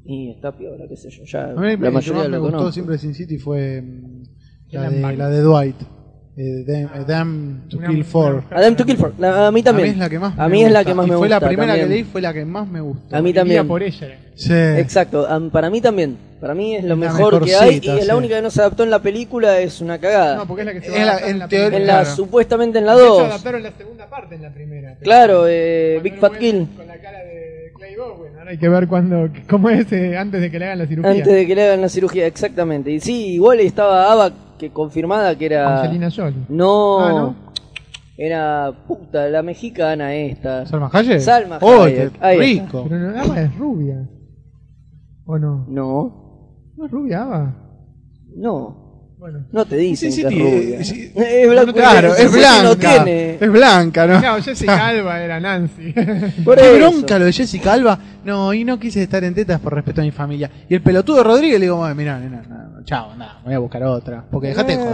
Y está piola, qué sé yo. Ya A mí la el que mayoría más me lo gustó conozco. siempre de Sin City fue mm, la de, la de Dwight. Eh, Damn, eh, Damn to Una- Kill For. Adam to Kill For. La- a mí también. A mí es la que más A me mí es la gusta. que más Y me fue gusta. la primera también. que leí, fue la que más me gustó. A mí también. por ella. Sí. Exacto, am- para mí también. Para mí es lo La mejor que hay y es la sí. única que no se adaptó en la película, es una cagada. No, porque es la que se Es va a la- en la teoría- en la claro. supuestamente en la De hecho, 2. adaptaron la segunda parte en la primera. Claro, eh, Cuando Big Fat Kill. Con la cara de Clay Bowen. Ahora hay que ver cuándo, cómo es eh, antes de que le hagan la cirugía. Antes de que le hagan la cirugía, exactamente. Y sí, igual estaba Ava que confirmada que era. Angelina Jolie. No, Ah, ¿no? era puta, la mexicana esta. ¿Salma Hayek? Salma Oh, Hayek, qué ahí está. rico. Pero no, Ava es rubia. ¿O no? No, ¿No es rubia Ava? no. Bueno. No te dicen Sí, que sí, es sí, rubia. sí. Es blanco y Claro, es blanca. No tiene. Es blanca, ¿no? Claro, Jessica Alba era Nancy. Por Qué eso. bronca lo de Jessica Alba. No, y no quise estar en tetas por respeto a mi familia. Y el pelotudo Rodríguez le digo, "Bueno, mirá, nena, no, chao, nada, voy a buscar otra. Porque dejate de joder.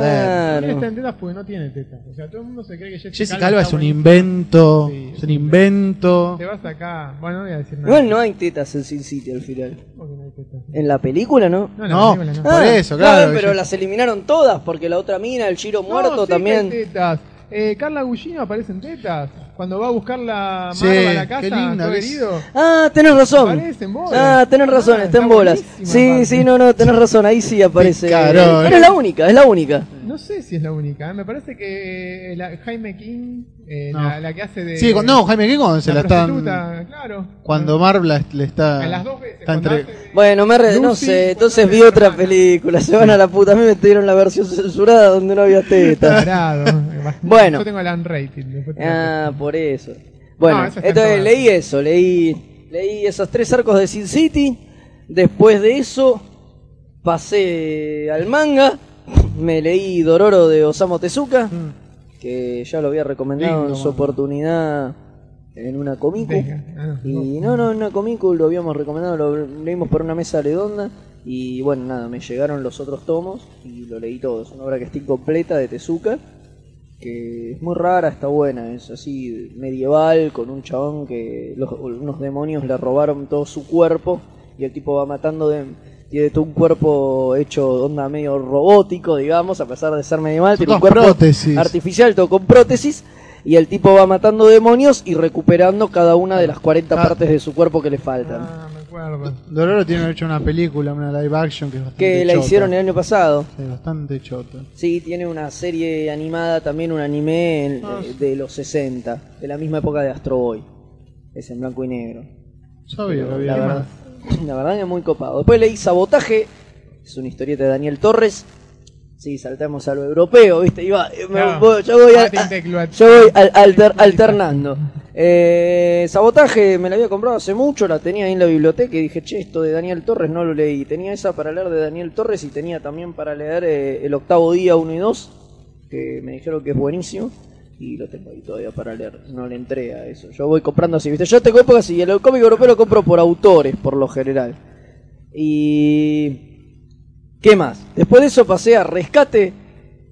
Claro. Está en tetas porque no tiene tetas. O sea, todo el mundo se cree que Jessica, Jessica Alba es un invento. Sí, Es un invento. Te vas acá. Bueno, no voy a decir nada. Igual no hay tetas en Sin City al final. ¿Cómo que no hay tetas? En la película, ¿no? No, en la No, película por Ah, eso, claro. pero las eliminaron todas porque la otra mina, el Giro muerto, sí también. tetas. Eh, Carla Gugino aparece en tetas. Cuando va a buscar la Sí, a la qué casa, linda todo que es. herido. Ah, tenés razón. Aparece en bolas. Ah, tenés razón, Ah, está en está bolas. buenísima, Sí, aparte. sí, no, no, tenés razón, ahí sí aparece. Picarón. Pero es la única, es la única. No sé si es la única. ¿eh? Me parece que eh, la, Jaime King, eh, No. la, la que hace de. Sí, con- no, Jaime, ¿qué cuando se la, la están. claro. Cuando Marv la- le está. En las dos veces. entre- Bueno, me re- no sé, entonces vi otra hermana. película, se van a la puta, a mí me dieron la versión censurada donde no había tetas. Tarado. Bueno. Yo tengo la unrated. Ah, la- por eso. Bueno, No, eso entonces leí eso, leí, leí esos tres arcos de Sin City. Después de eso, pasé al manga. Me leí Dororo de Osamu Tezuka, que ya lo había recomendado Lindo en su oportunidad en una comicu. Ah, Y no, no, en una comicu lo habíamos recomendado, lo leímos por una mesa redonda. Y bueno, nada, me llegaron los otros tomos y lo leí todo. Es una obra que está incompleta de Tezuka que es muy rara, está buena, es así medieval con un chabón que los, unos demonios le robaron todo su cuerpo y el tipo va matando de tiene todo un cuerpo hecho onda medio robótico, digamos, a pesar de ser medieval, tiene un cuerpo prótesis. artificial, todo con prótesis y el tipo va matando demonios y recuperando cada una de las 40 Ah. partes de su cuerpo que le faltan. Ah, acuerdo. Dororo tiene hecho una película, una live action que es bastante que la chota. hicieron el año pasado. Sí, bastante chota. Sí, tiene una serie animada, también un anime en- Ah. de los 60, de la misma época de Astro Boy. Es en blanco y negro. Sabía la, verdad, la verdad que es muy copado. Después leí Sabotaje, es una historieta de Daniel Torres. Sí, saltamos a lo europeo, ¿viste? Iba, me- No. voy- yo voy, a- yo voy al- alter- alternando. Eh, Sabotaje me la había comprado hace mucho, la tenía ahí en la biblioteca y dije, che, esto de Daniel Torres no lo leí. Tenía esa para leer de Daniel Torres y tenía también para leer eh, El octavo día 1 y 2, que me dijeron que es buenísimo. Y lo tengo ahí todavía para leer. No le entré a eso. Yo voy comprando así, ¿viste? Yo tengo épocas y el cómic europeo lo compro por autores, por lo general. Y. ¿Qué más? Después de eso pasé a Rescate,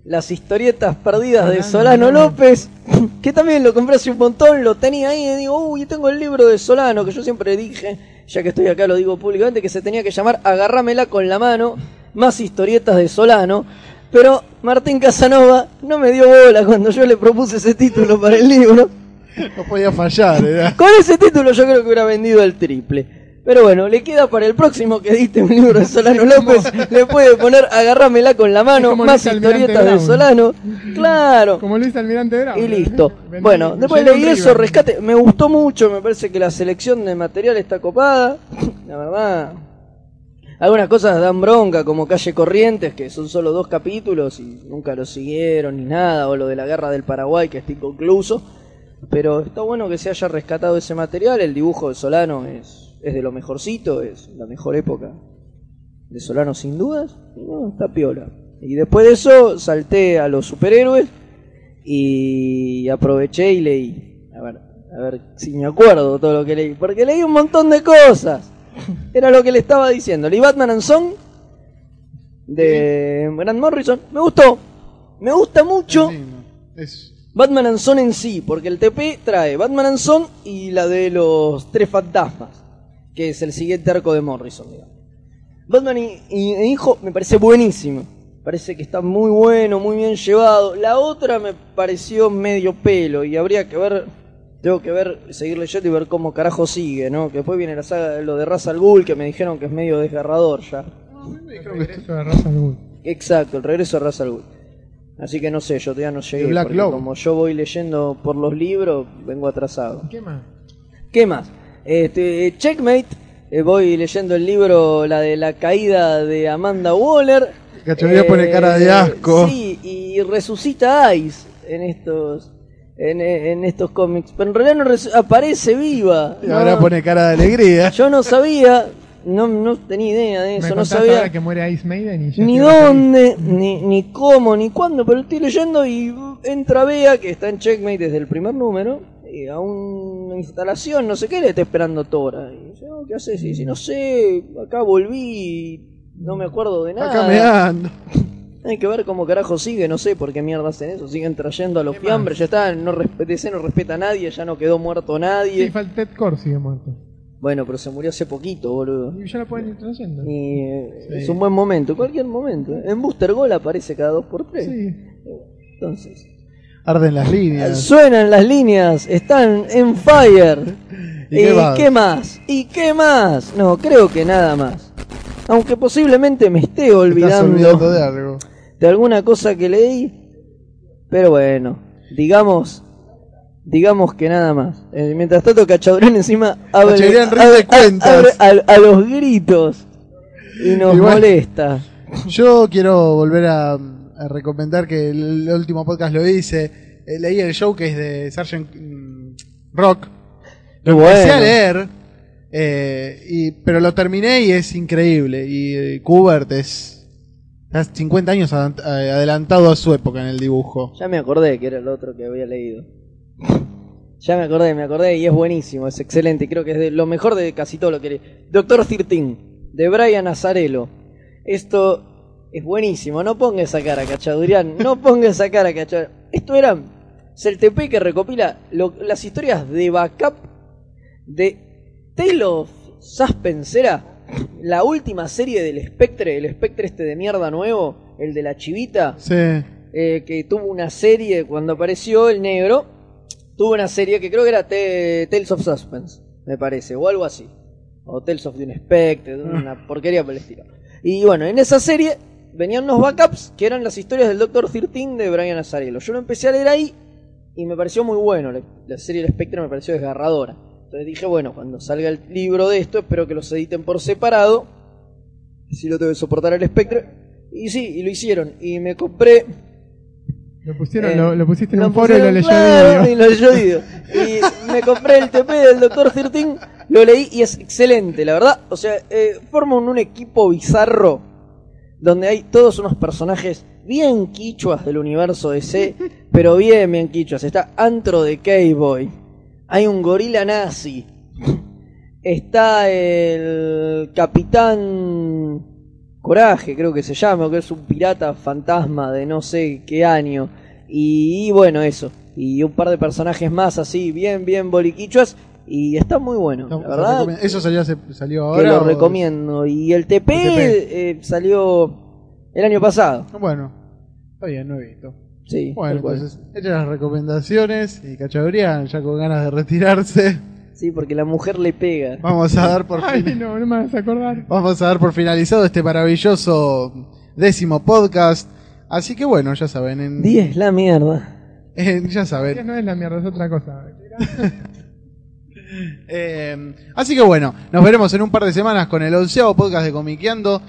las historietas perdidas de Solano López, que también lo compré hace un montón, lo tenía ahí y digo, uy, tengo el libro de Solano, que yo siempre dije, ya que estoy acá lo digo públicamente, que se tenía que llamar Agarrámela con la mano, más historietas de Solano. Pero Martín Casanova no me dio bola cuando yo le propuse ese título para el libro. No podía fallar, era. Con ese título yo creo que hubiera vendido el triple. Pero bueno, le queda para el próximo que edite un libro de Solano López. Le puede poner agárramela con la mano, más historietas de. Solano. Claro. Como Luis Almirante Brown. Y listo. Vendí- Bueno, después leí eso, rescate. Me gustó mucho, me parece que la selección de material está copada. La verdad. Algunas cosas dan bronca, como Calle Corrientes, que son solo dos capítulos y nunca lo siguieron ni nada, o lo de la guerra del Paraguay, que está inconcluso. Pero está bueno que se haya rescatado ese material. El dibujo de Solano es, es de lo mejorcito, es la mejor época de Solano sin dudas. Y bueno, está piola. Y después de eso salté a los superhéroes y aproveché y leí. A ver, a ver si me acuerdo todo lo que leí. Porque leí un montón de cosas. Era lo que le estaba diciendo. Leí Batman and Son, de Grant Morrison. Me gustó. Me gusta mucho. Es- Batman and Son en sí, porque el TP trae Batman and Son y la de los tres fantasmas, que es el siguiente arco de Morrison, digamos. Batman y, y- e Hijo me parece buenísimo. Parece que está muy bueno, muy bien llevado. La otra me pareció medio pelo y habría que ver, tengo que ver, seguir leyendo y ver cómo carajo sigue, ¿no? Que después viene la saga de lo de Ra's al Ghul, que me dijeron que es medio desgarrador ya. Regreso de Ra's al Ghul. Exacto, el regreso de Ra's al Ghul. Así que no sé, yo todavía no llegué, Black porque como yo voy leyendo por los libros, vengo atrasado. ¿Qué más? ¿Qué más? Este, Checkmate, eh, voy leyendo el libro, la de la caída de Amanda Waller. Eh, Cachonería pone cara de asco. Sí, y resucita Ice en estos en, en estos cómics, pero en realidad no aparece viva. Y ¿no? ahora pone cara de alegría. Yo no sabía, no, no tenía idea de Me eso, no contaste sabía ahora que muere Ice Maiden y ya ni dónde, ni, ni cómo, ni cuándo, pero estoy leyendo y entra Bea, que está en Checkmate desde el primer número, a una instalación, no sé qué, le está esperando Tora. Y dice, "Oh, ¿qué haces? Y dice, no sé, acá volví, no me acuerdo de Acá nada. me ando. Hay que ver cómo carajo sigue, no sé por qué mierda hacen eso, siguen trayendo a los fiambres, ya está, no DC no respeta a nadie, ya no quedó muerto nadie. Sí, falta Ted Core sigue muerto. Bueno, pero se murió hace poquito, boludo. Y ya lo pueden ir trayendo. Y eh, Sí. es un buen momento, cualquier momento. ¿eh? En Booster Goal aparece cada 2x3. Sí. Entonces, Arden las líneas. suenan las líneas, están en fire. ¿Y qué más? qué más? ¿Y qué más? No, creo que nada más. Aunque posiblemente me esté olvidando, olvidando de algo. de alguna cosa que leí. Pero bueno, digamos, digamos que nada más. Eh, mientras tanto, Cachadurán encima abre, abre- a, a los gritos y nos molesta. Yo quiero volver a, a recomendar que el, el último podcast lo hice. Eh, leí el show que es de Sgt. mm, Rock. Lo empecé bueno. a leer, eh, y, pero lo terminé y es increíble. Y eh, Kubert es. Está 50 años adelantado a su época en el dibujo. Ya me acordé que era el otro que había leído. Ya me acordé, me acordé y es buenísimo, es excelente. Creo que es de lo mejor de casi todo lo que leí. Doctor 13, de Brian Azarelo. Esto es buenísimo, no ponga esa cara, cachadurian. No ponga esa cara, cachadurian. Esto era es el TP que recopila lo- las historias de backup de Tale of Suspense. Era la última serie del Spectre, el Spectre este de mierda nuevo, el de la chivita Sí. eh, que tuvo una serie cuando apareció el negro. Tuvo una serie que creo que era Tales of Suspense, me parece, o algo así. O Tales of the Unexpected, una porquería por el estilo. Y bueno, en esa serie venían unos backups que eran las historias del Doctor 13 de Brian Azarello. Yo lo empecé a leer ahí y me pareció muy bueno. La, la serie del Spectre me pareció desgarradora. Entonces dije, bueno, cuando salga el libro de esto, espero que los editen por separado. Si lo tengo que soportar el Spectre. Y sí, y lo hicieron. Y me compré Lo pusieron, eh, lo, lo pusiste en un foro y lo leyó claro, y lo leyó. Y me compré el TP del Doctor 13, lo leí y es excelente, la verdad. O sea, eh, forman un equipo bizarro donde hay todos unos personajes bien quichuas del universo DC, pero bien, bien quichuas. Está Antro de K-Boy, hay un gorila nazi, está el Capitán Coraje, creo que se llama, que es un pirata fantasma de no sé qué año. Y, y bueno, eso. Y un par de personajes más así, bien, bien boliquichuas. Y está muy bueno, No, la verdad. ¿Eso salió, salió Que ahora? lo o- recomiendo. Y el TP, El TP. eh, salió el año pasado. Bueno, está bien, no he visto. Sí, Bueno, entonces, hechas las recomendaciones y Cachadurian ya con ganas de retirarse, Sí, porque la mujer le pega. vamos a dar por Ay, fin- no, no me vas a acordar. vamos a dar por finalizado este maravilloso décimo podcast. Así que bueno, ya saben, en, 10 la mierda. en- ya saben. no es la mierda, es otra cosa. Eh, así que bueno, nos veremos en un par de semanas con el onceavo podcast de Comiqueando.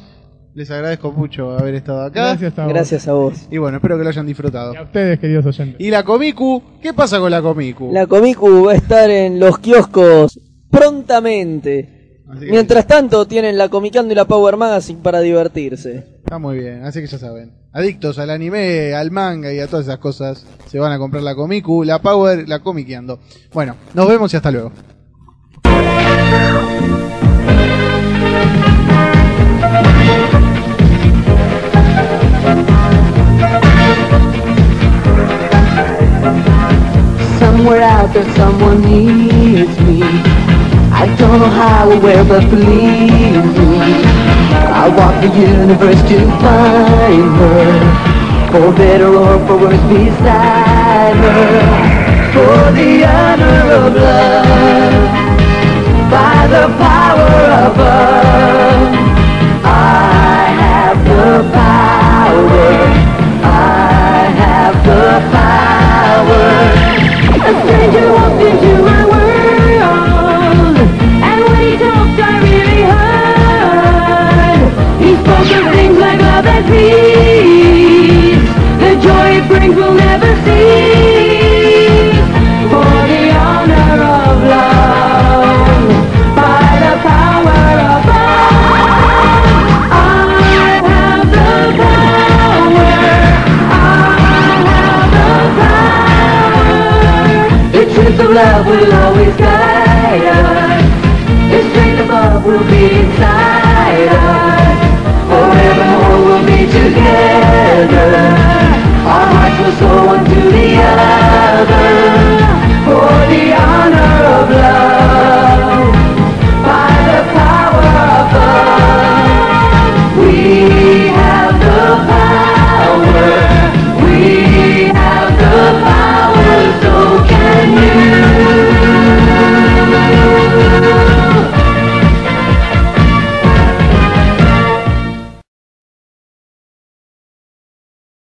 Les agradezco mucho haber estado acá. Gracias a vos. Gracias a vos. Y bueno, espero que lo hayan disfrutado. Y a ustedes, queridos oyentes. Y la Comicu, ¿qué pasa con la Comicu? La Comicu va a estar en los kioscos prontamente. Mientras tanto, tienen la Comicando y la Power Magazine para divertirse. Está muy bien, así que ya saben. Adictos al anime, al manga y a todas esas cosas, se van a comprar la Comicu, la Power, la Comiqueando. Bueno, nos vemos y hasta luego. somewhere out there someone needs me. I don't know how or where but believe me. I walk the universe to find her. For better or for worse beside her. For the honor of love by the power above. I have the power. I have the power. A stranger walked into my world, and when he talked, I really heard. He spoke of things like love and peace. love will always guide us. The strength above will be inside us. Forevermore we'll be together. Our hearts will soar one to the other. For the honor of love. By the power above. We have